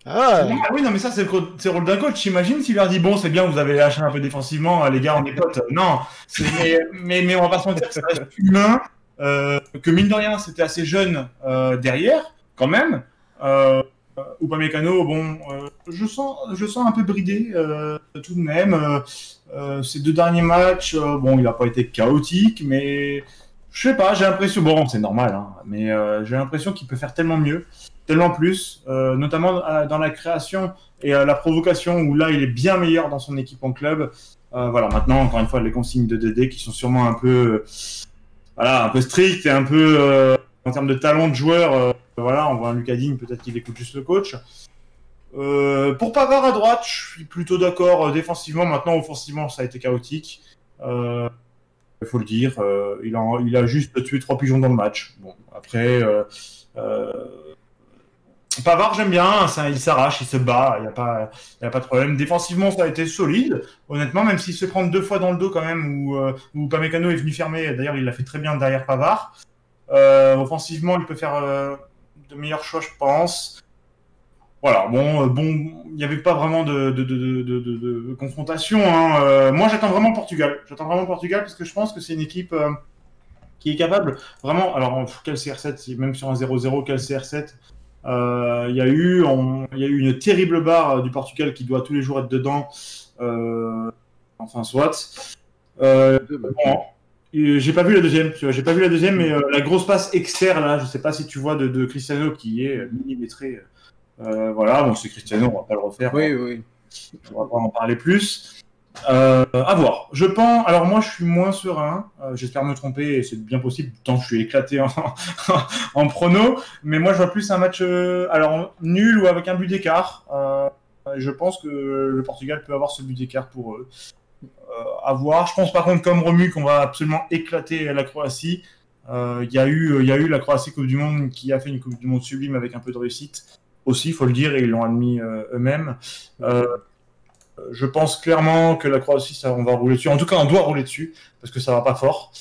Ah, Ah oui, non, mais ça, c'est le, rôle d'un coach. J'imagine s'il leur dit Bon, c'est bien, vous avez lâché un peu défensivement, les gars, on est potes. Non, mais, mais, mais on va pas se mentir, ça reste humain. Euh, que mine de rien, c'était assez jeune euh, derrière, quand même. Euh, ou pas mécano, bon, euh, je, sens, je sens un peu bridé euh, tout de même. Euh, euh, ces deux derniers matchs, euh, bon, il n'a pas été chaotique, mais je sais pas, j'ai l'impression, bon, c'est normal, hein, mais euh, j'ai l'impression qu'il peut faire tellement mieux, tellement plus, euh, notamment euh, dans la création et euh, la provocation, où là, il est bien meilleur dans son équipe en club. Euh, voilà, maintenant, encore une fois, les consignes de Dédé qui sont sûrement un peu, euh, voilà, un peu strictes et un peu, euh, en termes de talent de joueur, euh, voilà, on voit un Lucas Digne, peut-être qu'il écoute juste le coach. Euh, pour Pavard à droite, je suis plutôt d'accord euh, défensivement. Maintenant, offensivement, ça a été chaotique. Il faut le dire. il, a, il a juste tué trois pigeons dans le match. Bon, après, Pavard, j'aime bien. Ça, il s'arrache, il se bat. Il n'y a, pas- a pas de problème. Défensivement, ça a été solide. Honnêtement, même s'il se prend deux fois dans le dos quand même, où, euh, où Pamecano est venu fermer. D'ailleurs, il l'a fait très bien derrière Pavard. Euh, offensivement, il peut faire euh, de meilleurs choix, je pense. Voilà, bon, bon, il n'y avait pas vraiment de, confrontation. hein. Moi, j'attends vraiment Portugal. J'attends vraiment Portugal parce que je pense que c'est une équipe qui est capable, vraiment. Alors, quel CR7, si- même sur un 0-0, quel CR7 euh, Il y, a eu, on- il y a eu une terrible barre euh, du Portugal qui doit tous les jours être dedans. Euh, enfin, soit. Euh, bon, euh, j'ai pas vu la deuxième, tu vois, j'ai pas vu la deuxième, mais euh, la grosse passe externe là, je sais pas si tu vois de, de Cristiano qui est euh, millimétré. Euh, voilà, bon c'est Cristiano, on va pas le refaire, Oui, oui. on va pas en parler plus. Euh, à voir. Je pense. Alors moi, je suis moins serein. Euh, J'espère me tromper, c'est bien possible tant que je suis éclaté en, [laughs] en prono. Mais moi, je vois plus un match euh, nul ou avec un but d'écart. Euh, je pense que le Portugal peut avoir ce but d'écart pour eux. À voir. Je pense par contre, comme Romu, qu'on va absolument éclater la Croatie. Il y a eu, la Croatie Coupe du Monde qui a fait une Coupe du Monde sublime avec un peu de réussite aussi, il faut le dire, et ils l'ont admis eux-mêmes. Je pense clairement que la Croatie, ça, on va rouler dessus. En tout cas, on doit rouler dessus parce que ça va pas fort.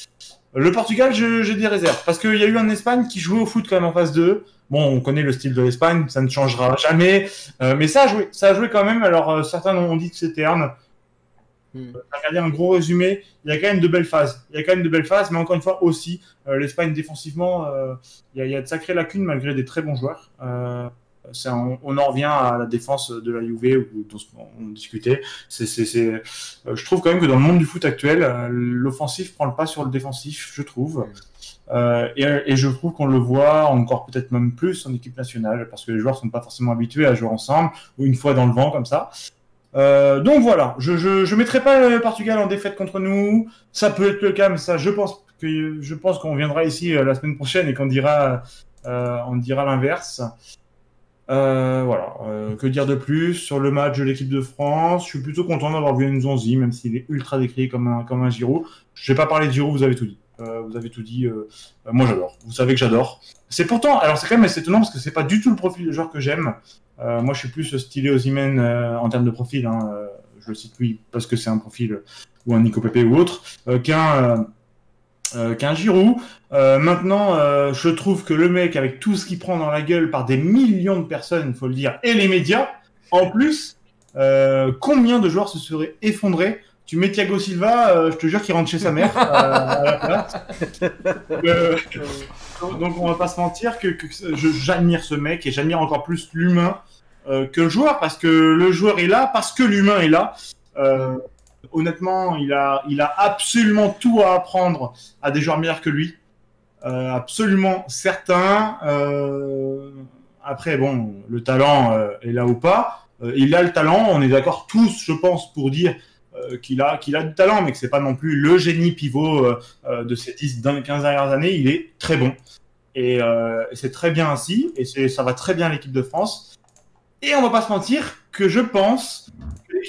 Le Portugal, j'ai des réserves parce qu'il y a eu un Espagne qui jouait au foot quand même en phase 2. Bon, on connaît le style de l'Espagne, ça ne changera jamais, Euh, mais ça a joué, ça a joué quand même. Alors euh, certains ont dit que c'est terne. Hmm. Regardez un gros résumé. Il y a quand même de belles phases. Il y a quand même de belles phases, mais encore une fois aussi, euh, l'Espagne défensivement, il y, a, il y a de sacrées lacunes malgré des très bons joueurs. On, en revient à la défense de la Juve où, dont on discutait. Euh, je trouve quand même que dans le monde du foot actuel, euh, l'offensif prend le pas sur le défensif, je trouve. Euh, et, je trouve qu'on le voit encore peut-être même plus en équipe nationale parce que les joueurs sont pas forcément habitués à jouer ensemble ou une fois dans le vent comme ça. Donc voilà, je, je, mettrai pas le Portugal en défaite contre nous. Ça peut être le cas, mais ça, je pense que je pense qu'on viendra ici la semaine prochaine et qu'on dira, on dira l'inverse. Euh, voilà. Euh, que dire de plus sur le match de l'équipe de France? Je suis plutôt content d'avoir vu Nzonzi, même s'il est ultra décrié comme un comme un Giroud. Je vais pas parler de Giroud, vous avez tout dit. Euh, vous avez tout dit. euh, euh, moi, j'adore. Vous savez que j'adore. C'est pourtant, alors c'est quand même assez étonnant parce que c'est pas du tout le profil de joueur que j'aime. Euh, moi, je suis plus stylé Ozymen euh, en termes de profil. Hein. Je le cite lui parce que c'est un profil ou un Nico Pepe ou autre qu'un qu'un Giroud. Euh, maintenant, euh, je trouve que le mec, avec tout ce qu'il prend dans la gueule par des millions de personnes, il faut le dire, et les médias, En plus, euh, combien de joueurs se seraient effondrés? Tu mets Thiago Silva, euh, je te jure qu'il rentre chez sa mère [laughs] euh, à la place. Euh, donc on va pas se mentir que, que j'admire ce mec et j'admire encore plus l'humain euh, que le joueur parce que le joueur est là parce que l'humain est là. Honnêtement, il a, il a absolument tout à apprendre à des joueurs meilleurs que lui. Euh, absolument certain. Euh, après, bon, le talent euh, est là ou pas. Il a le talent. On est d'accord tous, je pense, pour dire qu'il a, a du talent, mais que c'est pas non plus le génie pivot de ces 10, 15 dernières années. Il est très bon. Et, c'est très bien ainsi. Et ça va très bien l'équipe de France. Et on va pas se mentir que je pense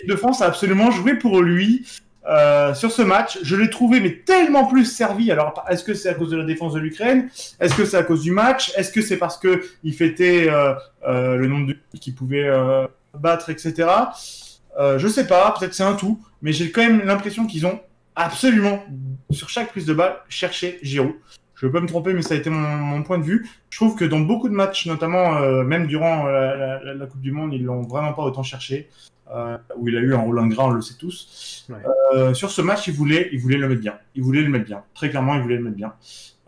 de France a absolument joué pour lui euh, sur ce match. Je l'ai trouvé mais tellement plus servi. Alors est-ce que c'est à cause de la défense de l'Ukraine? Est-ce que c'est à cause du match? Est-ce que c'est parce que il fêtait euh, euh, le nombre de qu'il pouvait battre, etc. Je sais pas. Peut-être c'est un tout. Mais j'ai quand même l'impression qu'ils ont absolument sur chaque prise de balle cherché Giroud. Je peux me tromper, mais ça a été mon, point de vue. Je trouve que dans beaucoup de matchs, notamment même durant la, la- la Coupe du Monde, ils l'ont vraiment pas autant cherché. Euh, où il a eu un rôle ingrat, on le sait tous. Ouais. Euh, sur ce match, il voulait, il voulait le mettre bien. Il voulait le mettre bien. Très clairement, il voulait le mettre bien.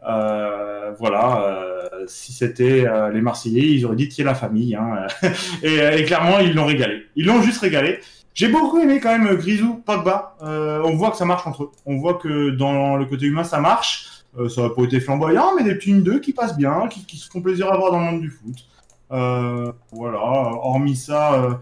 Euh, voilà. si c'était les Marseillais, ils auraient dit tiens la famille. Hein. [laughs] et, et clairement, ils l'ont régalé. Ils l'ont juste régalé. J'ai beaucoup aimé quand même Grisou, Pogba. On voit que ça marche entre eux. On voit que dans le côté humain, ça marche. Ça n'a pas été flamboyant, mais des petits 1-2 qui passent bien, qui, qui se font plaisir à voir dans le monde du foot. Voilà. Hormis ça.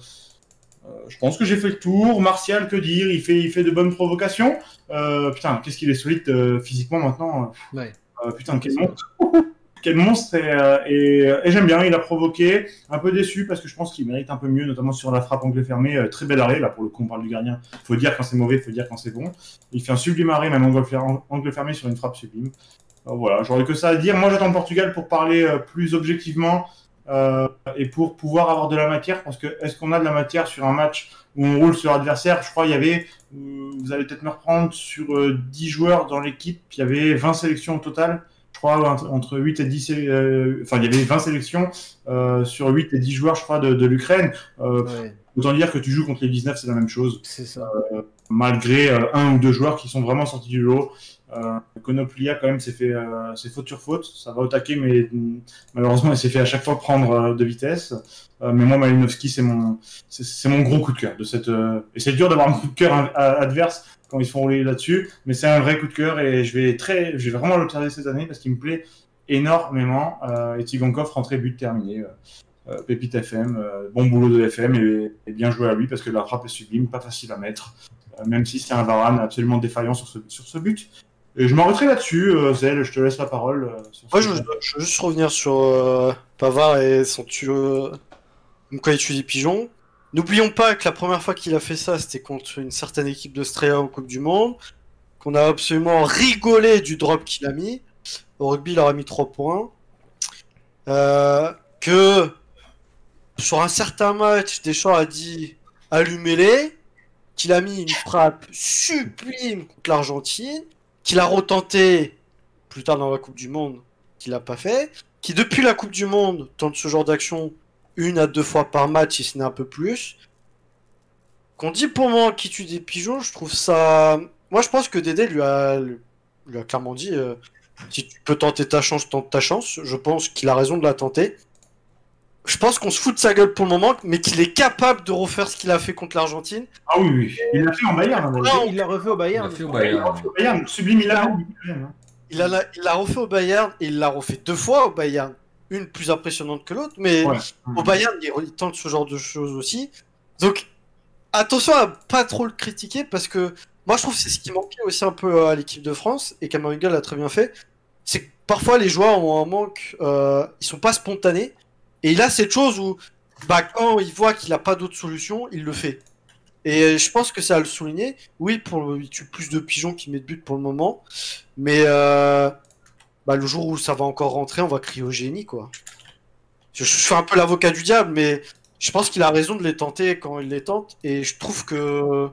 Euh, je pense que j'ai fait le tour. Martial, que dire? Il fait, il fait de bonnes provocations. Euh, putain, qu'est-ce qu'il est solide euh, physiquement maintenant. Ouais. Putain, quel monstre. [laughs] quel monstre. Et, et, et j'aime bien, il a provoqué. Un peu déçu parce que je pense qu'il mérite un peu mieux, notamment sur la frappe anglais fermé. Euh, très bel arrêt, là pour le coup, on parle du gardien. faut dire quand c'est mauvais, faut dire quand c'est bon. Il fait un sublime arrêt, même angle, fer- angle fermé sur une frappe sublime. Voilà, j'aurais que ça à dire. Moi, j'attends Portugal pour parler plus objectivement euh, et pour pouvoir avoir de la matière. Parce que est-ce qu'on a de la matière sur un match où on roule sur l'adversaire? Je crois qu'il y avait, euh, vous allez peut-être me reprendre, sur euh, 10 joueurs dans l'équipe, il y avait 20 sélections au total. Je crois entre, entre 8 et 10, sé- euh, enfin il y avait 20 sélections euh, sur 8 et 10 joueurs, je crois, de, de l'Ukraine. Euh, Ouais, Autant dire que tu joues contre les 19, c'est la même chose c'est ça. malgré euh, un ou deux joueurs qui sont vraiment sortis du lot. Euh, Konoplia, quand même, s'est fait euh, c'est faute sur faute. Ça va au taquet, mais mm, malheureusement, il s'est fait à chaque fois prendre euh, de vitesse. Euh, mais moi, Malinowski, c'est mon, c'est- mon gros coup de cœur de cette. euh, Et c'est dur d'avoir un coup de cœur adverse quand ils se font rouler là-dessus, mais c'est un vrai coup de cœur et je vais très, je vais vraiment l'observer cette année parce qu'il me plaît énormément. Et Tigankov rentré but terminé. Pépite FM, bon boulot de FM et, et bien joué à lui parce que la frappe est sublime, pas facile à mettre. Même si c'est un Varane absolument défaillant sur ce, sur ce but. Et je m'arrêterai là-dessus, euh, Zell, je te laisse la parole. euh, Moi, ce je, veux juste revenir sur euh, Pavard et son tuyau. Quoi il tue des pigeons. N'oublions pas que la première fois qu'il a fait ça, c'était contre une certaine équipe d'Australia en Coupe du Monde. Qu'on a absolument rigolé du drop qu'il a mis. Au rugby, il aura mis 3 points. Euh, que sur un certain match, Deschamps a dit allumez-les. Qu'il a mis une frappe sublime contre l'Argentine. Qu'il a retenté plus tard dans la Coupe du Monde qu'il n'a pas fait, qui depuis la Coupe du Monde tente ce genre d'action une à deux fois par match, si ce n'est un peu plus. Qu'on dit pour moi qu'il tue des pigeons, je trouve ça. Moi, je pense que Dédé lui a, lui a clairement dit euh, si tu peux tenter ta chance, tente ta chance. Je pense qu'il a raison de la tenter. Je pense qu'on se fout de sa gueule pour le moment, mais qu'il est capable de refaire ce qu'il a fait contre l'Argentine. Ah oui, oui. Il l'a fait en Bayern. hein, d'ailleurs. Il l'a refait au Il Bayern. a fait au Il Bayern. l'a fait au Bayern, sublime, il l'a hein. Il la- refait au Bayern et il l'a refait deux fois au Bayern. Une plus impressionnante que l'autre, mais Ouais. au Bayern, il, il tente ce genre de choses aussi. Donc, attention à pas trop le critiquer parce que moi, je trouve que c'est ce qui manquait aussi un peu à l'équipe de France et Kamavinga l'a très bien fait. C'est que parfois les joueurs ont un manque, euh, ils sont pas spontanés. Et il a cette chose où, bah, quand il voit qu'il a pas d'autre solution, il le fait. Et je pense que c'est à le souligner. Oui, pour il tue plus de pigeons qui met de but pour le moment, mais euh, bah, le jour où ça va encore rentrer, on va crier au génie, quoi. Je, suis un peu l'avocat du diable, mais je pense qu'il a raison de les tenter quand il les tente. Et je trouve que.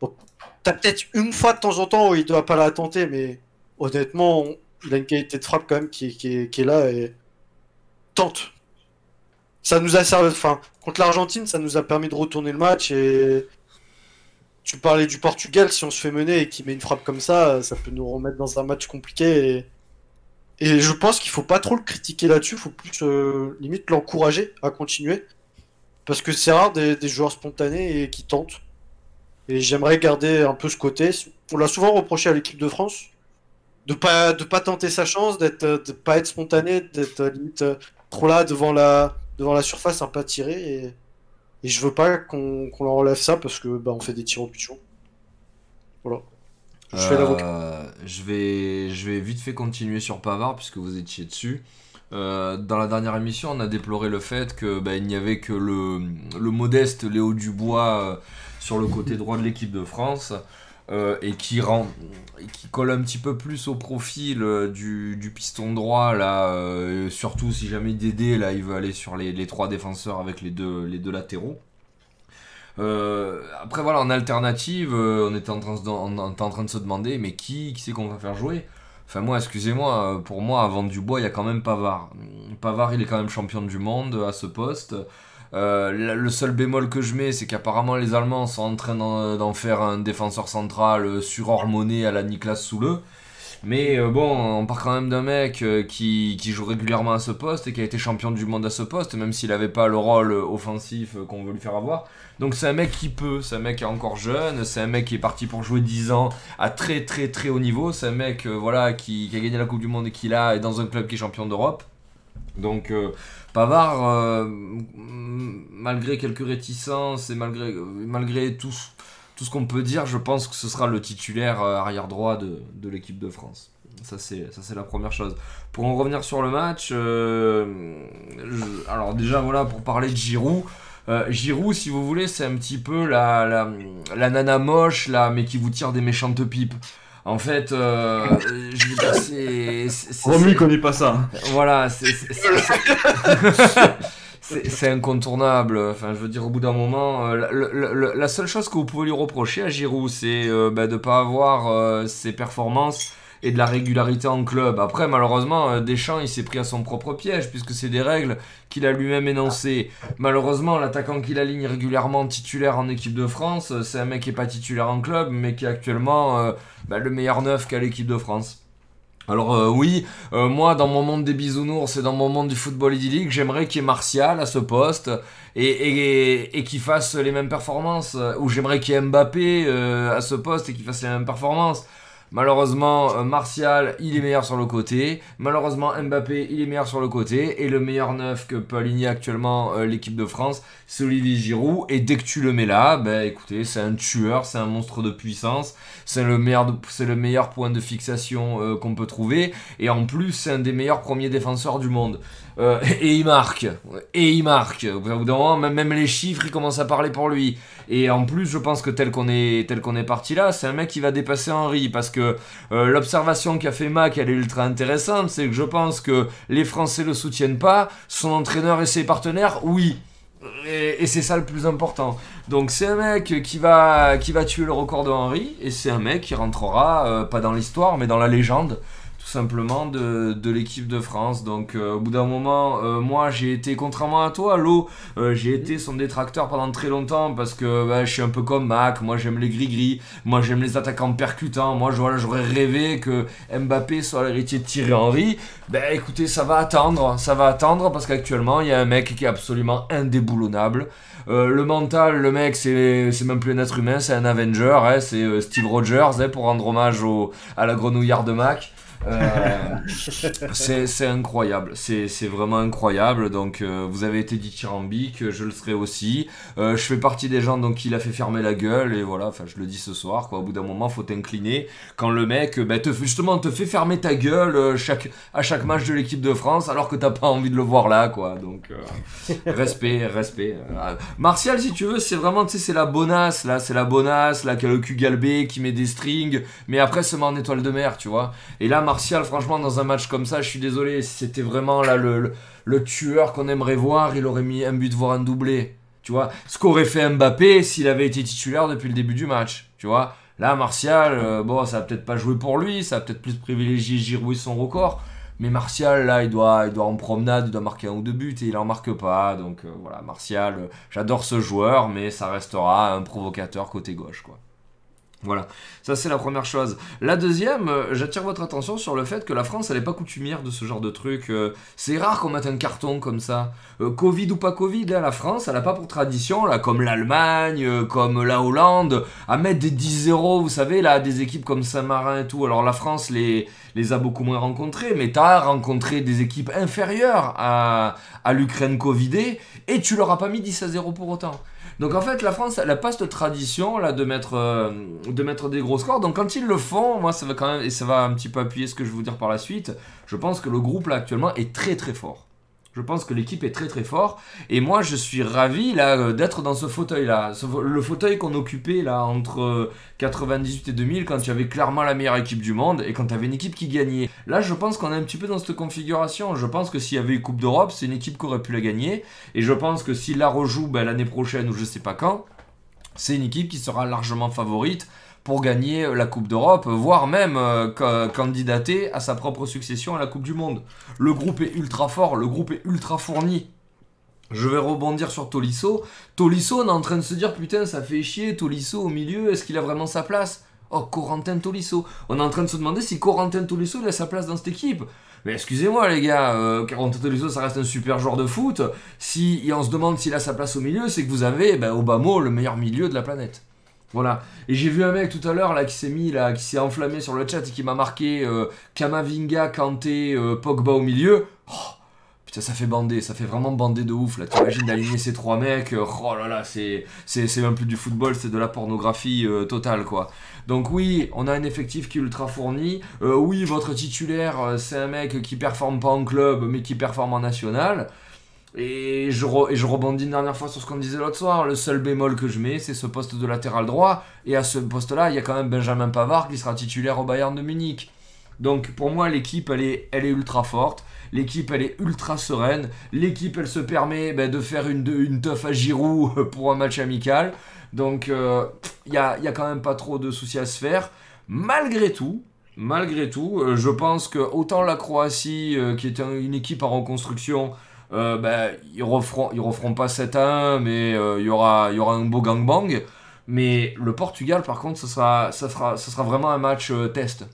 Bon, T'as peut-être une fois de temps en temps où il doit pas la tenter, mais honnêtement, on- il a une qualité de frappe quand même qui est là et tente. Ça nous a servi. Enfin, contre l'Argentine, ça nous a permis de retourner le match et. Tu parlais du Portugal, si on se fait mener et qu'il met une frappe comme ça, ça peut nous remettre dans un match compliqué. Et, je pense qu'il faut pas trop le critiquer là-dessus, il faut plus euh, limite l'encourager à continuer. Parce que c'est rare des, des joueurs spontanés et qui tentent. Et j'aimerais garder un peu ce côté. On l'a souvent reproché à l'équipe de France de pas de pas tenter sa chance, d'être de pas être spontané, d'être euh, limite euh, trop là devant la devant la surface un pas tiré et, et je veux pas qu'on leur enlève ça parce que bah on fait des tirs au pigeon. Voilà. Je fais l'avocat. Euh, je vais, je vais vite fait continuer sur Pavard puisque vous étiez dessus. Euh, dans la dernière émission, on a déploré le fait que bah, il n'y avait que le, le modeste Léo Dubois euh, sur le côté droit de l'équipe de France euh, et qui rend, qui colle un petit peu plus au profil euh, du, du piston droit là. euh, surtout si jamais Dédé là, il veut aller sur les, les trois défenseurs avec les deux, les deux latéraux. Après voilà, en alternative, on était en train, de en train de se demander, mais qui, qui c'est qu'on va faire jouer? Enfin moi, excusez-moi, pour moi, avant Dubois, il y a quand même Pavard. Pavard, il est quand même champion du monde à ce poste. Euh, la- le seul bémol que je mets, c'est qu'apparemment les Allemands sont en train d'en faire un défenseur central euh, surhormoné à la Niklas Soule. Mais euh, bon, on part quand même d'un mec qui, qui joue régulièrement à ce poste et qui a été champion du monde à ce poste, même s'il n'avait pas le rôle offensif qu'on veut lui faire avoir. Donc c'est un mec qui peut, c'est un mec qui est encore jeune, c'est un mec qui est parti pour jouer 10 ans à très très très haut niveau, c'est un mec voilà, qui, a gagné la Coupe du Monde et qui là est dans un club qui est champion d'Europe. Donc Pavard, euh, malgré quelques réticences et malgré, tout, ce- qu'on peut dire, je pense que ce sera le titulaire euh, arrière droit de, l'équipe de France. Ça c'est, la première chose. Pour en revenir sur le match, euh, alors déjà voilà, pour parler de Giroud, euh, Giroud, si vous voulez, c'est un petit peu la, la, la nana moche, là, mais qui vous tire des méchantes pipes. En fait, euh, je veux dire, c'est... Romu connaît pas ça. voilà, c'est- incontournable. Enfin, je veux dire, au bout d'un moment, euh, la, le- le- la seule chose que vous pouvez lui reprocher à Giroud, c'est euh, bah, de ne pas avoir ses performances et de la régularité en club. Après, malheureusement, euh, Deschamps, il s'est pris à son propre piège, puisque c'est des règles qu'il a lui-même énoncées. Malheureusement, l'attaquant qu'il aligne régulièrement titulaire en équipe de France, euh, c'est un mec qui n'est pas titulaire en club, mais qui est actuellement euh, bah, le meilleur neuf qu'a l'équipe de France. Alors oui, moi dans mon monde des bisounours et dans mon monde du football idyllique, j'aimerais qu'il y ait Martial à ce poste et, et, et qu'il fasse les mêmes performances. Ou j'aimerais qu'il y ait Mbappé à ce poste et qu'il fasse les mêmes performances. Malheureusement, euh, Martial, il est meilleur sur le côté. Malheureusement, Mbappé, il est meilleur sur le côté. Et le meilleur neuf que peut aligner actuellement euh, l'équipe de France, c'est Olivier Giroud. Et dès que tu le mets là, ben écoutez, c'est un tueur, c'est un monstre de puissance. C'est le meilleur, point de fixation euh, qu'on peut trouver. Et en plus, c'est un des meilleurs premiers défenseurs du monde. Euh, et il marque. Et il marque. Au bout d'un moment, même, les chiffres, ils commencent à parler pour lui. Et en plus, je pense que tel qu'on est, parti là, c'est un mec qui va dépasser Henry. Parce que euh, l'observation qu'a fait Mac, elle est ultra intéressante. C'est que je pense que les Français le soutiennent pas. Son entraîneur et ses partenaires, oui. Et, et c'est ça le plus important. Donc c'est un mec qui va, qui va tuer le record de Henry. Et c'est un mec qui rentrera, euh, pas dans l'histoire, mais dans la légende tout simplement de, de l'équipe de France. Donc euh, au bout d'un moment, euh, moi j'ai été, contrairement à toi, euh, j'ai été son détracteur pendant très longtemps parce que bah, je suis un peu comme Mac, moi j'aime les gris-gris, moi j'aime les attaquants percutants, moi voilà, j'aurais rêvé que Mbappé soit l'héritier de Thierry Henry. Ben écoutez, ça va attendre, ça va attendre parce qu'actuellement il y a un mec qui est absolument indéboulonnable. Euh, le mental, le mec, c'est même plus un être humain, c'est un Avenger, hein, c'est Steve Rogers hein, pour rendre hommage au, à la grenouillarde de Mac. Euh, [laughs] c'est incroyable, c'est vraiment incroyable. Donc, euh, vous avez été dithyrambique, je le serai aussi. Euh, je fais partie des gens donc il a fait fermer la gueule et voilà. Enfin, je le dis ce soir. Quoi. Au bout d'un moment, faut t'incliner quand le mec, bah, te justement, te fait fermer ta gueule chaque à chaque match de l'équipe de France, alors que t'as pas envie de le voir là, quoi. Donc, respect, respect. Martial, si tu veux, c'est vraiment, tu sais, c'est la bonasse là, c'est la bonasse là qui a le cul galbé, qui met des strings, mais après se met en étoile de mer, tu vois. Et là, Martial, franchement, dans un match comme ça, je suis désolé, c'était vraiment là le, le, le tueur qu'on aimerait voir, il aurait mis un but, voire un doublé. Tu vois, ce qu'aurait fait Mbappé s'il avait été titulaire depuis le début du match. Tu vois, là, Martial, euh, bon, ça va peut-être pas jouer pour lui, ça va peut-être plus privilégier Giroud et son record. Mais Martial, là, il doit, il doit en promenade, il doit marquer un ou deux buts et il en marque pas. Donc euh, voilà, Martial, euh, j'adore ce joueur, mais ça restera un provocateur côté gauche, quoi. Voilà, ça c'est la première chose. La deuxième, euh, j'attire votre attention sur le fait que la France, elle n'est pas coutumière de ce genre de truc. Euh, c'est rare qu'on mette un carton comme ça. Euh, Covid ou pas Covid, la France, elle n'a pas pour tradition, là, comme l'Allemagne, comme la Hollande, à mettre des 10-0, vous savez, là, des équipes comme Saint-Marin et tout. Alors la France les, les a beaucoup moins rencontrés, mais t'as rencontré des équipes inférieures à, à l'Ukraine Covidée, et tu leur as pas mis 10 à 0 pour autant. Donc en fait, la France, elle n'a pas cette tradition là de mettre, euh, de mettre des gros scores. Donc quand ils le font, moi ça va quand même, et ça va un petit peu appuyer ce que je vais vous dire par la suite, je pense que le groupe là actuellement est très très fort. Je pense que l'équipe est très très fort. Et moi je suis ravi euh, d'être dans ce fauteuil là. Ce fa- le fauteuil qu'on occupait là entre euh, 98 et 2000 quand tu avais clairement la meilleure équipe du monde et quand tu avais une équipe qui gagnait. Là je pense qu'on est un petit peu dans cette configuration. Je pense que s'il y avait eu Coupe d'Europe, c'est une équipe qui aurait pu la gagner. Et je pense que s'il la rejoue ben, l'année prochaine ou je sais pas quand, c'est une équipe qui sera largement favorite pour gagner la Coupe d'Europe, voire même euh, ca- candidater à sa propre succession à la Coupe du Monde. Le groupe est ultra fort, le groupe est ultra fourni. Je vais rebondir sur Tolisso. Tolisso, on est en train de se dire putain, ça fait chier, Tolisso au milieu, est-ce qu'il a vraiment sa place? Oh, Corentin Tolisso. On est en train de se demander si Corentin Tolisso a sa place dans cette équipe. Mais excusez-moi les gars, euh, Corentin Tolisso ça reste un super joueur de foot. Si on se demande s'il a sa place au milieu, c'est que vous avez ben, Obama le meilleur milieu de la planète. Voilà. Et j'ai vu un mec tout à l'heure là qui s'est mis là, qui s'est enflammé sur le chat et qui m'a marqué euh, Kamavinga, Kanté, euh, Pogba au milieu. Oh, putain, ça fait bander, ça fait vraiment bander de ouf là. T'imagines d'aligner ces trois mecs. euh, oh là là, c'est c'est même plus du football, c'est de la pornographie totale quoi. Donc oui, on a un effectif qui est ultra fourni. Oui, votre titulaire, c'est un mec qui performe pas en club, mais qui performe en national. Et je, rebondis une dernière fois sur ce qu'on disait l'autre soir. Le seul bémol que je mets, c'est ce poste de latéral droit. Et à ce poste-là, il y a quand même Benjamin Pavard qui sera titulaire au Bayern de Munich. Donc pour moi, l'équipe, elle est, ultra forte. L'équipe, elle est ultra sereine. L'équipe, elle se permet ben, de faire une, une teuf à Giroud pour un match amical. Donc euh, il n'y a, y a quand même pas trop de soucis à se faire. Malgré tout, malgré tout, euh, je pense que autant la Croatie, euh, qui est un- une équipe en reconstruction, euh, ben, ils referont, ils referont pas 7 à 1, mais euh, il y, aura, il y aura un beau gangbang. Mais le Portugal, par contre, ça sera, ça sera, ça sera vraiment un match euh, test.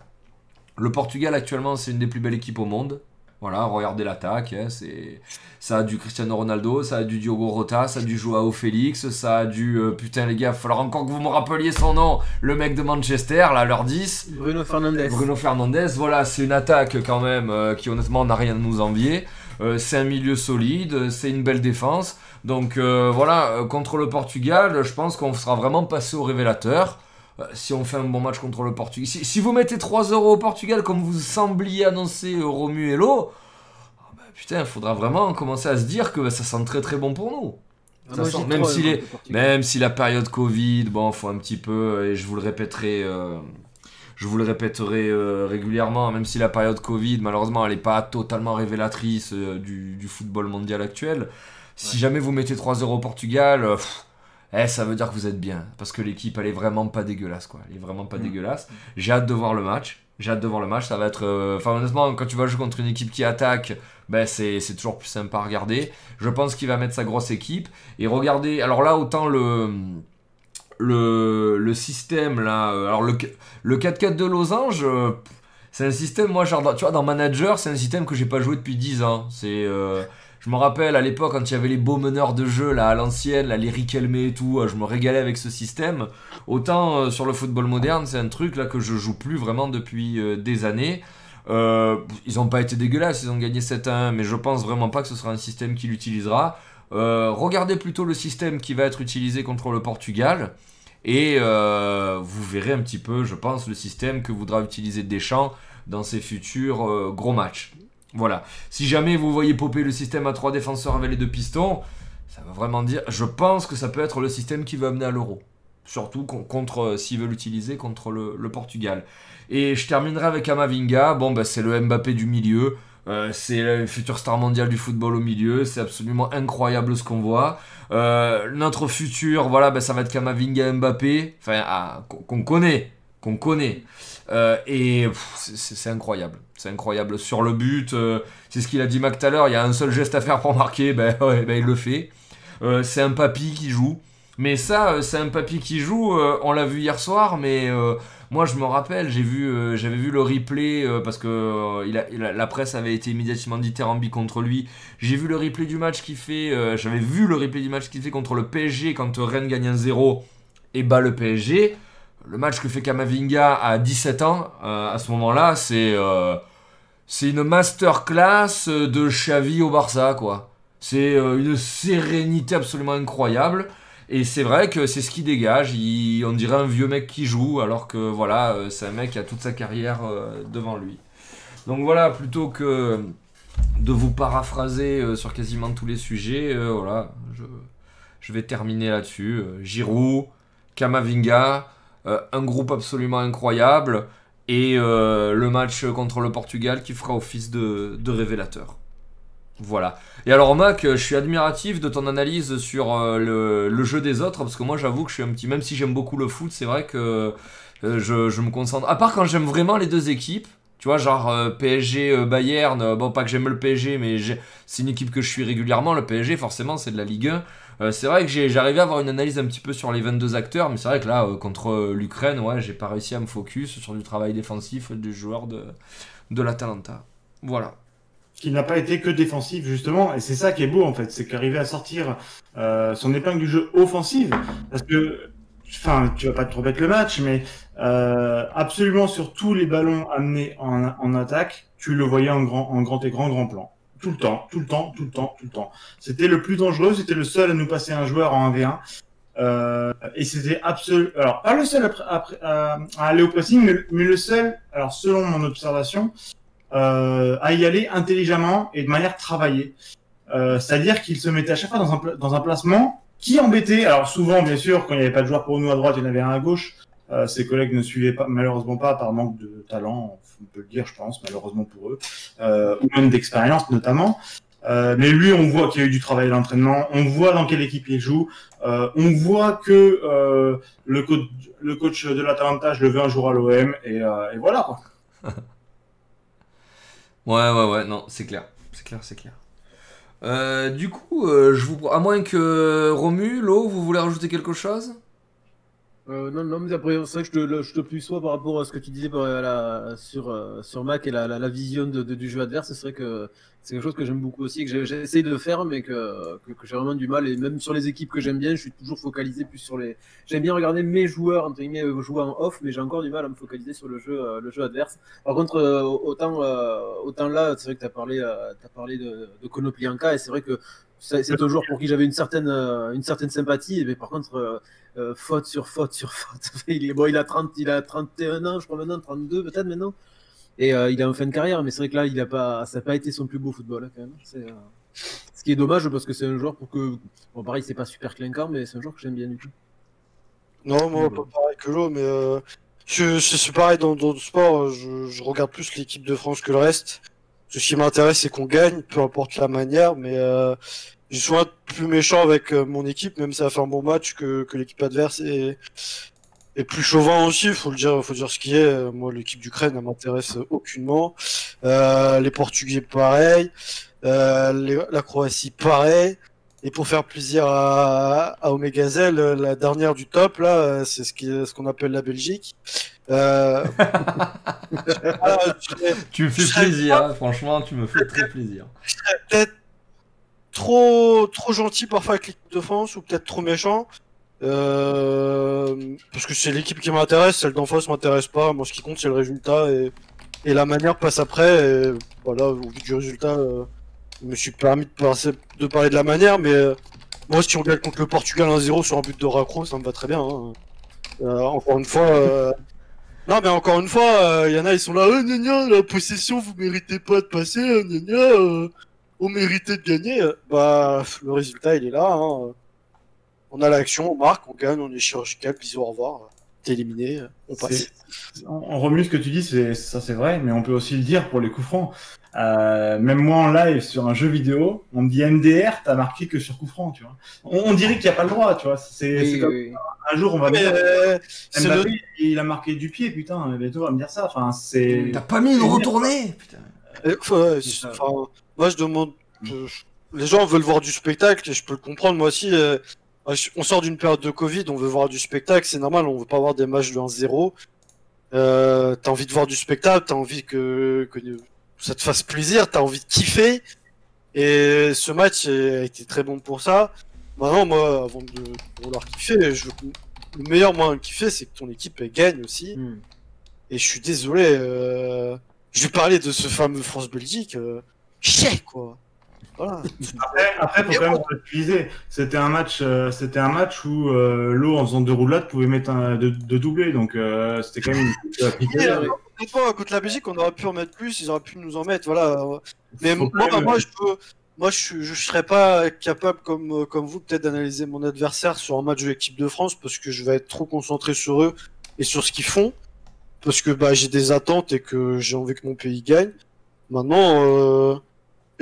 Le Portugal, actuellement, c'est une des plus belles équipes au monde. Voilà, regardez l'attaque. hein, c'est, ça a du Cristiano Ronaldo, ça a du Diogo Rota, ça a du Joao Félix, ça a du. euh, putain, les gars, il va falloir encore que vous me rappeliez son nom. Le mec de Manchester, là, leur 10. Bruno Fernandez. Bruno Fernandez, voilà, c'est une attaque quand même euh, qui honnêtement n'a rien à nous envier. Euh, c'est un milieu solide, c'est une belle défense. Donc euh, voilà, euh, contre le Portugal, je pense qu'on sera vraiment passé au révélateur. Si on fait un bon match contre le Portugal. Si, si vous mettez 3 euros au Portugal comme vous sembliez annoncer Romuello, ah bah, putain, il faudra vraiment commencer à se dire que ça sent très très bon pour nous. Ah, moi, sent- même si la période Covid, bon, faut un petit peu, et je vous le répéterai, euh, je vous le répéterai euh, régulièrement, même si la période Covid, malheureusement, elle n'est pas totalement révélatrice euh, du, du football mondial actuel. Si jamais vous mettez 3 euros au Portugal, euh, pff, eh, ça veut dire que vous êtes bien, parce que l'équipe, elle est vraiment pas dégueulasse, quoi. Elle est vraiment pas Mm. dégueulasse. J'ai hâte de voir le match. J'ai hâte de voir le match. Ça va être. Enfin, honnêtement, quand tu vas jouer contre une équipe qui attaque, ben, c'est c'est toujours plus sympa à regarder. Je pense qu'il va mettre sa grosse équipe. Et regardez, alors là, autant le. Le, le système là, euh, alors le, le 4-4 de Losange, euh, c'est un système, moi, genre, tu vois, dans Manager, c'est un système que j'ai pas joué depuis 10 ans. C'est. euh, je me rappelle à l'époque quand il y avait les beaux meneurs de jeu là à l'ancienne, là les Riquelme et tout, je me régalais avec ce système. Autant sur le football moderne, c'est un truc là que je joue plus vraiment depuis des années. Ils ont pas été dégueulasses, ils ont gagné 7-1, mais je pense vraiment pas que ce sera un système qu'il utilisera. Euh, regardez plutôt le système qui va être utilisé contre le Portugal. Et euh, vous verrez un petit peu, je pense, le système que voudra utiliser Deschamps dans ses futurs euh, gros matchs. Voilà. Si jamais vous voyez popper le système à trois défenseurs avec les deux pistons, ça veut vraiment dire. Je pense que ça peut être le système qui va amener à l'euro. Surtout con- contre, euh, s'il veut l'utiliser contre le, le Portugal. Et je terminerai avec Amavinga. Bon, bah, c'est le Mbappé du milieu. Euh, c'est le futur star mondial du football au milieu. C'est absolument incroyable ce qu'on voit. Euh, notre futur, voilà, bah, ça va être Kamavinga Mbappé. Enfin, ah, qu'on connaît. qu'on connaît. Euh, et c'est- incroyable. C'est incroyable. Sur le but, c'est ce qu'il a dit Mac tout à l'heure, il y a un seul geste à faire pour marquer, ben, [laughs] ben il le fait. C'est un papy qui joue. Mais ça, c'est un papy qui joue, on l'a vu hier soir, mais moi je me rappelle, j'ai vu, euh, j'avais vu le replay euh, parce que euh, la presse avait été immédiatement dithyrambique contre lui. J'ai vu le replay du match qu'il fait, j'avais vu le replay du match qu'il fait contre le PSG quand Rennes gagne 1-0 et bat le PSG. Le match que fait Kamavinga à 17 ans, à ce moment-là, c'est une masterclass de Xavi au Barça, quoi. C'est une sérénité absolument incroyable. Et c'est vrai que c'est ce qui dégage. On dirait un vieux mec qui joue, alors que voilà, euh, c'est un mec qui a toute sa carrière euh, devant lui. Donc voilà, plutôt que de vous paraphraser euh, sur quasiment tous les sujets, voilà, je, vais terminer là-dessus. Giroud, Kamavinga, un groupe absolument incroyable, et le match contre le Portugal qui fera office de révélateur. Voilà. Et alors Mac, euh, je suis admiratif de ton analyse sur euh, le, jeu des autres, parce que moi j'avoue que je suis un petit... Même si j'aime beaucoup le foot, c'est vrai que euh, je, me concentre... À part quand j'aime vraiment les deux équipes, tu vois, genre PSG, Bayern, bon pas que j'aime le PSG, mais c'est une équipe que je suis régulièrement, le PSG forcément c'est de la Ligue 1. Euh, c'est vrai que j'arrivais à avoir une analyse un petit peu sur les 22 acteurs, mais c'est vrai que là, contre l'Ukraine, ouais, j'ai pas réussi à me focus sur du travail défensif du joueur de, de l'Atalanta. Voilà. Qui n'a pas été que défensif justement. Et c'est ça qui est beau en fait. C'est qu'arriver à sortir euh, son épingle du jeu offensive. Parce que enfin tu vas pas te remettre le match mais euh, absolument sur tous les ballons amenés en, en attaque tu le voyais en grand en grand et grand grand plan. Tout le temps tout le temps tout le temps tout le temps. C'était le plus dangereux c'était le seul à nous passer un joueur en 1v1 euh, et c'était absolument alors pas le seul après- à, à aller au pressing mais, le seul alors selon mon observation euh, à y aller intelligemment et de manière travaillée. Euh, C'est-à-dire qu'il se mettait à chaque fois dans un, dans un placement qui embêtait. Alors souvent, bien sûr, quand il n'y avait pas de joueur pour nous à droite, il y en avait un à gauche. Euh, ses collègues ne suivaient pas, malheureusement pas par manque de talent, on peut le dire, je pense, malheureusement pour eux, euh, ou même d'expérience notamment. Euh, mais lui, on voit qu'il y a eu du travail à l'entraînement, on voit dans quelle équipe il joue, euh, on voit que euh, le, coach, de l'Atalanta, je le veux un jour à l'OM, et, euh, voilà. [laughs] Ouais, ouais, ouais, non, c'est clair. C'est clair, c'est clair. Euh, du coup, euh, je vous... à moins que Romu, Lo, vous voulez rajouter quelque chose? Euh, non, non, mais après, c'est vrai que je te, je te plus sois par rapport à ce que tu disais par- la- sur, euh, sur Mac et la, la, la vision de, de- du jeu adverse. C'est vrai que c'est quelque chose que j'aime beaucoup aussi, que j'essaie de faire, mais que, que, j'ai vraiment du mal. Et même sur les équipes que j'aime bien, je suis toujours focalisé plus sur les. J'aime bien regarder mes joueurs, entre guillemets, euh, jouer en off, mais j'ai encore du mal à me focaliser sur le jeu, euh, le jeu adverse. Par contre, euh, autant, autant là, c'est vrai que tu as parlé, t'as parlé de, de Konoplyanka, et c'est vrai que c'est un joueur pour qui j'avais une certaine, euh, une certaine sympathie, mais par contre. euh, euh, faute sur faute sur faute. [laughs] il, est, bon, il, a 30, il a 31 ans, je crois maintenant, 32 peut-être maintenant. Et euh, il est en fin de carrière, mais c'est vrai que là, il a pas, ça n'a pas été son plus beau football hein, quand même. Euh, Ce qui est dommage parce que c'est un joueur pour que. Bon, pareil, c'est pas super clinquant, mais c'est un joueur que j'aime bien du coup. Non, moi, pas pareil que l'eau, mais je, je- c'est pareil dans d'autres sports. Je, je regarde plus l'équipe de France que le reste. Ce qui m'intéresse, c'est qu'on gagne, peu importe la manière, mais euh, je suis plus méchant avec euh, mon équipe, même si ça fait un bon match que, l'équipe adverse est, est plus chauvin aussi. Faut le dire, faut dire ce qui est. Moi, l'équipe d'Ukraine, elle m'intéresse aucunement. Euh, les Portugais, pareil. Euh, la Croatie, pareil. Et pour faire plaisir à, à Omegazel, la dernière du top, là, c'est ce qu'on appelle la Belgique. [laughs] Euh... je dirais Tu me fais Je plaisir, hein, franchement, tu me fais très plaisir. peut-être trop, trop gentil parfois avec l'équipe de France ou peut-être trop méchant. Euh, parce que c'est l'équipe qui m'intéresse, celle d'en face m'intéresse pas. Moi, ce qui compte, c'est le résultat et, et la manière passe après. Et voilà, au vu du résultat, euh, je me suis permis de, passer- de parler de la manière, mais euh, moi, si on gagne contre le Portugal 1-0 sur un but de raccro, ça me va très bien. hein. Euh, encore une fois. euh, Non, mais encore une fois, il y en a, ils sont là, euh, gna gna, la possession, vous méritez pas de passer, euh, gna euh, on méritait de gagner. Bah, le résultat, il est là. hein. On a l'action, on marque, on gagne, on est chirurgical, bisous, au revoir. T'es éliminé, on passe. On, remue ce que tu dis, c'est ça c'est vrai, mais on peut aussi le dire pour les coups francs. Euh, même moi en live sur un jeu vidéo, on me dit MDR, t'as marqué que sur coup franc, tu vois. On, on dirait qu'il n'y a pas le droit, tu vois. C'est Oui, comme oui. un jour on va me Mais, dire euh, c'est Mbappé, le- il a marqué du pied, putain. Bientôt on va me dire ça. Enfin, c'est. T'as pas mis une retournée Putain. Euh, ouais, ça. enfin, moi je demande. euh, les gens veulent voir du spectacle et je peux le comprendre. Moi aussi, euh, on sort d'une période de Covid, on veut voir du spectacle, c'est normal. On veut pas voir des matchs de 1-0. Euh, t'as envie de voir du spectacle, t'as envie que, que ça te fasse plaisir, t'as envie de kiffer. Et ce match a été très bon pour ça. Maintenant, moi, avant de vouloir kiffer, je le meilleur moyen de kiffer, c'est que ton équipe elle gagne aussi. Hmm. Et je suis désolé, euh... je vais parler de ce fameux France-Belgique. Euh... Chier, quoi. Voilà. Après, après, faut quand même relativiser. C'était un match, euh, c'était un match où euh, l'eau en faisant deux roulades pouvait mettre un, de, de doubler, donc euh, c'était quand même une Et, [laughs] euh, honnêtement, contre la Belgique, on aurait pu en mettre plus, ils auraient pu nous en mettre, voilà. Mais moi, même- moi, je peux, moi, je, suis- je serais pas capable, comme, euh, comme vous, peut-être d'analyser mon adversaire sur un match de l'équipe de France, parce que je vais être trop concentré sur eux et sur ce qu'ils font, parce que bah, j'ai des attentes et que j'ai envie que mon pays gagne. Maintenant, euh,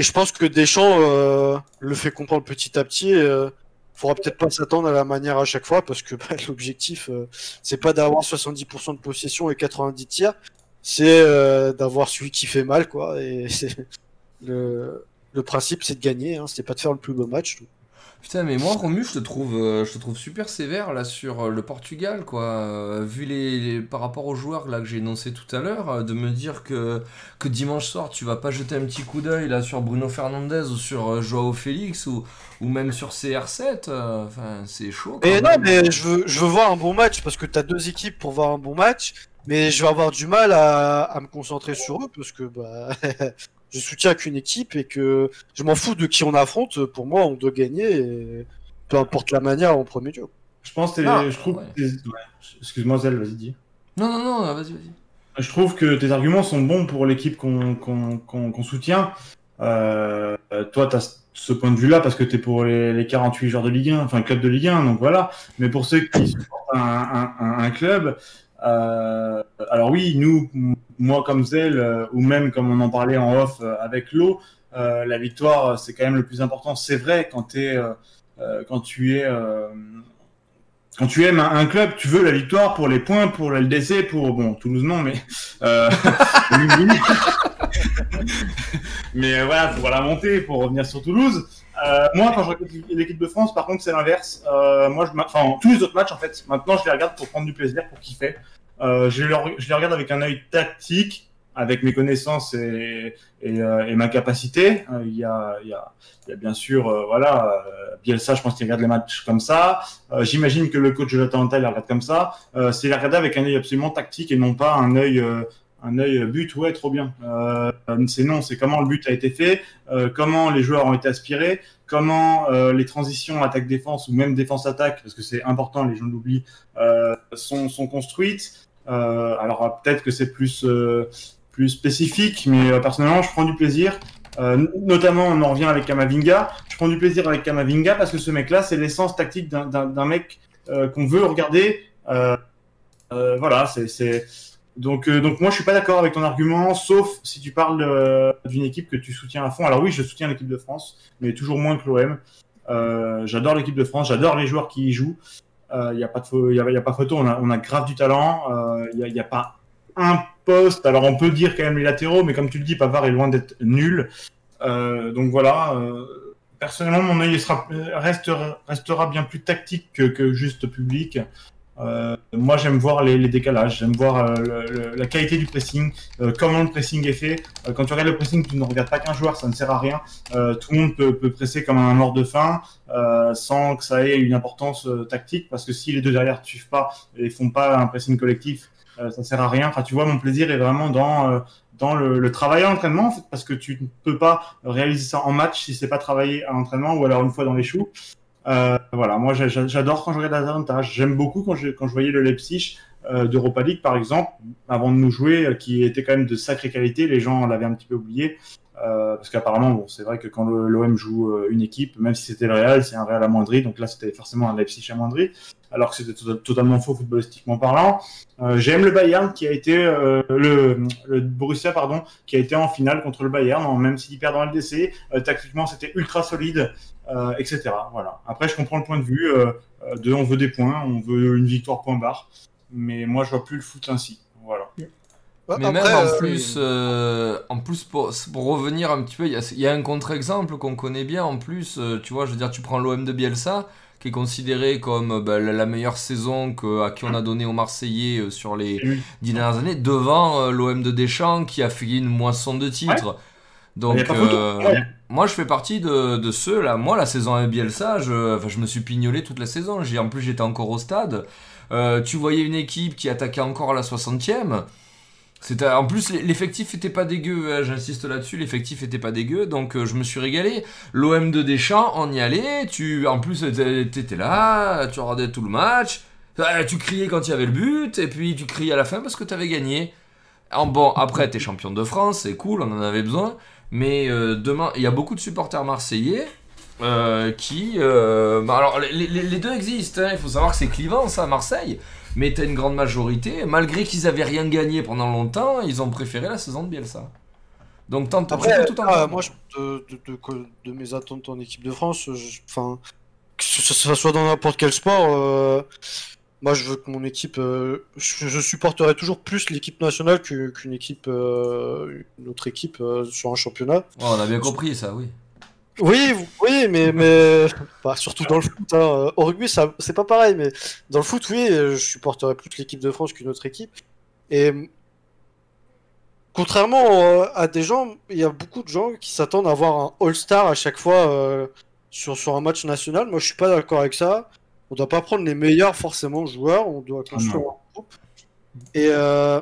et je pense que Deschamps euh, le fait comprendre petit à petit. Euh, faudra peut-être pas s'attendre à la manière à chaque fois, parce que bah, [laughs] l'objectif, euh, c'est pas d'avoir 70% de possession et 90 tirs, c'est euh, d'avoir celui qui fait mal, quoi. Et [laughs] c'est le, le principe, c'est de gagner, hein, c'est pas de faire le plus beau match. Putain, mais moi, Romu, je te trouve, euh, je te trouve super sévère là sur euh, le Portugal, quoi. Euh, vu les, les- par rapport aux joueurs là que j'ai énoncé tout à l'heure, de me dire que que dimanche soir tu vas pas jeter un petit coup d'œil là sur Bruno Fernandes ou sur Joao Félix ou ou même sur CR7, euh, enfin c'est chaud. quand Mais non, mais je veux, je veux voir un bon match, parce que t'as deux équipes pour voir un bon match, mais je vais avoir du mal à, à me concentrer sur eux, parce que bah, [laughs] je soutiens qu'une équipe et que je m'en fous de qui on affronte, pour moi, on doit gagner, et peu importe la manière en premier lieu. Je pense, que t'es- Ah, je trouve. ouais. ouais. Excuse-moi, Zel, vas-y dis. Non, non, non, vas-y, vas-y. Je trouve que tes arguments sont bons pour l'équipe qu'on soutient. Euh, toi, tu as ce point de vue-là parce que tu es pour les, les 48 joueurs de Ligue 1, enfin le club de Ligue 1, donc voilà. Mais pour ceux qui supportent un, un- un- un club, euh, alors oui, nous, moi comme Zell, euh, ou même comme on en parlait en off euh, avec l'eau, la victoire, c'est quand même le plus important. C'est vrai quand, euh, quand tu es... quand tu aimes un, club, tu veux la victoire pour les points, pour la LDC, pour bon Toulouse non, mais [laughs] mais voilà pour la montée, pour revenir sur Toulouse. Euh, moi, quand je regarde l'équipe de France, par contre, c'est l'inverse. Euh, moi, enfin, tous les autres matchs, en fait, maintenant, je les regarde pour prendre du plaisir, pour kiffer. Euh, je, les, regarde avec un œil tactique, avec mes connaissances et, ma capacité. Il y, a, y, y a bien sûr, voilà, Bielsa, je pense qu'il regarde les matchs comme ça. J'imagine que le coach de l'Atalanta, il regarde comme ça. C'est les regarder avec un œil absolument tactique et non pas un œil, un œil but, ouais, trop bien. Euh, c'est non, c'est comment le but a été fait, euh, comment les joueurs ont été aspirés, comment euh, les transitions attaque-défense ou même défense-attaque, parce que c'est important, les gens l'oublient, euh, sont, sont construites. Euh, alors euh, peut-être que c'est plus, euh, plus spécifique, mais euh, personnellement, je prends du plaisir. Euh, notamment, on en revient avec Kamavinga. Je prends du plaisir avec Kamavinga parce que ce mec-là, c'est l'essence tactique d'un- mec euh, qu'on veut regarder. Euh, euh, voilà, c'est- donc euh, donc moi je suis pas d'accord avec ton argument, sauf si tu parles euh, d'une équipe que tu soutiens à fond. Alors oui, je soutiens l'équipe de France, mais toujours moins que l'OM. Euh, j'adore l'équipe de France, j'adore les joueurs qui y jouent. Il n'y a pas de photo, on a, grave du talent. Il n'y a, pas un poste. Alors on peut dire quand même les latéraux, mais comme tu le dis, Pavard est loin d'être nul. Donc voilà. personnellement, mon œil restera, bien plus tactique que, que juste public. Euh, moi, j'aime voir les, décalages, j'aime voir euh, la qualité du pressing, euh, comment le pressing est fait. Quand tu regardes le pressing, tu ne regardes pas qu'un joueur, ça ne sert à rien. Tout le monde peut, presser comme un mort de faim sans que ça ait une importance tactique, parce que si les deux derrière ne suivent pas et font pas un pressing collectif, ça sert à rien. Enfin, tu vois, mon plaisir est vraiment dans dans le, le travail à l'entraînement, en fait, parce que tu ne peux pas réaliser ça en match si c'est pas travaillé à l'entraînement ou alors une fois dans les choux. Euh, voilà, moi j'a- j'a- j'adore quand je regarde Atalanta. J'aime beaucoup quand je, quand je voyais le Leipzig euh, d'Europa League, par exemple, avant de nous jouer, euh, qui était quand même de sacrée qualité. Les gens l'avaient un petit peu oublié. Parce qu'apparemment, bon, c'est vrai que quand l'OM joue une équipe, même si c'était le Real, c'est un Real amoindri. Donc là, c'était forcément un Leipzig amoindri, alors que c'était totalement faux footballistiquement parlant. J'aime le Bayern qui a été le, Borussia pardon, qui a été en finale contre le Bayern, même s'il perd dans le. Euh, tactiquement, c'était ultra solide, etc. Voilà. Après, je comprends le point de vue de on veut des points, on veut une victoire point barre, mais moi, je vois plus le foot ainsi. Voilà. Mais même en plus, euh, en plus pour, pour, revenir un petit peu, il y, y, a un contre-exemple qu'on connaît bien en plus. Euh, tu vois, je veux dire, tu prends l'OM de Bielsa, qui est considéré comme bah, la meilleure saison que, à qui on a donné aux Marseillais euh, sur les dix dernières années, devant l'OM de Deschamps qui a fait une moisson de titres. Donc, moi, je fais partie de, ceux là. Moi, la saison avec Bielsa, je, je me suis pignolé toute la saison. En plus, j'étais encore au stade. tu voyais une équipe qui attaquait encore à la 60e. En plus, l'effectif était pas dégueu, hein, j'insiste là-dessus, l'effectif était pas dégueu, donc euh, je me suis régalé. L'OM de Deschamps, on y allait, tu, en plus, t'étais là, tu regardais tout le match, euh, tu criais quand il y avait le but, et puis tu criais à la fin parce que t'avais gagné. Bon, après, t'es champion de France, c'est cool, on en avait besoin, mais euh, demain, il y a beaucoup de supporters marseillais qui. Bah, alors, les, les, deux existent, hein, il faut savoir que c'est clivant, ça, à Marseille mais t'as une grande majorité. Malgré qu'ils avaient rien gagné pendant longtemps, ils ont préféré la saison de Bielsa. Donc tant tout en moi, de, de, de, mes attentes en équipe de France, enfin, que ce soit dans n'importe quel sport, euh, moi je veux que mon équipe, euh, je, supporterai toujours plus l'équipe nationale qu'une équipe, euh, une autre équipe sur un championnat. on a bien compris ça, oui. Oui, oui, mais, mais [laughs] surtout dans le foot. Hein. Au rugby, c'est pas pareil, mais dans le foot, oui, je supporterais plus l'équipe de France qu'une autre équipe. Et contrairement euh, à des gens, il y a beaucoup de gens qui s'attendent à avoir un All-Star à chaque fois euh, sur, sur un match national. Moi, je suis pas d'accord avec ça. On doit pas prendre les meilleurs forcément joueurs, on doit construire un groupe. Et euh,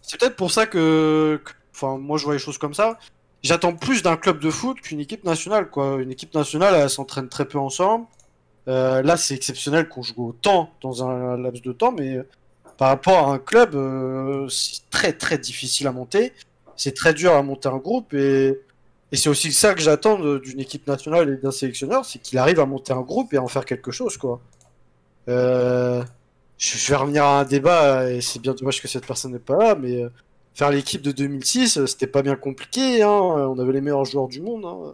c'est peut-être pour ça que, enfin, moi, je vois les choses comme ça j'attends plus d'un club de foot qu'une équipe nationale. Quoi. Une équipe nationale, elle s'entraîne très peu ensemble. Euh, là, c'est exceptionnel qu'on joue autant dans un laps de temps, mais par rapport à un club, euh, c'est très très difficile à monter. C'est très dur à monter un groupe et, et c'est aussi ça que j'attends d'une équipe nationale et d'un sélectionneur, c'est qu'il arrive à monter un groupe et à en faire quelque chose, quoi. Euh, je vais revenir à un débat et c'est bien dommage que cette personne n'est pas là, mais faire l'équipe de 2006, euh, c'était pas bien compliqué. Hein. On avait les meilleurs joueurs du monde. Hein.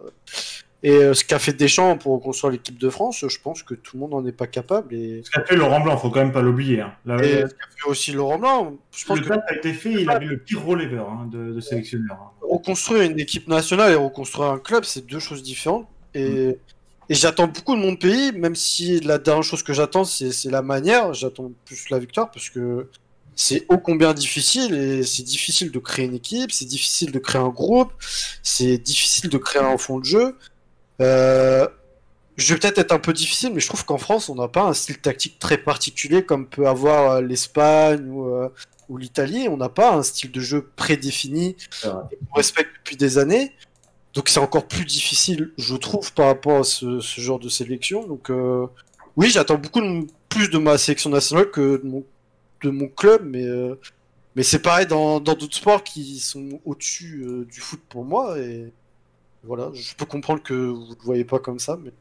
Et euh, ce qu'a fait Deschamps pour reconstruire l'équipe de France, je pense que tout le monde n'en est pas capable. Et... Ce qu'a fait Laurent Blanc, faut quand même pas l'oublier. Hein. Et ce qu'a fait aussi Laurent Blanc. Je pense le que... a été fait, il avait le pire hein, de, de, sélectionneur. Reconstruire une équipe nationale et reconstruire un club, c'est deux choses différentes. Et, mm. Et j'attends beaucoup de mon pays, même si la dernière chose que j'attends, c'est la manière. J'attends plus la victoire, parce que c'est ô combien difficile et c'est difficile de créer une équipe, c'est difficile de créer un groupe, c'est difficile de créer un fond de jeu. Euh, je vais peut-être être un peu difficile, mais je trouve qu'en France, on n'a pas un style tactique très particulier comme peut avoir euh, l'Espagne ou, euh, ou l'Italie. On n'a pas un style de jeu prédéfini qu'on respecte depuis des années. Donc c'est encore plus difficile, je trouve, par rapport à ce, genre de sélection. Donc oui, j'attends beaucoup plus de ma sélection nationale que de mon de mon club, mais, euh, mais c'est pareil dans d'autres sports qui sont au-dessus euh, du foot pour moi. Et voilà, je peux comprendre que vous ne le voyez pas comme ça, mais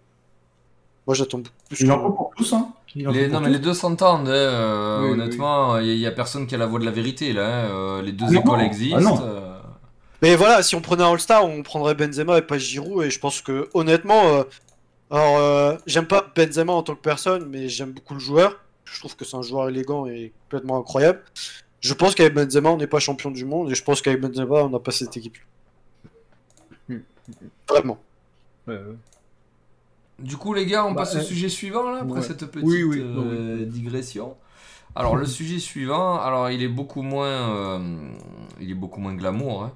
moi j'attends beaucoup plus. Il en faut pour tous, hein. Les, non, mais les deux s'entendent, hein, euh, honnêtement, il n'y a, personne qui a la voix de la vérité là. Hein, les deux ah écoles ah existent. Mais voilà, si on prenait un All-Star, on prendrait Benzema et pas Giroud, et je pense que honnêtement, alors j'aime pas Benzema en tant que personne, mais j'aime beaucoup le joueur. Je trouve que c'est un joueur élégant et complètement incroyable. Je pense qu'avec Benzema, on n'est pas champion du monde et je pense qu'avec Benzema, on n'a pas cette équipe. Vraiment. Du coup, les gars, on bah, passe au sujet suivant là, après cette petite euh, digression. Alors, le [laughs] sujet suivant, alors il est beaucoup moins, euh, il est beaucoup moins glamour. Hein.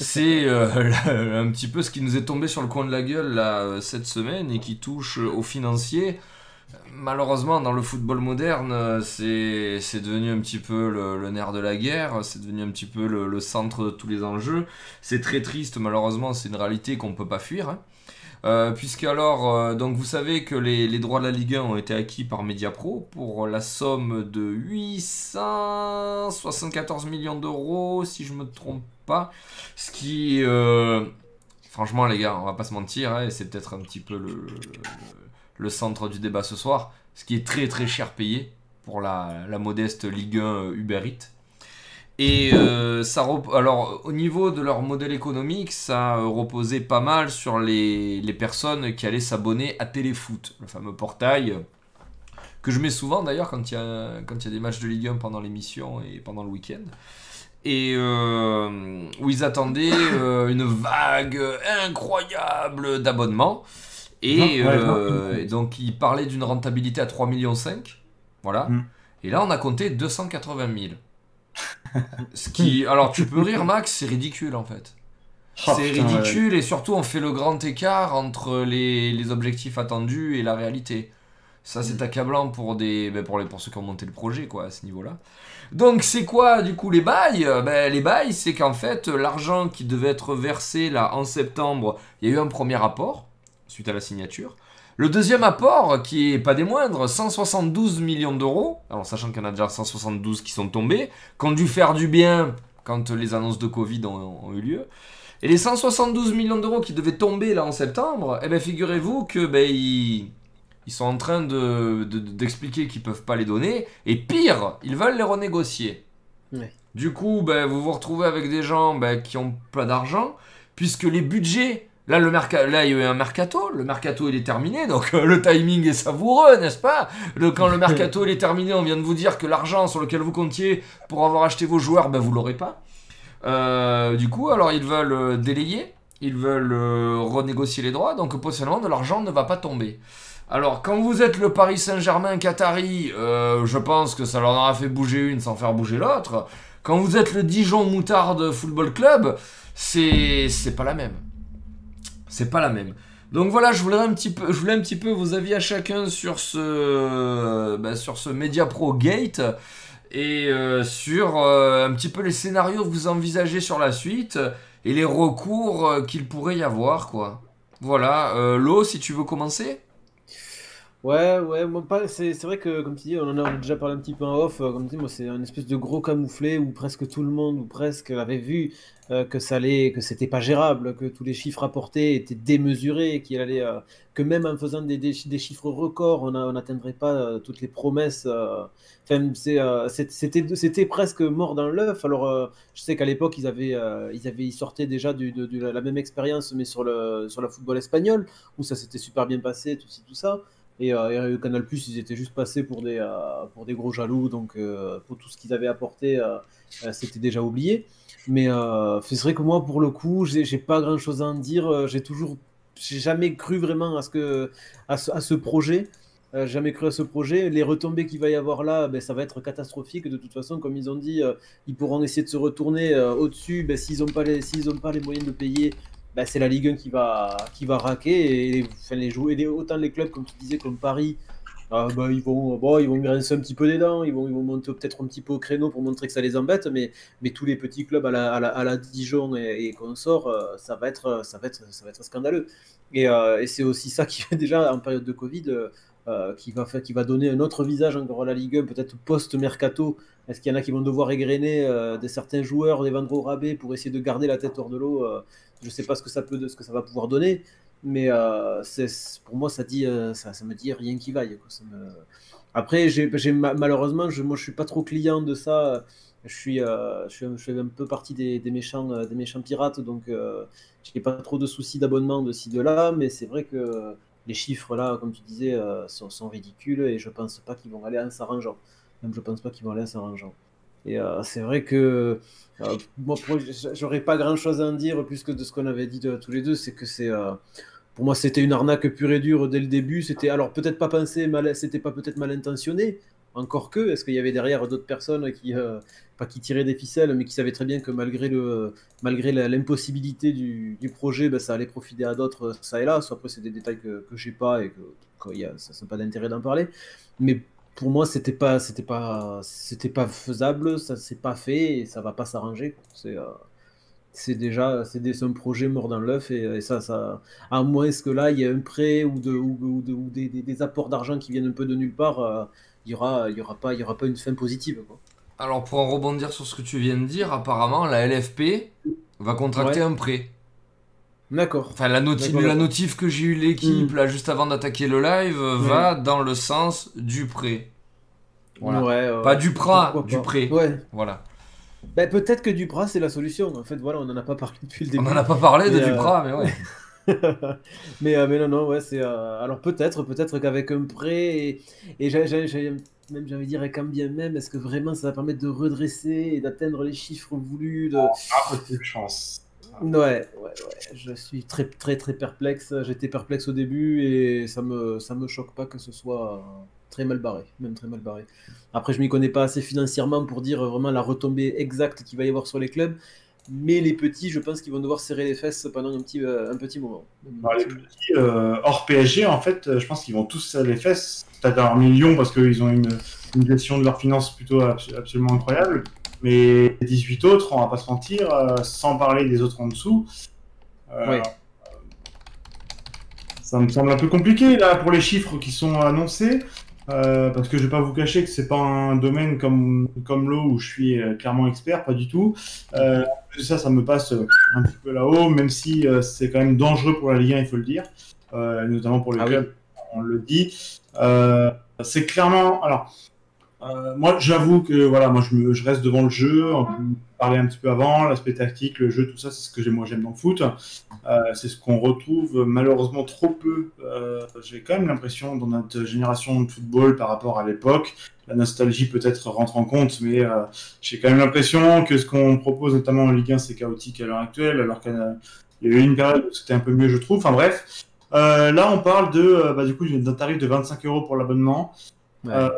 C'est [laughs] euh, un petit peu ce qui nous est tombé sur le coin de la gueule là, cette semaine et qui touche aux financiers malheureusement, dans le football moderne, c'est devenu un petit peu le, nerf de la guerre, c'est devenu un petit peu le, centre de tous les enjeux. C'est très triste, malheureusement, c'est une réalité qu'on ne peut pas fuir. Hein. Euh, puisque alors, euh, donc vous savez que les, droits de la Ligue 1 ont été acquis par Mediapro pour la somme de 874 millions d'euros, si je me trompe pas, ce qui, euh, franchement, les gars, on va pas se mentir, hein, c'est peut-être un petit peu le, centre du débat ce soir. Ce qui est très très cher payé pour la, modeste Ligue 1 euh, Uber Eats. Et euh, ça rep- alors au niveau de leur modèle économique, ça reposait pas mal sur les, personnes qui allaient s'abonner à Téléfoot, le fameux portail que je mets souvent d'ailleurs quand il y a y a des matchs de Ligue 1 pendant l'émission et pendant le week-end. Et euh, où ils attendaient euh, une vague incroyable d'abonnements. Et, Ouais, ouais, euh, ouais. et donc ils parlaient d'une rentabilité à 3,5 millions. Voilà. Mm. Et là on a compté 280 000. Ce qui, alors tu peux rire Max, c'est ridicule en fait. Oh, c'est ouais. ridicule et surtout on fait le grand écart entre les, les objectifs attendus et la réalité. Ça c'est accablant pour, des, ben, pour, les, pour ceux qui ont monté le projet quoi à ce niveau-là. Donc c'est quoi du coup les bails? Euh, ben, Les bails c'est qu'en fait l'argent qui devait être versé là en septembre, il y a eu un premier apport suite à la signature. Le deuxième apport, qui est pas des moindres, 172 millions d'euros, alors sachant qu'il y en a déjà 172 qui sont tombés, qui ont dû faire du bien quand les annonces de Covid ont, eu lieu. Et les 172 millions d'euros qui devaient tomber là en septembre, eh ben figurez-vous que ben ils, ils sont en train de, de- d'expliquer qu'ils peuvent pas les donner, et pire, ils veulent les renégocier. Ouais. Du coup, ben, vous vous retrouvez avec des gens ben, qui ont plein d'argent, puisque les budgets, là, le merca- là il y a eu un mercato, le mercato il est terminé, donc euh, le timing est savoureux, n'est-ce pas? Le- Quand le [laughs] mercato il est terminé, on vient de vous dire que l'argent sur lequel vous comptiez pour avoir acheté vos joueurs, ben, vous l'aurez pas. Euh, du coup, alors ils veulent euh, délayer, ils veulent renégocier les droits, donc potentiellement de l'argent ne va pas tomber. Alors, quand vous êtes le Paris Saint-Germain Qatari, euh, je pense que ça leur aura fait bouger une sans faire bouger l'autre. Quand vous êtes le Dijon Moutarde Football Club, c'est pas la même. C'est pas la même. Donc voilà, je voulais un petit peu, un petit peu vos avis à chacun sur ce, ce Media Pro Gate et euh, sur euh, un petit peu les scénarios que vous envisagez sur la suite et les recours qu'il pourrait y avoir, quoi. Voilà, Lo, si tu veux commencer. Ouais, ouais, moi, c'est, vrai que, comme tu dis, on en a déjà parlé un petit peu en off, euh, comme tu dis, moi, c'est un espèce de gros camouflet où presque tout le monde, ou presque, avait vu euh, que ça allait, que c'était pas gérable, que tous les chiffres apportés étaient démesurés, qu'il allait, euh, que même en faisant des, des, chi- des chiffres records, on n'atteindrait pas toutes les promesses. Enfin, c'était, presque mort dans l'œuf. Alors, je sais qu'à l'époque, ils avaient, ils ils sortaient déjà de, la même expérience, mais sur le, sur le football espagnol, où ça s'était super bien passé, tout tout ça. Et, euh, Canal Plus, ils étaient juste passés pour des, euh, pour des gros jaloux, donc euh, pour tout ce qu'ils avaient apporté, c'était déjà oublié. Mais c'est vrai que moi, pour le coup, j'ai pas grand chose à en dire. J'ai toujours, j'ai jamais cru vraiment à ce, à ce, projet. Jamais cru à ce projet. Les retombées qu'il va y avoir là, ben, ça va être catastrophique. De toute façon, comme ils ont dit, ils pourront essayer de se retourner au-dessus. Ben, S'ils n'ont pas, pas les moyens de payer, ben, c'est la Ligue 1 qui va, qui va raquer. Et, enfin, les jouer, autant les clubs, comme tu disais, comme Paris, ah, bah, ils, vont, bon, ils vont grincer un petit peu des dents. Ils vont, ils vont monter peut-être un petit peu au créneau pour montrer que ça les embête. Mais, mais tous les petits clubs à la, à la, à la Dijon et, et consorts, euh, ça, va être, ça, va être, ça va être scandaleux. Et, euh, et c'est aussi ça qui [laughs] déjà en période de Covid. euh, qui, va qui va donner un autre visage encore à la Ligue 1, peut-être post-mercato. Est-ce qu'il y en a qui vont devoir égrener des certains joueurs, les vendre au rabais pour essayer de garder la tête hors de l'eau Je ne sais pas ce que ça peut, ce que ça va pouvoir donner, mais euh, pour moi, ça dit, euh, me dit rien qui vaille. Après, malheureusement, je, moi, je suis pas trop client de ça. Je suis, euh, je je fais un peu partie des, méchants, des méchants pirates, donc euh, j'ai pas trop de soucis d'abonnement de ci de là, mais c'est vrai que les chiffres là, comme tu disais, sont, ridicules et je pense pas qu'ils vont aller en s'arrangeant. Même je pense pas qu'ils vont aller en s'arrangeant. Et euh, c'est vrai que euh, moi, j'aurais pas grand chose à en dire plus que de ce qu'on avait dit de, tous les deux, c'est que c'est euh, pour moi c'était une arnaque pure et dure dès le début. C'était alors peut-être pas pensé, mal, c'était pas peut-être mal intentionné. Encore que, est-ce qu'il y avait derrière d'autres personnes qui, euh, pas qui tiraient des ficelles, mais qui savaient très bien que malgré le, malgré l'impossibilité du, du projet, ben, ça allait profiter à d'autres, euh, ça et là. Soit après, c'est des détails que, que j'ai pas et que, que y a, ça n'a pas d'intérêt d'en parler. Mais pour moi, c'était pas, c'était pas, c'était pas faisable, ça s'est pas fait et ça va pas s'arranger. C'est, euh, c'est déjà, c'est un projet mort dans l'œuf et, et ça, ça, à moins que là, il y ait un prêt ou, de, ou, ou de- ou des, des- des apports d'argent qui viennent un peu de nulle part, euh, il y aura, il y aura pas, il y aura pas une fin positive. Quoi. Alors pour en rebondir sur ce que tu viens de dire, apparemment la LFP va contracter Ouais. un prêt. D'accord. Enfin, la, noti- notif que j'ai eu l'équipe Mm. là juste avant d'attaquer le live euh, Ouais. va dans le sens du prêt. Voilà. Ouais, euh, Pas du pourquoi du pas. prêt. Ouais. Voilà. Bah, peut-être que Duprat c'est la solution. En fait, voilà, on n'en a pas parlé depuis le On début. n'en a pas parlé de euh, Duprat, mais ouais. [laughs] mais, euh, mais non, non, ouais, c'est. euh, alors peut-être, peut-être qu'avec un prêt et, et j'ai, même j'ai envie de dire, et quand bien même, est-ce que vraiment ça va permettre de redresser et d'atteindre les chiffres voulus de... Impossible, je pense. Ouais, ouais, ouais, je suis très, très, très perplexe. J'étais perplexe au début et ça me, ça me choque pas que ce soit très mal barré, même très mal barré. Après, je m'y connais pas assez financièrement pour dire vraiment la retombée exacte qu'il va y avoir sur les clubs. Mais les petits, je pense qu'ils vont devoir serrer les fesses pendant un petit, euh, un petit moment. Bah, les petits, euh, hors PSG, en fait, euh, je pense qu'ils vont tous serrer les fesses. Peut-être un million parce qu'ils ont une, une gestion de leurs finances plutôt abs- absolument incroyable. Mais les 18 autres, on va pas se mentir, euh, sans parler des autres en dessous. euh, Ouais. Ça me semble un peu compliqué là pour les chiffres qui sont annoncés. euh, parce que je vais pas vous cacher que c'est pas un domaine comme, comme l'eau où je suis euh, clairement expert, pas du tout. Euh, ça, ça me passe un petit peu là-haut, même si c'est quand même dangereux pour la Ligue 1, il faut le dire, notamment pour les Ah oui. on le dit. C'est clairement. Alors, euh, moi, j'avoue que voilà, moi, je, me, je reste devant le jeu. On parlait un petit peu avant, l'aspect tactique, le jeu, tout ça, c'est ce que moi, j'aime dans le foot. Euh, c'est ce qu'on retrouve malheureusement trop peu. Euh, J'ai quand même l'impression dans notre génération de football par rapport à l'époque. La nostalgie peut-être rentre en compte, mais j'ai quand même l'impression que ce qu'on propose notamment en Ligue 1 c'est chaotique à l'heure actuelle, alors qu'il y a eu une période où c'était un peu mieux, je trouve. Enfin bref, là on parle de bah, du coup d'un tarif de 25 euros pour l'abonnement. Ouais. Euh,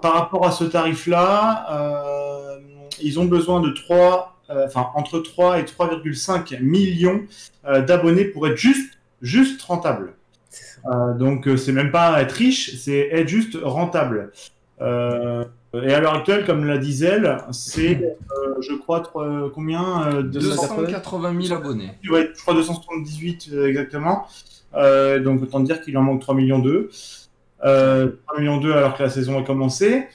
par rapport à ce tarif-là, euh, ils ont besoin de 3, euh, enfin entre 3 et 3,5 millions euh, d'abonnés pour être juste, juste rentable. Euh, donc euh, c'est même pas être riche, c'est être juste rentable. Euh, et à l'heure actuelle, comme l'a dit Zelle, c'est, [laughs] euh, je crois, trois- combien euh, 280 000 abonnés. ouais, je crois 278 euh, exactement. Euh, donc autant dire qu'il en manque 3 millions 2. Euh, 3 millions 2 alors que la saison a commencé.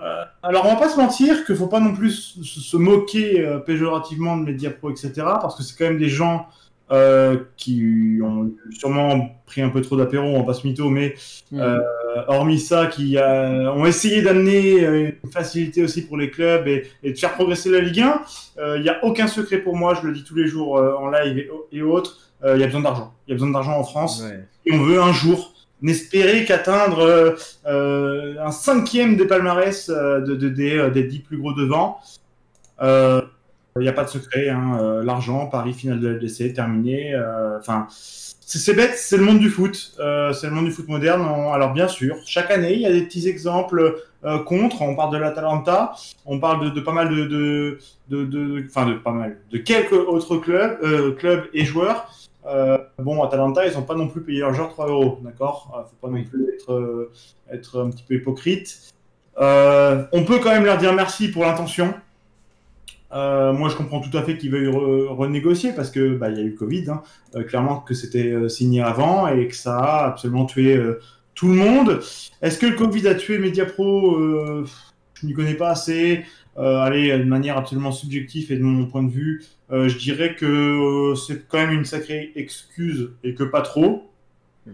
Euh, alors on va pas se mentir qu'il faut pas non plus se, se moquer euh, péjorativement de Mediapro, etc. Parce que c'est quand même des gens euh, qui ont sûrement pris un peu trop d'apéro, on va pas se mytho, mais Mm. hormis ça, qui ont essayé d'amener une facilité aussi pour les clubs et, et de faire progresser la Ligue 1. Il n'y a aucun secret pour moi, je le dis tous les jours en live et, et autres, il y a besoin d'argent. Il y a besoin d'argent en France Ouais. et on veut un jour n'espérer qu'atteindre euh, un cinquième des palmarès euh, euh, des dix plus gros devant. Il n'y a pas de secret, hein, l'argent, Paris, finale de LDC, terminé. Enfin, c'est bête, c'est le monde du foot. c'est le monde du foot moderne. Alors bien sûr, chaque année, il y a des petits exemples contre. On parle de l'Atalanta, on parle de, pas mal de, de, de, de- pas mal, de quelques autres clubs, clubs et joueurs. Euh, bon, Atalanta, ils n'ont pas non plus payé leurs joueurs 3 euros, d'accord Euh, Faut pas non plus être, euh, être un petit peu hypocrite. Euh, on peut quand même leur dire merci pour l'intention. Euh, moi, je comprends tout à fait qu'ils veuillent re- renégocier parce que bah, il y a eu Covid, hein. Clairement que c'était signé avant et que ça a absolument tué tout le monde. Est-ce que le Covid a tué Mediapro Je n'y connais pas assez. Allez, de manière absolument subjective et de mon point de vue, euh, je dirais que euh, c'est quand même une sacrée excuse et que pas trop. Mm.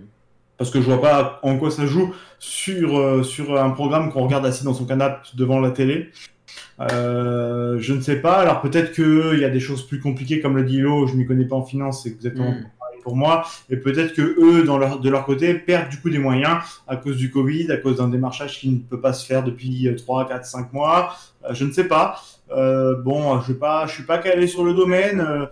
Parce que je vois pas en quoi ça joue sur, euh, sur un programme qu'on regarde assis dans son canapé devant la télé. Euh, je ne sais pas. Alors peut-être qu'il y a des choses plus compliquées, comme le dit Hilo, je ne m'y connais pas en finance, c'est exactement Mm. pareil pour moi. Et peut-être que eux, dans leur, de leur côté, perdent du coup des moyens à cause du Covid, à cause d'un démarchage qui ne peut pas se faire depuis 3, 4, 5 mois. Euh, je ne sais pas. Euh, bon, je ne suis pas calé sur le domaine. Euh,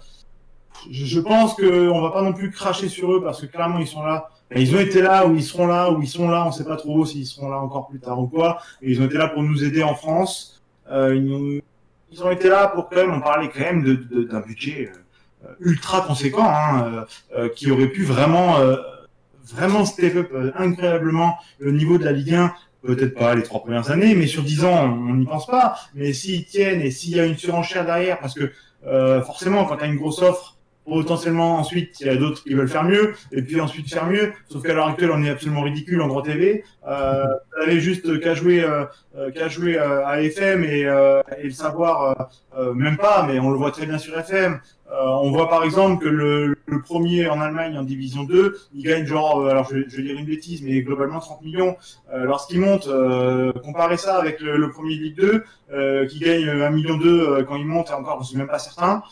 je, je pense qu'on va pas non plus cracher sur eux parce que clairement ils sont là. Ils ont été là, ou ils seront là, ou ils sont là, on sait pas trop s'ils seront là encore plus tard ou quoi. Ils ont été là pour nous aider en France. Euh, ils, ont été là pour quand même, on parlait quand même d'un budget ultra conséquent, hein, qui aurait pu vraiment, vraiment step up incroyablement le niveau de la Ligue 1. Peut-être pas les trois premières années, mais sur dix ans, on n'y pense pas. Mais s'ils tiennent et s'il y a une surenchère derrière, parce que euh, forcément, quand tu as une grosse offre potentiellement ensuite il y a d'autres qui veulent faire mieux et puis ensuite faire mieux. Sauf qu'à l'heure actuelle on est absolument ridicule en droit TV euh, avait juste qu'à jouer euh, qu'à jouer euh, à FM et, euh, et le savoir euh, euh, même pas mais on le voit très bien sur FM on voit par exemple que le, le premier en Allemagne en division 2 il gagne genre alors je, je vais dire une bêtise mais globalement 30 millions. Lorsqu'il monte comparez ça avec le, le premier Ligue 2 euh, qui gagne 1 million 2 euh, quand il monte encore je suis même pas certain.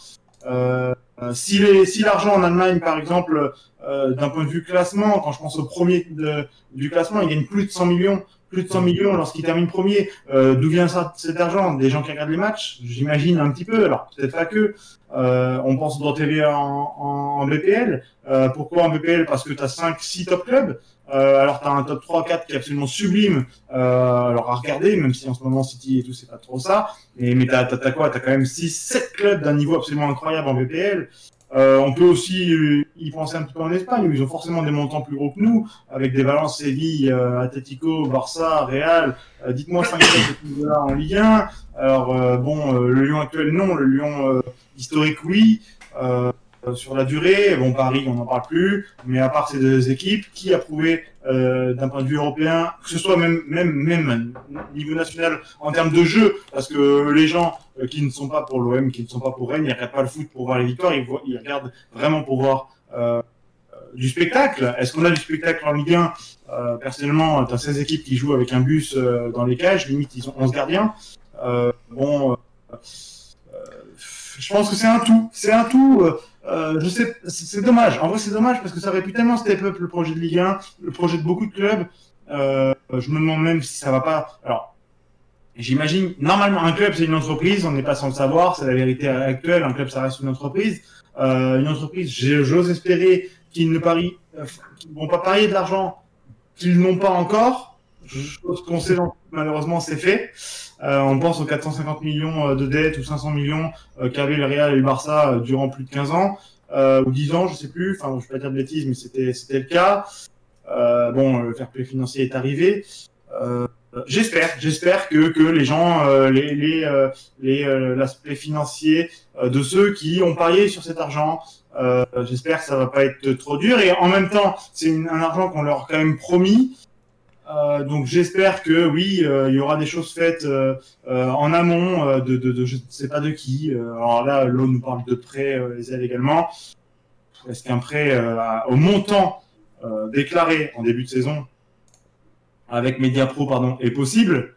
Euh, si les- si l'argent en Allemagne, par exemple, euh, d'un point de vue classement, quand je pense au premier de- du classement, il gagne plus de 100 millions, plus de 100 millions lorsqu'il termine premier. Euh, D'où vient cet argent? Des gens qui regardent les matchs, j'imagine un petit peu. Alors peut-être pas que. Euh, on pense droit TV en, en, en BPL. Euh, pourquoi en BPL Parce que tu as 5, 6 top clubs. Euh, alors tu as un top 3, 4 qui est absolument sublime. Euh, alors à regarder, même si en ce moment City et tout, c'est pas trop ça. Mais, mais t'as, t'as, t'as quoi? T'as quand même 6, 7 clubs d'un niveau absolument incroyable en BPL. Euh, on peut aussi euh, y penser un petit peu en Espagne, où ils ont forcément des montants plus gros que nous, avec des balances Séville, euh, Atletico, Barça, Real. Euh, dites-moi 5 clubs dollars en Ligue 1. Alors bon, le Lyon actuel, non. Le Lyon historique, oui. Euh, sur la durée, bon Paris, on n'en parle plus. Mais à part ces deux équipes, qui a prouvé euh, d'un point de vue européen, que ce soit même même même niveau national en termes de jeu, parce que les gens euh, qui ne sont pas pour l'OM, qui ne sont pas pour Rennes, ils regardent pas le foot pour voir les victoires, ils, regardent vraiment pour voir euh, euh, du spectacle. Est-ce qu'on a du spectacle en Ligue 1 euh, Personnellement, tu as 16 équipes qui jouent avec un bus dans les cages, limite ils ont 11 gardiens. Bon, je pense que c'est un tout. C'est un tout. Euh, je sais, c'est dommage. En vrai, c'est dommage parce que ça aurait pu tellement step up le projet de Ligue 1, le projet de beaucoup de clubs. Euh, je me demande même si ça va pas. Alors, j'imagine, normalement, un club, c'est une entreprise, on n'est pas sans le savoir, c'est la vérité actuelle. Un club, ça reste une entreprise. Euh, une entreprise, j'ose espérer qu'ils ne parient, euh, qu'ils vont pas parier de l'argent qu'ils n'ont pas encore. Chose qu'on sait, malheureusement, c'est fait. Euh, on pense aux 450 millions euh, de dettes ou 500 millions euh, qu'avaient le Real et le Barça euh, durant plus de 15 ans euh, ou 10 ans, je sais plus. Enfin, je vais pas dire de bêtises, mais c'était c'était le cas. Euh, bon, le fair play financier est arrivé. Euh, j'espère, j'espère que que les gens, euh, les les euh, les euh, l'aspect financier euh, de ceux qui ont parié sur cet argent. Euh, j'espère que ça va pas être trop dur et en même temps, c'est un argent qu'on leur a quand même promis. Euh, donc j'espère que oui, euh, il y aura des choses faites euh, euh, en amont euh, de, de, de je ne sais pas de qui. Alors là, l'eau nous parle de prêts, euh, les aides également. Est-ce qu'un prêt au montant déclaré en début de saison avec Mediapro pardon est possible?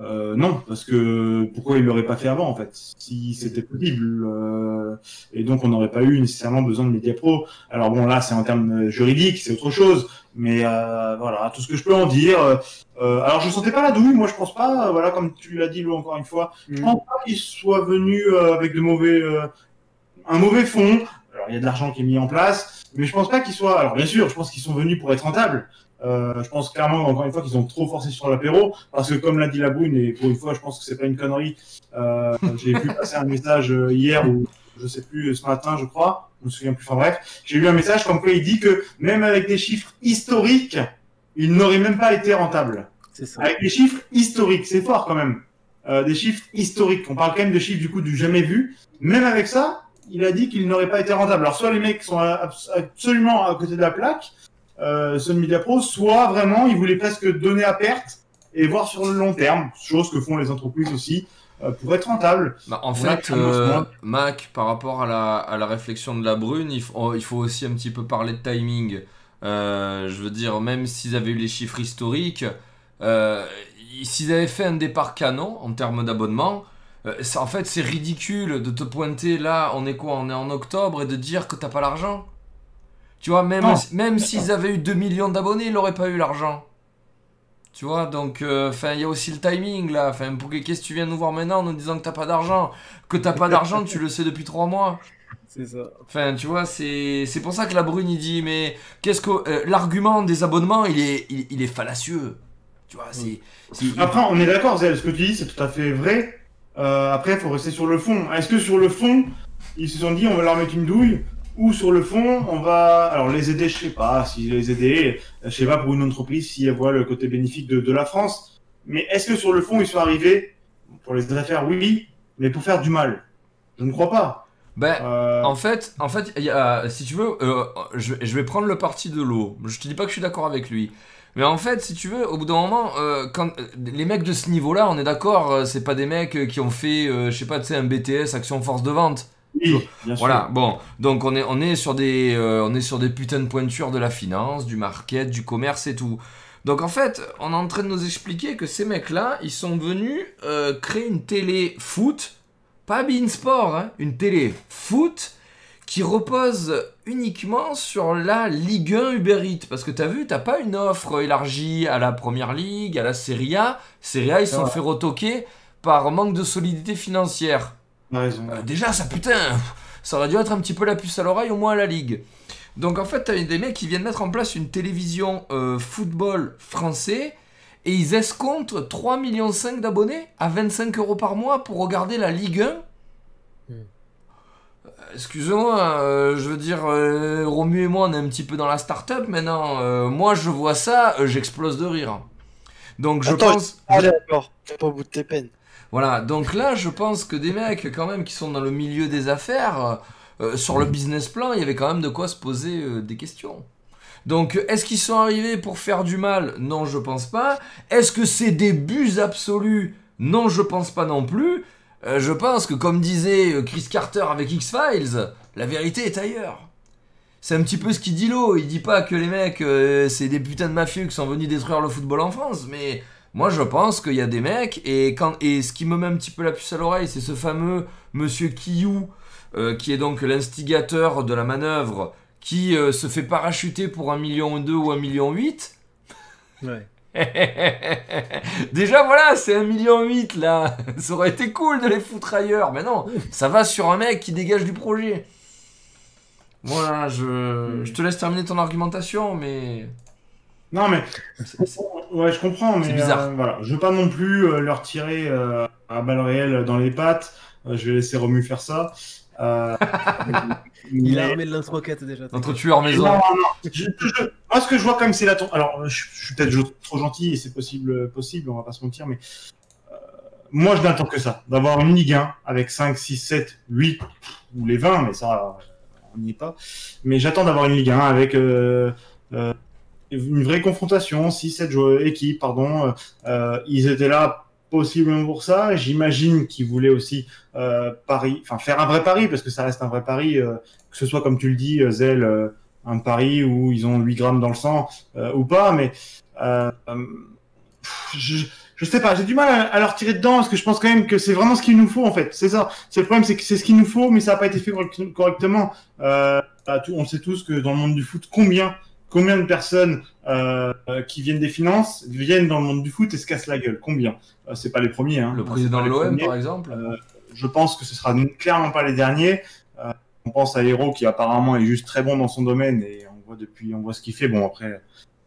Euh, Non, parce que pourquoi il l'aurait pas fait avant en fait Si c'était possible, euh, et donc on n'aurait pas eu nécessairement besoin de Mediapro. Alors bon là, c'est en termes juridiques, c'est autre chose. Mais euh, voilà, tout ce que je peux en dire. Euh, alors je sentais pas la douille, moi je pense pas. voilà, comme tu l'as dit Lou encore une fois, je pense pas qu'il soit venu euh, avec de mauvais, euh, un mauvais fond. Alors il y a de l'argent qui est mis en place, mais je pense pas qu'ils soient. Alors bien sûr, je pense qu'ils sont venus pour être rentables. Euh, je pense clairement encore une fois qu'ils ont trop forcé sur l'apéro parce que comme l'a dit la Brune et pour une fois je pense que c'est pas une connerie. Euh, J'ai vu passer un message euh, hier ou je sais plus ce matin je crois, je me souviens plus. Enfin bref, j'ai lu un message comme quoi il dit que même avec des chiffres historiques, il n'aurait même pas été rentable. C'est ça. Avec des chiffres historiques, c'est fort quand même. Euh, des chiffres historiques. On parle quand même de chiffres du coup du jamais vu. Même avec ça, il a dit qu'il n'aurait pas été rentable. Alors soit les mecs sont abs- absolument à côté de la plaque, euh, Sun Media Pro, soit vraiment ils voulaient presque donner à perte et voir sur le long terme, chose que font les entreprises aussi euh, pour être rentable. Bah, en fait, euh. Mac, par rapport à la, à la réflexion de la brune, il faut, il faut aussi un petit peu parler de timing. Euh, je veux dire, même s'ils avaient eu les chiffres historiques, s'ils avaient fait un départ canon en termes d'abonnement, euh, ça- en fait, c'est ridicule de te pointer là, on est quoi On est en octobre et de dire que t'as pas l'argent. Tu vois, même, Non. même s'ils avaient eu 2 millions d'abonnés, ils n'auraient pas eu l'argent. Tu vois, donc, euh, enfin, il y a aussi le timing là. Enfin, pour que- qu'est-ce que tu viens nous voir maintenant en nous disant que t'as pas d'argent? Que t'as pas d'argent, tu le sais depuis 3 mois. C'est ça. Enfin, tu vois, c'est pour ça que la brune il dit, mais qu'est-ce que euh, l'argument des abonnements, il est il, il est fallacieux. Tu vois, c'est Après, on est d'accord, ce que tu dis, c'est tout à fait vrai. Euh, après, il faut rester sur le fond. Est-ce que sur le fond, ils se sont dit, on va leur mettre une douille? Ou sur le fond, on va alors les aider, je sais pas, si les aider, je sais pas pour une entreprise, si elle voit le côté bénéfique de, de la France. Mais est-ce que sur le fond, ils sont arrivés? Pour les affaires, oui, mais pour faire du mal Je ne crois pas. Ben, Euh, En fait, en fait, il y a- si tu veux, euh, je, je vais prendre le parti de l'eau. Je te dis pas que je suis d'accord avec lui. Mais en fait, si tu veux, au bout d'un moment, euh, quand euh, les mecs de ce niveau-là, on est d'accord, euh, c'est pas des mecs qui ont fait, je sais pas, tu sais, un BTS, action force de vente. oui, bien sûr. Voilà, bon, donc on est, on est sur des, on est sur des putains de pointures de la finance, du market, du commerce et tout. Donc en fait, on est en train de nous expliquer que ces mecs-là, ils sont venus créer une télé foot, pas Bein Sport, hein, une télé foot qui repose uniquement sur la Ligue 1 Uber Eats. Parce que t'as vu, t'as pas une offre élargie à la Première Ligue, à la Serie A. Serie A, ils sont Ouais. fait retoquer par manque de solidité financière. Euh, déjà, ça putain, ça aurait dû être un petit peu la puce à l'oreille au moins à la ligue. Donc en fait, t'as des mecs qui viennent mettre en place une télévision euh, football français et ils escomptent 3,5 millions d'abonnés à 25 euros par mois pour regarder la Ligue 1. Excusez-moi, euh, je veux dire, euh, Romu et moi on est un petit peu dans la start-up maintenant. Euh, moi je vois ça, j'explose de rire. Donc je Attends, pense. Allez, d'accord, t'es pas au bout de tes peines. Voilà, donc là, je pense que des mecs, quand même, qui sont dans le milieu des affaires, sur le business plan, il y avait quand même de quoi se poser des questions. Donc, est-ce qu'ils sont arrivés pour faire du mal? Non, je pense pas. Est-ce que c'est des buts absolus? Non, je pense pas non plus. Euh, je pense que, comme disait euh, Chris Carter avec X-Files, la vérité est ailleurs. C'est un petit peu ce qu'il dit l'eau. Il dit pas que les mecs, euh, c'est des putains de mafieux qui sont venus détruire le football en France, mais moi, je pense qu'il y a des mecs, et, quand, ce qui me met un petit peu la puce à l'oreille, c'est ce fameux monsieur Kiyou, euh, qui est donc l'instigateur de la manœuvre, qui se fait parachuter pour un million deux ou un million huit. Ouais. [laughs] Déjà, voilà, c'est un million huit là. Ça aurait été cool de les foutre ailleurs, mais non, ça va sur un mec qui dégage du projet. Voilà, je, je te laisse terminer ton argumentation, mais Non, mais ouais, je comprends, mais C'est bizarre. euh, voilà, je veux pas non plus euh, leur tirer euh, à balles réelles dans les pattes. Euh, je vais laisser Romu faire ça. Euh, [laughs] Il a armé le lance-roquette déjà. entre tueurs maison. Non, non, je- je- moi, ce que je vois quand même, c'est la ton- Alors, je, je suis peut-être trop gentil et c'est possible, possible, on va pas se mentir, mais euh, moi, je n'attends que ça, d'avoir une Ligue 1 avec 5, 6, 7, 8 ou les 20, mais ça, on n'y est pas. Mais j'attends d'avoir une Ligue 1 avec euh, euh, une vraie confrontation, 6, 7 joueurs, équipes, pardon. euh, euh, ils étaient là possiblement pour ça. J'imagine qu'ils voulaient aussi euh, enfin faire un vrai pari parce que ça reste un vrai pari, euh, que ce soit comme tu le dis, euh, Zell, euh, un pari où ils ont 8 grammes dans le sang ou pas, mais je, je sais pas, j'ai du mal à, leur tirer dedans parce que je pense quand même que c'est vraiment ce qu'il nous faut en fait. C'est ça. C'est le problème, c'est que c'est ce qu'il nous faut, mais ça n'a pas été fait correct- correctement. On sait tous que dans le monde du foot, combien combien de personnes euh, euh, qui viennent des finances viennent dans le monde du foot et se cassent la gueule? Combien? Euh, C'est pas les premiers. Hein. Le président de l'OM, par exemple? Euh, je pense que ce sera clairement pas les derniers. On pense à Hero qui apparemment est juste très bon dans son domaine et on voit depuis, on voit ce qu'il fait. Bon après,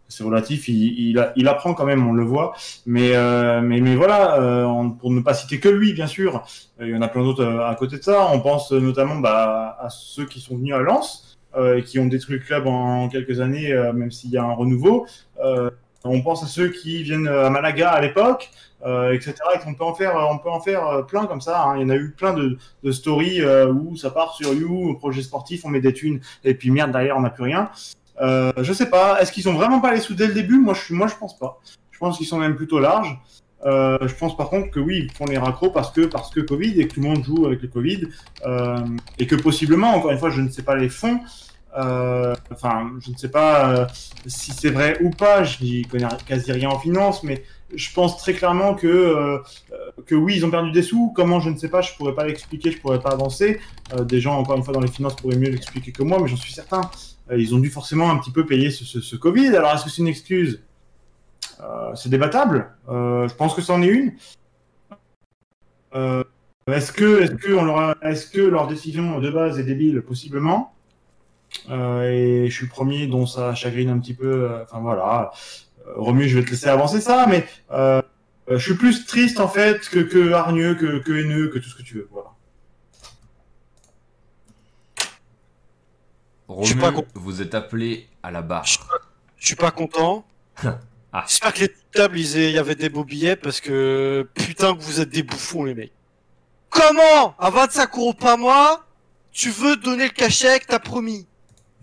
c'est relatif. Il, il, apprend quand même, on le voit. Mais euh, mais mais voilà, euh, on- pour ne pas citer que lui, bien sûr, il y en a plein d'autres à côté de ça. On pense notamment bah, à ceux qui sont venus à Lens qui ont détruit le club en quelques années, euh, même s'il y a un renouveau. Euh, on pense à ceux qui viennent à Malaga à l'époque euh, etc. Et qu'on peut en faire, on peut en faire euh, plein comme ça. hein. Il y en a eu plein de, stories euh, où ça part sur You, projet sportif, on met des thunes et puis merde derrière on n'a plus rien. Euh, je sais pas. Est-ce qu'ils ont vraiment pas les sous dès le début? Moi, je moi, je pense pas. Je pense qu'ils sont même plutôt larges. Euh, je pense par contre que oui, ils font les raccros parce que parce que Covid et que tout le monde joue avec le Covid euh, et que possiblement, encore une fois, je ne sais pas les fonds. Euh, enfin, je ne sais pas euh, si c'est vrai ou pas. Je n'y connais quasi rien en finance, mais je pense très clairement que euh, que oui, ils ont perdu des sous. Comment, je ne sais pas. Je pourrais pas l'expliquer. Je pourrais pas avancer. Des gens, encore une fois, dans les finances pourraient mieux l'expliquer que moi, mais j'en suis certain. Ils ont dû forcément un petit peu payer ce, Covid. Alors, est-ce que c'est une excuse? C'est débattable. Je pense que c'en est une. Est-ce que, est-ce que, est-ce que leur décision de base est débile? Possiblement. Euh, et je suis premier dont ça chagrine un petit peu. euh, Enfin voilà. Euh, Romu, je vais te laisser avancer ça, mais je suis plus triste en fait que, que hargneux, que, que haineux, que tout ce que tu veux. Voilà. Je suis Romu, pas vous êtes appelé à la barre. Je suis pas content. [laughs] Ah. J'espère que les tables, il y avait des beaux billets parce que putain que vous êtes des bouffons, les mecs. Comment? À 25 euros par mois, tu veux donner le cachet que t'as promis.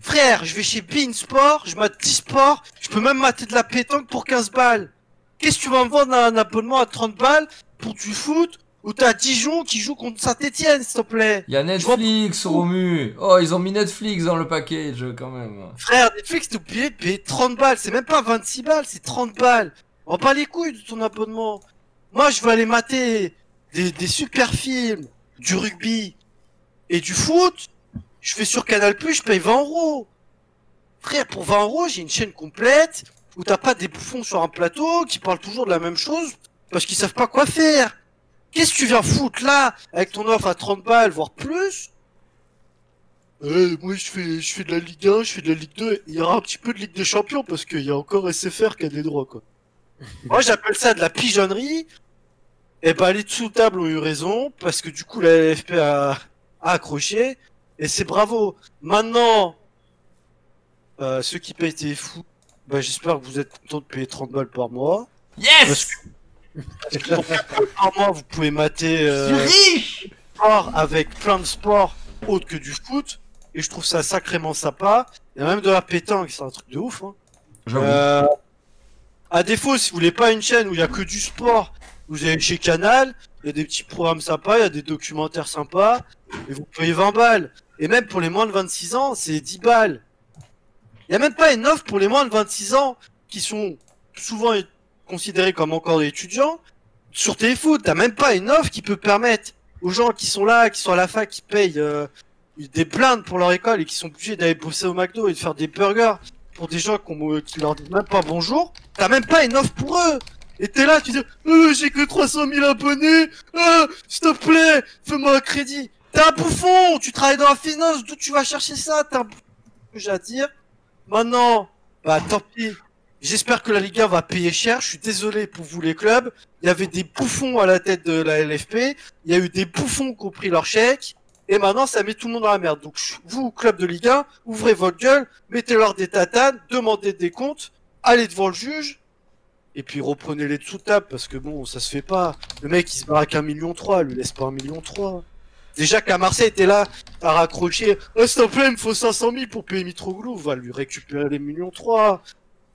Frère, je vais chez Bein Sport, je mate 10 sports, je peux même mater de la pétanque pour 15 balles. Qu'est-ce que tu vas me vendre un abonnement à 30 balles pour du foot ou t'as Dijon qui joue contre Saint-Etienne, s'il te plaît? Il y a Netflix, Romu. Oh, ils ont mis Netflix dans le package quand même. Frère, Netflix, t'es obligé de payer 30 balles. C'est même pas 26 balles, c'est 30 balles. On pas les couilles de ton abonnement. Moi, je veux aller mater des, des super films, du rugby et du foot. Je fais sur Canal+, je paye 20 euros. Frère, pour 20 euros, j'ai une chaîne complète où t'as pas des bouffons sur un plateau qui parlent toujours de la même chose parce qu'ils savent pas quoi faire. Qu'est-ce que tu viens foutre là avec ton offre à 30 balles, voire plus? Ouais, moi je fais, je fais de la Ligue 1, je fais de la Ligue 2, il y aura un petit peu de Ligue des Champions parce qu'il y a encore SFR qui a des droits quoi. [laughs] moi j'appelle ça de la pigeonnerie. Et bah les dessous table ont eu raison parce que du coup la LFP a, a accroché et c'est bravo. Maintenant, euh, ceux qui payent tes fous, bah j'espère que vous êtes contents de payer 30 balles par mois. Yes Pour 4 balles par mois, vous pouvez mater euh, riche sport avec plein de sports autres que du foot. Et je trouve ça sacrément sympa. Il y a même de la pétanque, c'est un truc de ouf. Hein. Euh, à défaut, si vous voulez pas une chaîne où il y a que du sport, vous allez chez Canal, il y a des petits programmes sympas, il y a des documentaires sympas, et vous payez 20 balles. Et même pour les moins de 26 ans, c'est 10 balles. Il y a même pas une offre pour les moins de 26 ans, qui sont souvent considérés comme encore étudiants. Sur Téléfoot, t'as même pas une offre qui peut permettre aux gens qui sont là, qui sont à la fac, qui payent euh, des plaintes pour leur école et qui sont obligés d'aller bosser au McDo et de faire des burgers pour des gens qu'on- qui leur disent même pas bonjour, t'as même pas une offre pour eux. Et t'es là, tu dis, euh, j'ai que 300 000 abonnés, euh, s'il te plaît, fais-moi un crédit. T'es un bouffon, tu travailles dans la finance, d'où tu vas chercher ça, t'es un j'ai à dire. Maintenant, bah tant pis. J'espère que la Ligue 1 va payer cher. Je suis désolé pour vous les clubs. Il y avait des bouffons à la tête de la LFP. Il y a eu des bouffons qui ont pris leur chèque. Et maintenant, ça met tout le monde dans la merde. Donc, vous, club de Ligue 1, ouvrez votre gueule, mettez-leur des tatanes, demandez des comptes, allez devant le juge, et puis reprenez les table, parce que bon, ça se fait pas. Le mec, il se barre avec un million trois, lui laisse pas un million trois. Déjà qu'à Marseille, t'es là, t'as raccroché, oh, s'il te plaît, il me faut 500 000 pour payer Mitroglou, va lui récupérer les millions trois.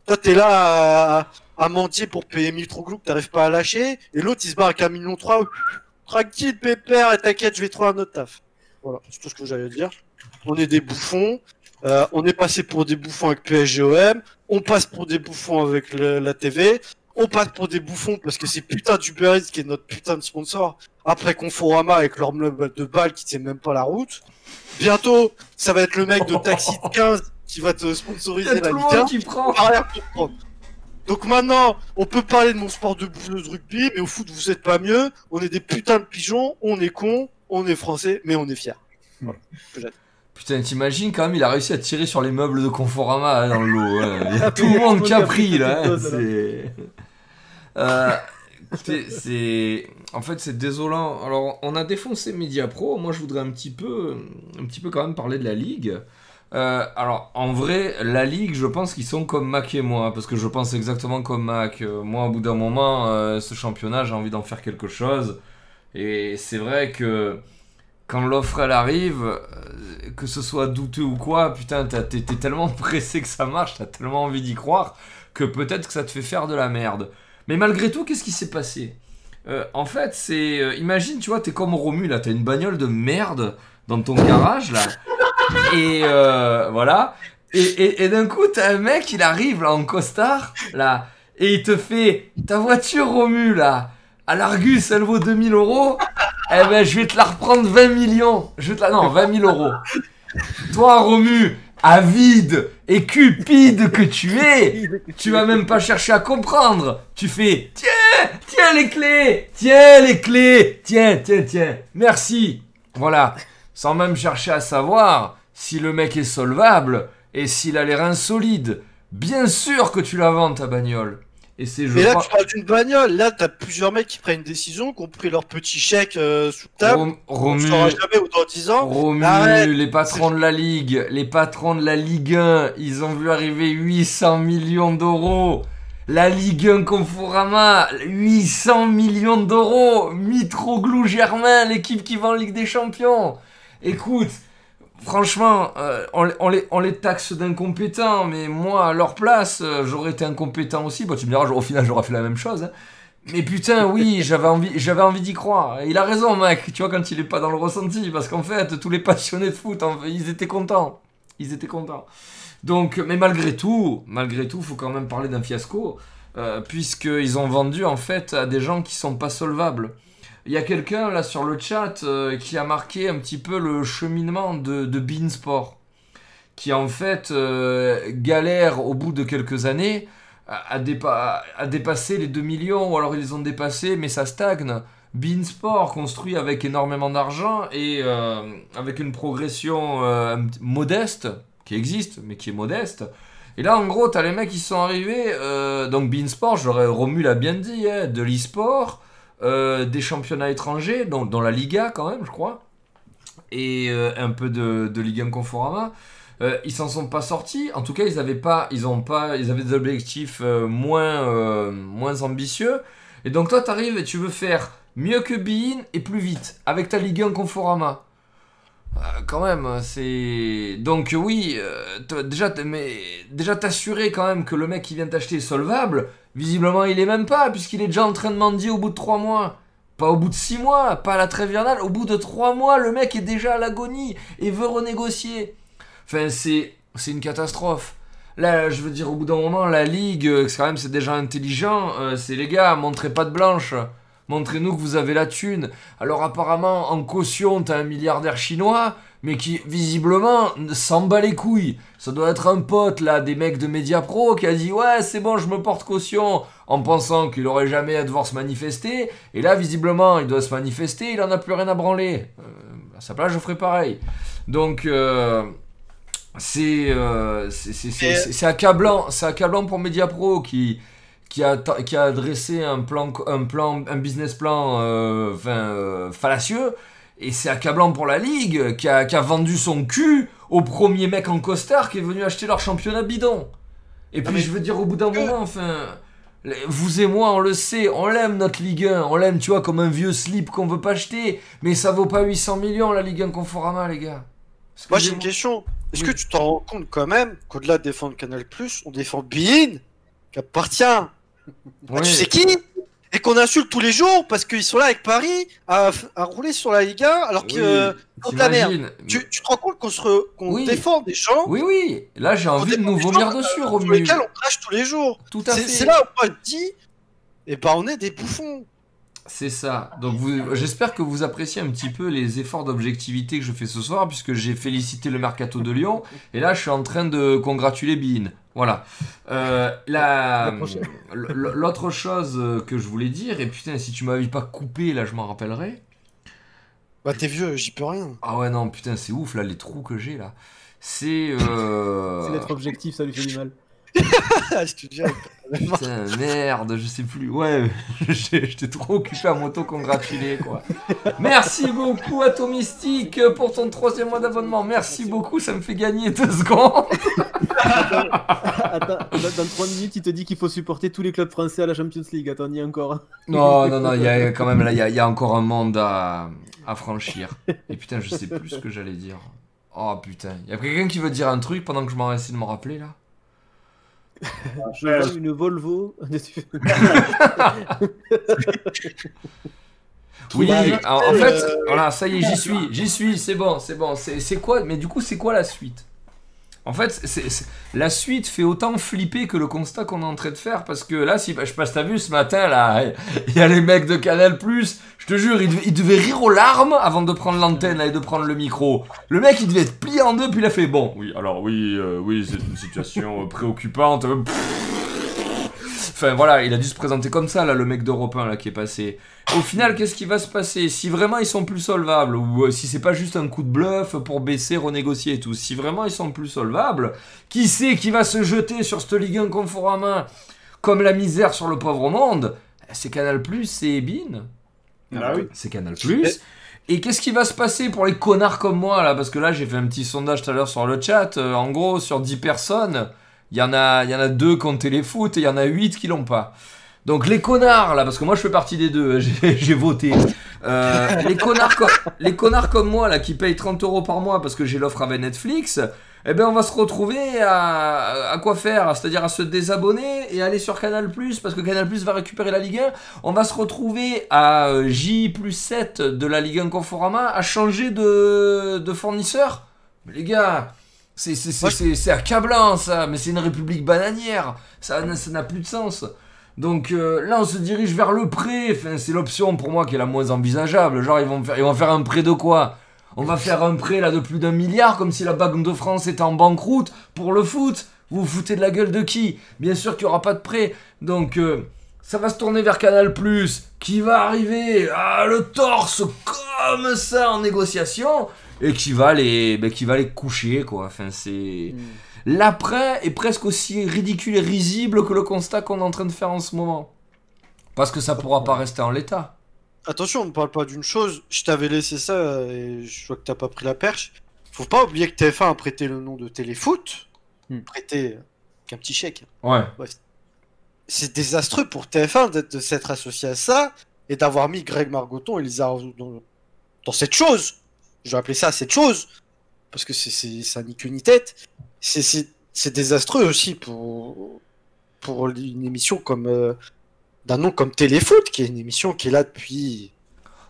Toi, t'es là à, à mendier pour payer Mitroglou que t'arrives pas à lâcher, et l'autre, il se barre avec un million trois. Tranquille, pépère, et t'inquiète, je vais trouver un autre taf. Voilà, c'est tout ce que j'allais dire. On est des bouffons. Euh, on est passé pour des bouffons avec PSGOM. On passe pour des bouffons avec la TV. On passe pour des bouffons parce que c'est putain d'Uber qui est notre putain de sponsor. Après Conforama avec leur meuble de balles qui tiennent même pas la route. Bientôt, ça va être le mec de Taxi de 15 qui va te sponsoriser la Ligue 1. monde qui prend. On va rien comprendre. Donc maintenant, on peut parler de mon sport de bouffeuse rugby, mais au foot, vous êtes pas mieux. On est des putains de pigeons, on est cons, on est français, mais on est fiers. Putain, t'imagines quand même, il a réussi à tirer sur les meubles de Conforama hein, dans le lot. ouais. Il y a Ah, tout le monde qui a pris là. hein, doses, C'est. Euh, écoutez, c'est. En fait, c'est désolant. Alors, on a défoncé Media Pro. Moi, je voudrais un petit peu, quand même parler de la ligue. Euh, alors, en vrai, la ligue, je pense qu'ils sont comme Mac et moi, parce que je pense exactement comme Mac. Euh, moi, au bout d'un moment, euh, ce championnat, j'ai envie d'en faire quelque chose. Et c'est vrai que quand l'offre elle arrive, que ce soit douteux ou quoi, putain, t'es tellement [laughs] pressé que ça marche, t'as tellement envie d'y croire, que peut-être que ça te fait faire de la merde. Mais malgré tout, qu'est-ce qui s'est passé? Euh, En fait, c'est. euh, imagine, tu vois, t'es comme Romu, là, t'as une bagnole de merde dans ton garage, là. Et euh, voilà. Et, et, et d'un coup, t'as un mec, il arrive, là, en costard, là, et il te fait Ta voiture, Romu, là, à l'Argus, elle vaut 2000 euros. Eh ben, je vais te la reprendre 20 millions. Je vais te la... Non, 20 000 euros. Toi, Romu, avide et cupide que tu es, tu vas même pas chercher à comprendre. Tu fais Tiens, tiens les clés, tiens les clés, tiens, tiens, tiens. Merci. Voilà. Sans même chercher à savoir si le mec est solvable et s'il a les reins solides. Bien sûr que tu la vends ta bagnole. Et c'est je Mais là, crois- tu parles d'une bagnole. Là, t'as plusieurs mecs qui prennent une décision, qui ont pris leur petit chèque euh, sous table. Rom- On Romu, saura jamais ou dans 10 ans. Romu, Arrête. les patrons de la Ligue, les patrons de la Ligue 1, ils ont vu arriver 800 millions d'euros. La Ligue 1 Conforama, 800 millions d'euros. Mitroglou Germain, l'équipe qui va en Ligue des Champions. Écoute, franchement, euh, on, les- on les, on les taxe d'incompétents, mais moi, à leur place, euh, j'aurais été incompétent aussi. Bon, tu me diras, au final, j'aurais fait la même chose. hein. Mais putain, oui, [laughs] j'avais envie, j'avais envie d'y croire. Et il a raison, mec, tu vois, quand il est pas dans le ressenti, parce qu'en fait, tous les passionnés de foot, en fait, ils étaient contents. Ils étaient contents. Donc, mais malgré tout, malgré tout, faut quand même parler d'un fiasco, euh, puisqu'ils ont vendu, en fait, à des gens qui sont pas solvables. Il y a quelqu'un là sur le chat euh, qui a marqué un petit peu le cheminement de, de Beansport, qui en fait euh, galère au bout de quelques années à, à dépa- à dépasser les 2 millions, ou alors ils les ont dépassés, mais ça stagne. Beansport construit avec énormément d'argent et euh, avec une progression modeste, qui existe, mais qui est modeste. Et là, en gros, t'as les mecs qui sont arrivés. donc, Beansport, j'aurais Romu l'a bien dit, hein, de l'e-sport, euh, des championnats étrangers, dans, dans la Liga quand même, je crois, et euh, un peu de, de Ligue 1 Conforama. Euh, ils s'en sont pas sortis. En tout cas, ils avaient pas, ils ont pas, ils avaient des objectifs euh, moins, moins ambitieux. Et donc toi, t'arrives et tu veux faire mieux que Bein et plus vite avec ta Ligue 1 Conforama. Euh, quand même, c'est donc oui. euh, déjà, t'assurer quand même que le mec qui vient t'acheter est solvable. Visiblement, il est même pas puisqu'il est déjà en train de mendier au bout de 3 mois. Pas au bout de 6 mois, pas à la trêve. Au bout de 3 mois, le mec est déjà à l'agonie et veut renégocier. Enfin, c'est une catastrophe. Là, je veux dire, au bout d'un moment, la ligue, euh, quand même c'est déjà intelligent. euh, c'est les gars, montrez pas de blanche. Montrez-nous que vous avez la thune. Alors apparemment, en caution, t'as un milliardaire chinois, mais qui visiblement s'en bat les couilles. Ça doit être un pote là, des mecs de Mediapro, qui a dit ouais c'est bon, je me porte caution, en pensant qu'il aurait jamais à devoir se manifester. Et là, visiblement, il doit se manifester, il en a plus rien à branler. Euh, à sa place, je ferais pareil. Donc euh, c'est euh, c'est accablant, c'est accablant pour Mediapro qui qui a, qui a dressé un plan, un plan, un business plan euh, enfin, euh, fallacieux. Et c'est accablant pour la Ligue qui a, qui a vendu son cul au premier mec en costard qui est venu acheter leur championnat bidon. Et puis mais- je veux dire, au bout d'un moment, enfin, vous et moi, on le sait, on l'aime notre Ligue 1, on l'aime, tu vois, comme un vieux slip qu'on veut pas acheter. Mais ça vaut pas 800 millions la Ligue 1 Conforama, les gars. Moi j'ai une question. Est-ce Oui. que tu t'en rends compte quand même qu'au-delà de défendre Canal on défend Bein, qui appartient Ouais. tu sais qui? Et qu'on insulte tous les jours parce qu'ils sont là avec Paris à, à rouler sur la Ligue 1 alors que Oui, euh, contre la tu, tu te rends compte qu'on se re- qu'on Oui. défend des gens Oui, oui. Là, j'ai envie de nous vomir dessus, sur lesquels on crache tous les jours. Tout à fait. c'est là où je dis, et ben on est des bouffons. C'est ça. Donc vous- j'espère que vous appréciez un petit peu les efforts d'objectivité que je fais ce soir, puisque j'ai félicité le mercato de Lyon, et là je suis en train de congratuler Bean. Voilà. Euh, la- L'autre chose que je voulais dire, et putain, si tu m'avais pas coupé, là je m'en rappellerai. Bah t'es vieux, j'y peux rien. Ah ouais, non, putain, c'est ouf, là, les trous que j'ai là. C'est. euh, C'est d'être objectif, ça lui fait du mal. [laughs] je te dis, Putain, merde, je sais plus. Ouais, [laughs] j'étais trop occupé à m'auto-congratuler, quoi. Merci beaucoup, Atomistique, pour ton troisième mois d'abonnement. Merci beaucoup, ça me fait gagner deux secondes. Attends, dans, dans 3 minutes, il te dit qu'il faut supporter tous les clubs français à la Champions League. Attends, on y est encore. Non, non, non, il y a quand même, là, il y a, il y a encore un monde à, à franchir. Et putain, je sais plus ce que j'allais dire. Oh putain, il y a quelqu'un qui veut dire un truc pendant que je m'en essaie de me rappeler, là? Je vois une Volvo. [laughs] Oui, Bah, en, en fait, euh, voilà, ça y est, j'y suis, j'y suis, c'est bon, c'est bon. C'est c'est quoi Mais du coup, c'est quoi la suite? En fait, la suite fait autant flipper que le constat qu'on est en train de faire parce que là, si je sais pas si t'as vu ce matin là, il y a les mecs de Canal je te jure, ils devaient, rire aux larmes avant de prendre l'antenne et de prendre le micro. Le mec, il devait être plié en deux, puis il a fait bon. Oui, alors oui, euh, oui, c'est une situation euh, préoccupante. Enfin voilà, il a dû se présenter comme ça là, le mec d'Europe 1 là qui est passé. Au final, qu'est-ce qui va se passer? Si vraiment ils sont plus solvables, ou euh, si c'est pas juste un coup de bluff pour baisser, renégocier et tout, si vraiment ils sont plus solvables, qui sait qui va se jeter sur cette Ligue 1 Conforama comme la misère sur le pauvre monde? C'est Canal c'est Bean. Ah oui. C'est Canal Et qu'est-ce qui va se passer pour les connards comme moi là? Parce que là j'ai fait un petit sondage tout à l'heure sur le chat. Euh, en gros, sur 10 personnes, il y en a, il y en a deux qui ont téléfoot et il y en a 8 qui l'ont pas. Donc les connards là, parce que moi je fais partie des deux, [laughs] j'ai j'ai voté. Euh, les, connards co- les connards comme moi là qui payent 30 euros par mois parce que j'ai l'offre avec Netflix, eh ben on va se retrouver à, à quoi faire? C'est-à-dire à se désabonner et aller sur Canal parce que Canal va récupérer la Ligue 1. On va se retrouver à euh, J plus 7 de la Ligue 1 Conforama à changer de, de fournisseur. Mais les gars, c'est accablant ça, mais c'est une république bananière. Ça n'a ça n'a plus de sens. Donc euh, là, on se dirige vers le prêt. Enfin, c'est l'option pour moi qui est la moins envisageable. Genre, ils vont faire, ils vont faire un prêt de quoi? On va faire un prêt là de plus d'un milliard, comme si la Banque de France était en banqueroute pour le foot. Vous vous foutez de la gueule de qui? Bien sûr qu'il n'y aura pas de prêt. Donc, euh, ça va se tourner vers Canal qui va arriver à le torse comme ça en négociation et qui va les, ben, qui va les coucher quoi. Enfin, c'est l'après est presque aussi ridicule et risible que le constat qu'on est en train de faire en ce moment. Parce que ça pourra pas rester en l'état. Attention, on ne parle pas d'une chose. Je t'avais laissé ça et je vois que t'as pas pris la perche. Faut pas oublier que TF1 a prêté le nom de Téléfoot. Hmm. Prêté euh, qu'un petit chèque. Ouais. C'est désastreux pour TF1 d'être- de s'être associé à ça et d'avoir mis Greg Margoton et Lisa dans, dans cette chose. Je vais appeler ça cette chose. Parce que c'est- c'est ça ni queue ni tête. C'est- C'est c'est désastreux aussi pour, pour une émission comme. euh, d'un nom comme Téléfoot, qui est une émission qui est là depuis.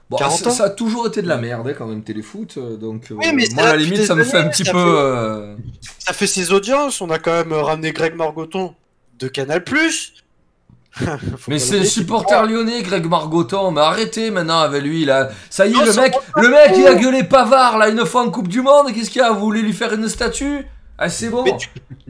Bon, 40 ça, ans. ça a toujours été de la merde hein, quand même téléfoot. euh, Donc, euh, Oui, mais moi, à la limite, ça me fait un petit ça peu. fait- euh, Ça fait ses audiences, on a quand même ramené Greg Margoton de Canal+. [laughs] Mais c'est l'oublier. supporter lyonnais, Greg Margoton. Mais arrêtez maintenant avec lui là. Ça y est, Non, le mec, le mec, il a gueulé Pavard là une fois en Coupe du Monde. Qu'est-ce qu'il a? Vous voulez lui faire une statue? Ah, c'est bon. Mais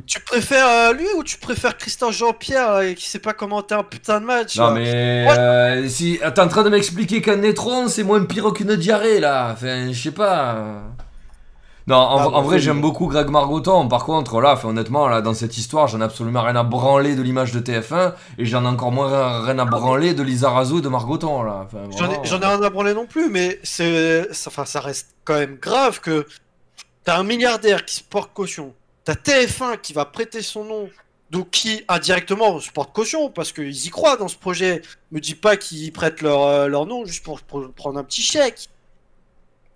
Tu préfères euh, lui ou tu préfères Christophe Jean-Pierre euh, qui sait pas commenter un putain de match Non là mais euh, si t'es en train de m'expliquer qu'un nétron c'est moins pire qu'une diarrhée là. Enfin, je sais pas. Non, en, Ah, en bon, vrai j'aime beaucoup Greg Margoton. Par contre là, honnêtement là dans cette histoire, j'en ai absolument rien à branler de l'image de TF1 et j'en ai encore moins rien à branler de Lisa Razou et de Margoton là. Enfin, J'en ai, rien à branler non plus, mais c'est, ça- enfin, ça reste quand même grave que t'as un milliardaire qui se porte caution, t'as TF1 qui va prêter son nom, donc qui indirectement se porte caution parce qu'ils y croient dans ce projet. Me dis pas qu'ils prêtent leur, euh, leur nom juste pour, pour prendre un petit chèque.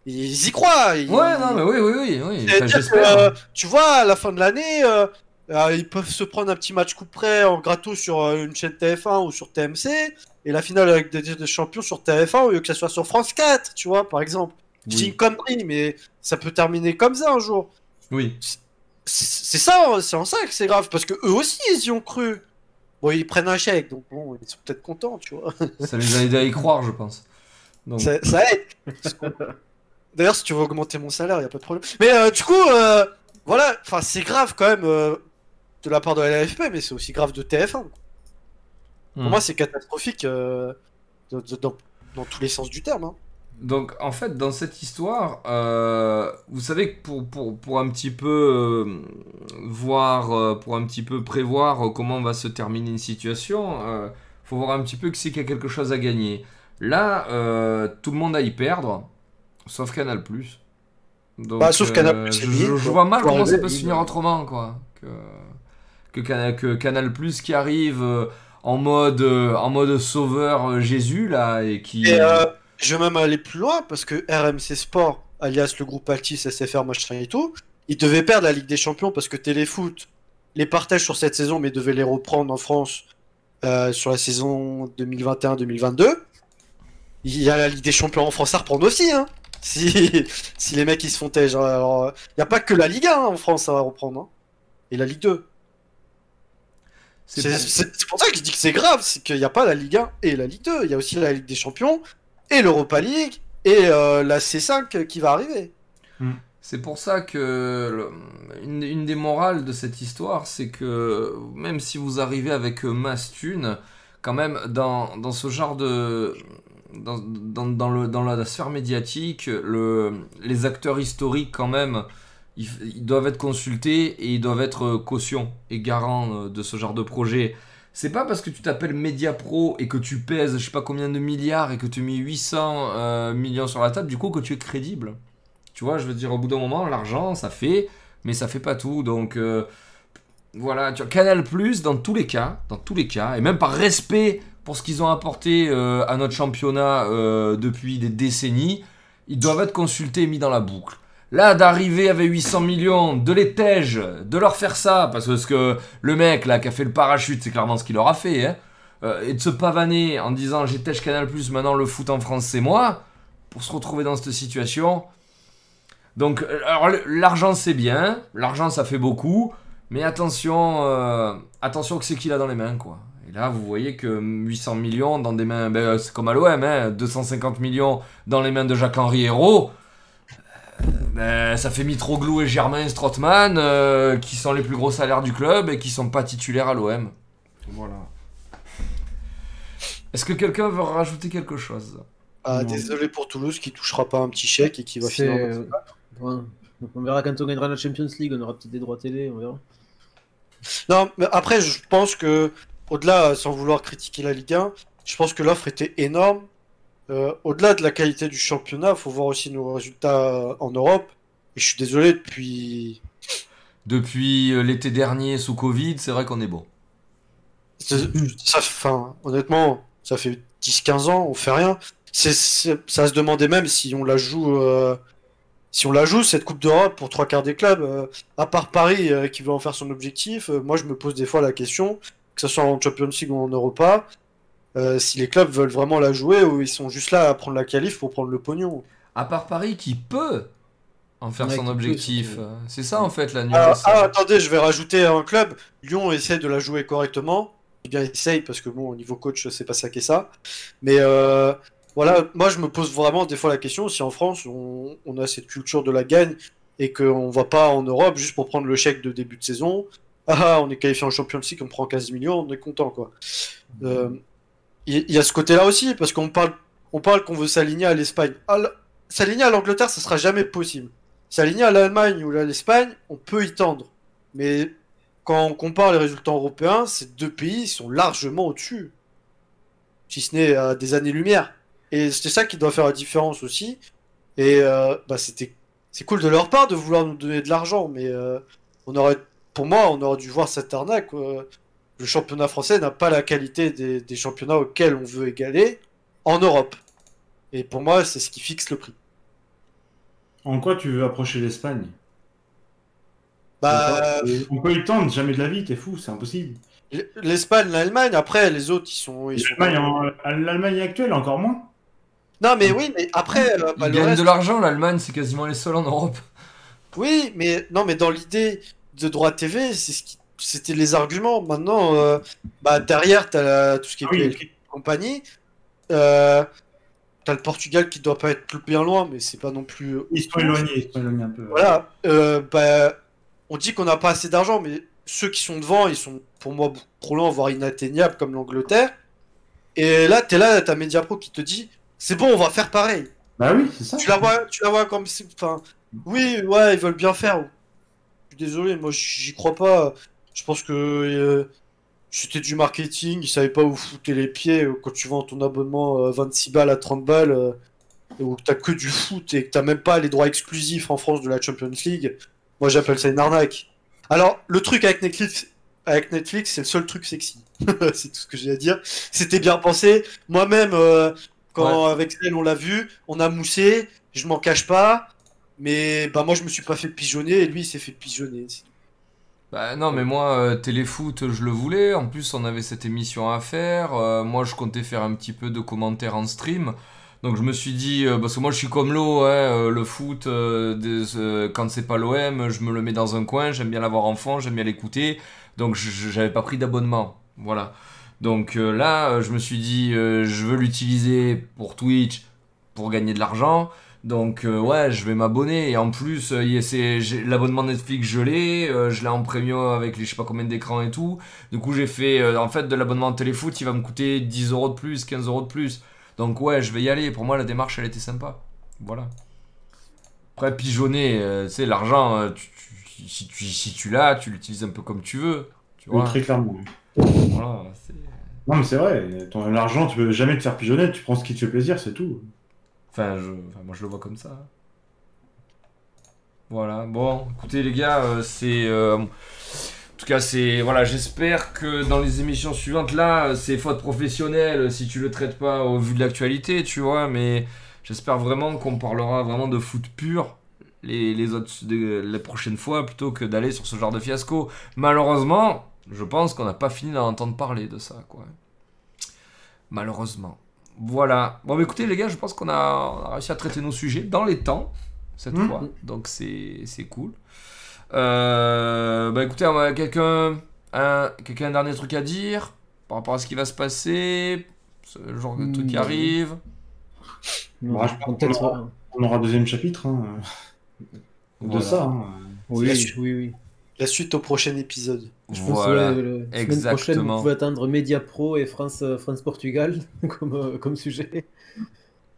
Ils y croient. ils- Ouais, non mais oui, oui, oui, oui. Enfin, C'est-à-dire que, euh, tu vois, à la fin de l'année, euh, euh, ils peuvent se prendre un petit match coup près en gratos sur une chaîne TF1 ou sur TMC, et la finale avec des, des champions sur TF1 au lieu que ça soit sur France 4, tu vois, par exemple. C'est Oui. une connerie, mais ça peut terminer comme ça un jour. Oui. C'est c'est ça, c'est en ça que c'est grave, parce que eux aussi, ils y ont cru. Bon, ils prennent un chèque, donc bon, ils sont peut-être contents, tu vois. Ça les a aidés à y croire, je pense. Donc, Ça, ça aide. [laughs] D'ailleurs, si tu veux augmenter mon salaire, y a pas de problème. Mais euh, du coup, euh, voilà, enfin, c'est grave quand même euh, de la part de la LFP, mais c'est aussi grave de TF1. Pour hmm. moi, c'est catastrophique dans, dans tous les sens du terme. hein. Donc en fait dans cette histoire, vous savez que pour, pour, pour un petit peu voir, pour un petit peu prévoir comment va se terminer une situation, euh, faut voir un petit peu que c'est qu'il y a quelque chose à gagner. Là, tout le monde a y perdre, sauf Canal+. Donc, Bah, sauf Canal+, euh, je, je- je vois mal comment ça peut se finir bah. autrement, quoi. Que, que, Canal, que Canal+, qui arrive euh, en mode, euh, en mode sauveur euh, Jésus, là, et qui... Et euh, je vais même aller plus loin, parce que RMC Sport, alias le groupe Altis, SFR, machin et tout, ils devaient perdre la Ligue des Champions parce que Téléfoot les partage sur cette saison, mais devait les reprendre en France euh, sur la saison 2021-2022. Il y a la Ligue des Champions en France à reprendre aussi, hein. Si, [laughs] si les mecs ils se font tège. Alors, il n'y a pas que la Ligue 1 en France à reprendre. hein. Et la Ligue 2. c'est pour- ça que je dis que c'est grave, c'est qu'il n'y a pas la Ligue 1 et la Ligue 2. Il y a aussi la Ligue des Champions et l'Europa League et euh, la C5 qui va arriver. C'est pour ça que le- une, une des morales de cette histoire, c'est que même si vous arrivez avec euh, masse thune, quand même dans, dans ce genre de dans, dans, le, dans la sphère médiatique, le, les acteurs historiques quand même, ils, doivent être consultés et ils doivent être euh, caution et garants euh, de ce genre de projet. C'est pas parce que tu t'appelles Media Pro et que tu pèses je sais pas combien de milliards et que tu mets 800 euh, millions sur la table du coup que tu es crédible. Tu vois, je veux dire, au bout d'un moment, l'argent, ça fait, mais ça fait pas tout. Donc, voilà, tu vois, Canal Plus, dans tous les cas, dans tous les cas, et même par respect pour ce qu'ils ont apporté euh, à notre championnat euh, depuis des décennies, ils doivent être consultés et mis dans la boucle. Là, d'arriver avec 800 millions, de les tèges, de leur faire ça, parce que, ce que le mec là qui a fait le parachute, c'est clairement ce qu'il leur a fait, hein, euh, et de se pavaner en disant j'ai tèche Canal maintenant le foot en France c'est moi, pour se retrouver dans cette situation. Donc, l'argent c'est bien, l'argent ça fait beaucoup, mais attention, attention que c'est qu'il a dans les mains quoi. Et là, vous voyez que 800 millions dans des mains, ben, c'est comme à l'OM, hein, 250 millions dans les mains de Jacques-Henri Hérault. euh, ben, ça fait Mitroglou et Germain Strootman euh, qui sont les plus gros salaires du club et qui sont pas titulaires à l'OM. Voilà. Est-ce que quelqu'un veut rajouter quelque chose? Ah, désolé pour Toulouse qui touchera pas un petit chèque et qui va finir. Ouais. On verra quand on gagnera la Champions League, on aura peut-être des droits télé, on verra. Non, mais après, je pense que, au-delà, sans vouloir critiquer la Ligue 1, je pense que l'offre était énorme. Euh, au-delà de la qualité du championnat, il faut voir aussi nos résultats en Europe. Et je suis désolé, depuis. Depuis euh, l'été dernier sous Covid, c'est vrai qu'on est bon. Ça, honnêtement, ça fait 10-15 ans, on fait rien. Ça se demandait même si on la joue. euh, Si on la joue, cette Coupe d'Europe pour trois quarts des clubs, euh, à part Paris euh, qui veut en faire son objectif, euh, moi je me pose des fois la question, que ce soit en Champions League ou en Europa, euh, si les clubs veulent vraiment la jouer ou ils sont juste là à prendre la qualif pour prendre le pognon. À part Paris qui peut en faire Ouais, son qui objectif. C'est ça en fait la Ah, nuance. ah, attendez, je vais rajouter un club. Lyon essaie de la jouer correctement. Eh bien, essaye parce que bon, au niveau coach, c'est pas ça qu'est ça. Mais euh, voilà, moi je me pose vraiment des fois la question si en France on, on a cette culture de la gagne et qu'on va pas en Europe juste pour prendre le chèque de début de saison. Ah, on est qualifié en Champions League, on prend 15 millions, on est content quoi. Euh, Il y, y a ce côté-là aussi parce qu'on parle, on parle qu'on veut s'aligner à l'Espagne. Ah, S'aligner à l'Angleterre, ça sera jamais possible. S'aligner à l'Allemagne ou à l'Espagne, on peut y tendre. Mais quand on compare les résultats européens, ces deux pays sont largement au-dessus. Si ce n'est à des années-lumière. Et c'est ça qui doit faire la différence aussi. Et euh, bah, c'était, c'est cool de leur part de vouloir nous donner de l'argent, mais euh, on aurait, pour moi, on aurait dû voir cette arnaque. euh, le championnat français n'a pas la qualité des, des championnats auxquels on veut égaler en Europe. Et pour moi, c'est ce qui fixe le prix. En quoi tu veux approcher l'Espagne? Bah, On peut y tendre, jamais de la vie, t'es fou, c'est impossible. l'Espagne, l'Allemagne, après, les autres, ils sont. Ils sont... L'Allemagne en- l'Allemagne actuelle, encore moins. Non, mais oui, mais après, euh, bah, Ils le gagnent reste- de l'argent, l'Allemagne, c'est quasiment les seuls en Europe. Oui, mais non, mais dans l'idée de droit TV, c'est ce qui... c'était les arguments. Maintenant, euh, bah, derrière, t'as la- tout ce qui est Ah oui, compagnie. Euh, t'as le Portugal qui doit pas être plus bien loin, mais c'est pas non plus. Ils sont éloignés, ils sont éloignés un peu. Voilà. Euh, bah, on dit qu'on n'a pas assez d'argent, mais ceux qui sont devant, ils sont pour moi beaucoup trop loin, voire inatteignables, comme l'Angleterre. Et là, t'es là, t'as Mediapro qui te dit, c'est bon, on va faire pareil. Bah oui, c'est ça. Tu la vois, tu la vois comme si, enfin, oui, ouais, ils veulent bien faire. Suis désolé, moi j'y crois pas. Je pense que euh, c'était du marketing, ils savaient pas où foutre les pieds euh, quand tu vends ton abonnement euh, 26 balles à 30 balles euh, où t'as que du foot et que t'as même pas les droits exclusifs en France de la Champions League. Moi j'appelle ça une arnaque. Alors, le truc avec Netflix, avec Netflix, c'est le seul truc sexy. [laughs] c'est tout ce que j'ai à dire. C'était bien pensé. Moi-même, euh, quand avec elle on l'a vu, on a moussé, je m'en cache pas. Mais bah moi je me suis pas fait pigeonner et lui il s'est fait pigeonner. Bah non, mais moi, euh, téléfoot, je le voulais. En plus, on avait cette émission à faire. Euh, moi, je comptais faire un petit peu de commentaires en stream. Donc, je me suis dit, euh, parce que moi, je suis comme l'eau, hein, le foot, quand c'est pas l'OM, je me le mets dans un coin. J'aime bien l'avoir en fond, j'aime bien l'écouter. Donc, j'avais pas pris d'abonnement. Voilà. Donc là, je me suis dit, je veux l'utiliser pour Twitch, pour gagner de l'argent. Donc euh, ouais, je vais m'abonner. Et en plus, euh, l'abonnement Netflix, je l'ai. euh, je l'ai en premium avec les je sais pas combien d'écrans et tout. Du coup, j'ai fait, en fait, de l'abonnement téléfoot, il va me coûter 10 euros de plus, 15 euros de plus. Donc ouais, je vais y aller. Pour moi, la démarche, elle était sympa. Voilà. Après, pigeonner, tu sais, l'argent, si tu, si tu l'as, tu l'utilises un peu comme tu veux. Tu Oui. Très clairement. Voilà, c'est- Non, mais c'est vrai, l'argent, tu peux jamais te faire pigeonner, tu prends ce qui te fait plaisir, c'est tout. Enfin, je... moi je le vois comme ça. Voilà, bon, écoutez les gars, euh, c'est... euh, En tout cas, c'est voilà, j'espère que dans les émissions suivantes, là, c'est faute professionnelle si tu le traites pas au vu de l'actualité, tu vois. Mais j'espère vraiment qu'on parlera vraiment de foot pur les, les autres les prochaines fois plutôt que d'aller sur ce genre de fiasco. Malheureusement, je pense qu'on n'a pas fini d'en entendre parler de ça, quoi. Malheureusement. Voilà. Bon, bah, écoutez, les gars, je pense qu'on a, on a réussi à traiter nos sujets dans les temps, cette Mhm. fois. Donc, c'est c'est cool. Euh, bah, écoutez, on a quelqu'un un, quelqu'un a un dernier truc à dire par rapport à ce qui va se passer, ce genre de truc qui arrive. Non, Bah, je peut-être- On aura un deuxième chapitre hein, de Voilà. ça. hein. Oui, oui, oui. La suite au prochain épisode. Je pense Voilà. que ouais, le- la semaine prochaine, vous pouvez attendre Media Pro et France, euh, France Portugal [laughs] comme, euh, comme sujet.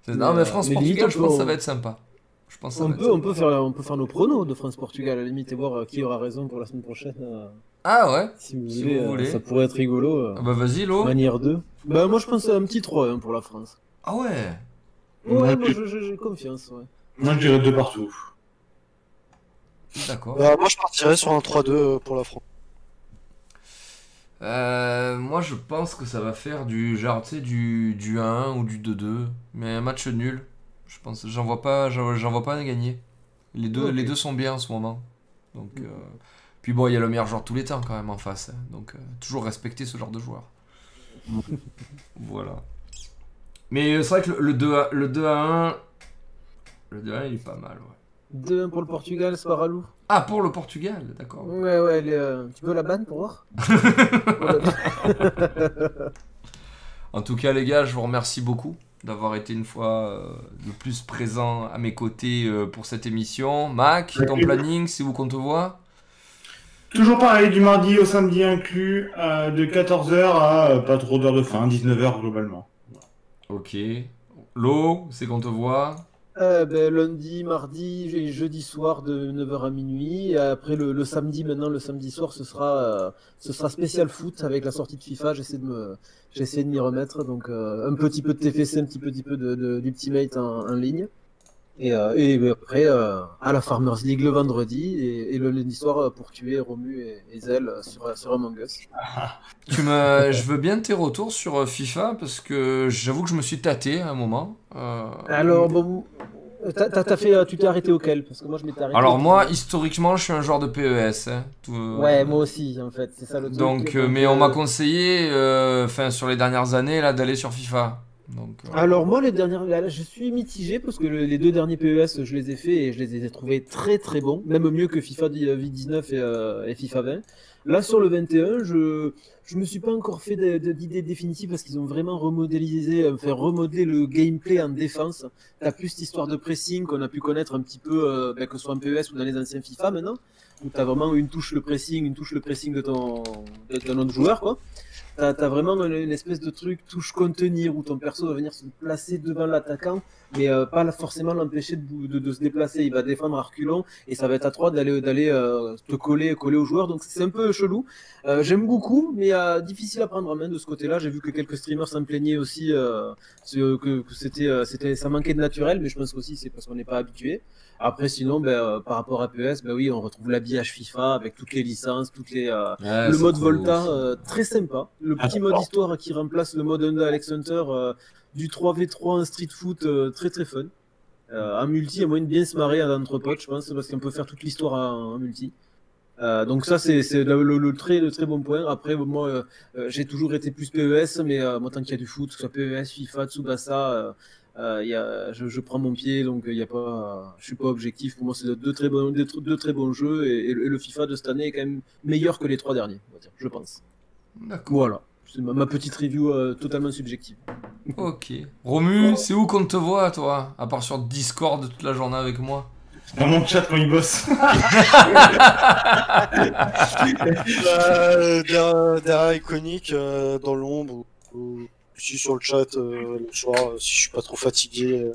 Non, mais Mais, France euh, mais Portugal, je pense que ça va être sympa. Je pense que On peut, on, peut faire, on peut faire nos pronos de France Portugal à la limite et voir qui aura raison pour la semaine prochaine. Ah ouais. si vous Si voulez, vous voulez. ça pourrait être rigolo. Ah bah vas-y, Lo. manière 2. Bah, moi je pense à un petit 3 pour la France. Ah ouais. Ouais, Moi, moi j'ai confiance. Ouais. Moi, je dirais deux partout. D'accord. Bah, moi, je partirais sur un 3-2 pour la France. Euh, moi, je pense que ça va faire du genre, tu sais, du, du 1 ou du 2-2, mais un match nul. Je pense, j'en vois pas, j'en vois pas gagner. Les deux, Ok. les deux sont bien en ce moment. Donc, euh, puis bon, il y a le meilleur joueur de tous les temps quand même en face. hein. Donc, euh, toujours respecter ce genre de joueur. [laughs] voilà. Mais c'est vrai que le, le 2 à, le 2 à 1, le 2 à 1, il est pas mal, ouais. 2-1 pour le Portugal, Sparalou. Ah, pour le Portugal, d'accord. Ouais, ouais, elle est, euh, tu veux la banne pour voir [laughs] En tout cas, les gars, je vous remercie beaucoup d'avoir été une fois euh, de plus présent à mes côtés euh, pour cette émission. Mac, ton planning, c'est où qu'on te voit? Toujours pareil, du mardi au samedi inclus, euh, de 14h à euh, pas trop d'heures de fin, 19h globalement. Ok. Lo, c'est qu'on te voit? Euh, ben, lundi, mardi, et jeudi soir de 9h à minuit. Et après le, samedi, maintenant le samedi soir, ce sera, euh, ce sera spécial foot avec la sortie de FIFA. J'essaie de me, j'essaie de m'y remettre. Donc euh, un petit peu de TFC, un petit petit peu de, de- d'Ultimate en, en ligne. Et, euh, et après euh, à la Farmers League le vendredi et, et le lundi soir euh, pour tuer Romu et, et Zell sur, sur Among Us. [laughs] tu me... Je veux bien tes retours sur FIFA parce que j'avoue que je me suis tâté à un moment. Euh, Alors bon, t'as, t'as- t'as fait, tu t'es arrêté auquel? Parce que moi je m'étais arrêté. Alors moi, historiquement, je suis un joueur de PES. hein. Tout, Ouais, moi aussi en fait, c'est ça le truc. Donc, mais on m'a conseillé, enfin sur les dernières années, là, d'aller sur FIFA. Euh, Alors moi les dernières, là, je suis mitigé parce que le- les deux derniers PES je les ai faits et je les ai trouvés très très bons, même mieux que FIFA 19 et, euh, et FIFA 20. Là sur le 21, je je me suis pas encore fait d'idée définitive parce qu'ils ont vraiment remodélisé, euh, fait remodeler le gameplay en défense. T'as plus cette histoire de pressing qu'on a pu connaître un petit peu, euh, ben, que ce soit en PES ou dans les anciens FIFA maintenant, où t'as vraiment une touche le pressing, une touche le pressing de ton de ton autre joueur quoi. T'as as vraiment une, espèce de truc touche contenir où ton perso va venir se placer devant l'attaquant, mais euh, pas forcément l'empêcher de, de, de se déplacer. Il va défendre à reculons et ça va être à toi d'aller d'aller euh, te coller coller au joueur. Donc c'est un peu chelou. Euh, J'aime beaucoup, mais euh, difficile à prendre en main de ce côté-là. J'ai vu que quelques streamers s'en plaignaient aussi, euh, que, que c'était euh, c'était ça manquait de naturel, mais je pense aussi c'est parce qu'on n'est pas habitué. Après sinon, ben, euh, par rapport à PES, ben oui, on retrouve l'habillage FIFA avec toutes les licences, toutes les euh, ouais, le mode Volta, euh, très sympa. Le Ah, petit mode histoire qui remplace le mode Honda Alex Hunter du 3v3 en street foot, très très fun. Euh, en multi, à moyen de bien se marrer entre potes, je pense, parce qu'on peut faire toute l'histoire en, multi. Euh, donc ça c'est le, le- le très le très bon point. Après moi euh, j'ai toujours été plus PES, mais moi tant qu'il y a du foot, que ce soit PES, FIFA, Tsubasa, euh, euh, il y a, je, je prends mon pied donc il y a pas, je suis pas objectif. Pour moi c'est deux très bons deux, deux très bons jeux et, et le et le FIFA de cette année est quand même meilleur que les trois derniers, on va dire, je pense. D'accord. Voilà, c'est ma, ma petite review euh, totalement subjective. Ok. Romu, c'est où qu'on te voit, toi À part sur Discord toute la journée avec moi? Dans mon chat quand il bosse. [laughs] Euh, derrière, derrière Iconic, euh, dans l'ombre, ou, suis sur le chat euh, le soir, euh, si je suis pas trop fatigué. euh,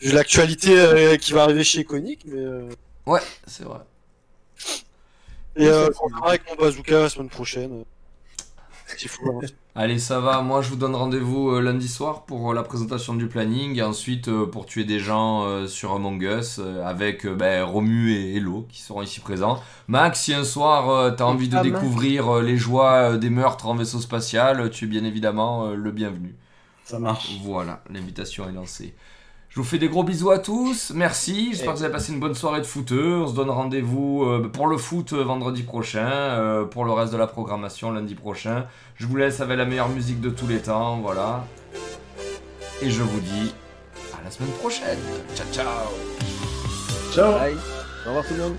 vu l'actualité euh, qui va arriver chez Iconic, mais. euh, Ouais, c'est vrai. Et euh, on verra avec mon bazooka la semaine prochaine. c'est fou. hein. Allez, ça va. Moi, je vous donne rendez-vous euh, lundi soir pour euh, la présentation du planning et ensuite euh, pour tuer des gens euh, sur Among Us euh, avec euh, ben, Romu et Hello qui seront ici présents. Max, si un soir euh, t'as envie de Ah, découvrir euh, les joies euh, des meurtres en vaisseau spatial, tu es bien évidemment euh, le bienvenu. Ça marche. Voilà, l'invitation est lancée. Je vous fais des gros bisous à tous, merci, j'espère que vous avez passé une bonne soirée de footeux, on se donne rendez-vous euh, pour le foot euh, vendredi prochain, euh, pour le reste de la programmation lundi prochain. Je vous laisse avec la meilleure musique de tous les temps, voilà. Et je vous dis à la semaine prochaine. Ciao ciao Ciao. Bye. Au revoir tout le monde.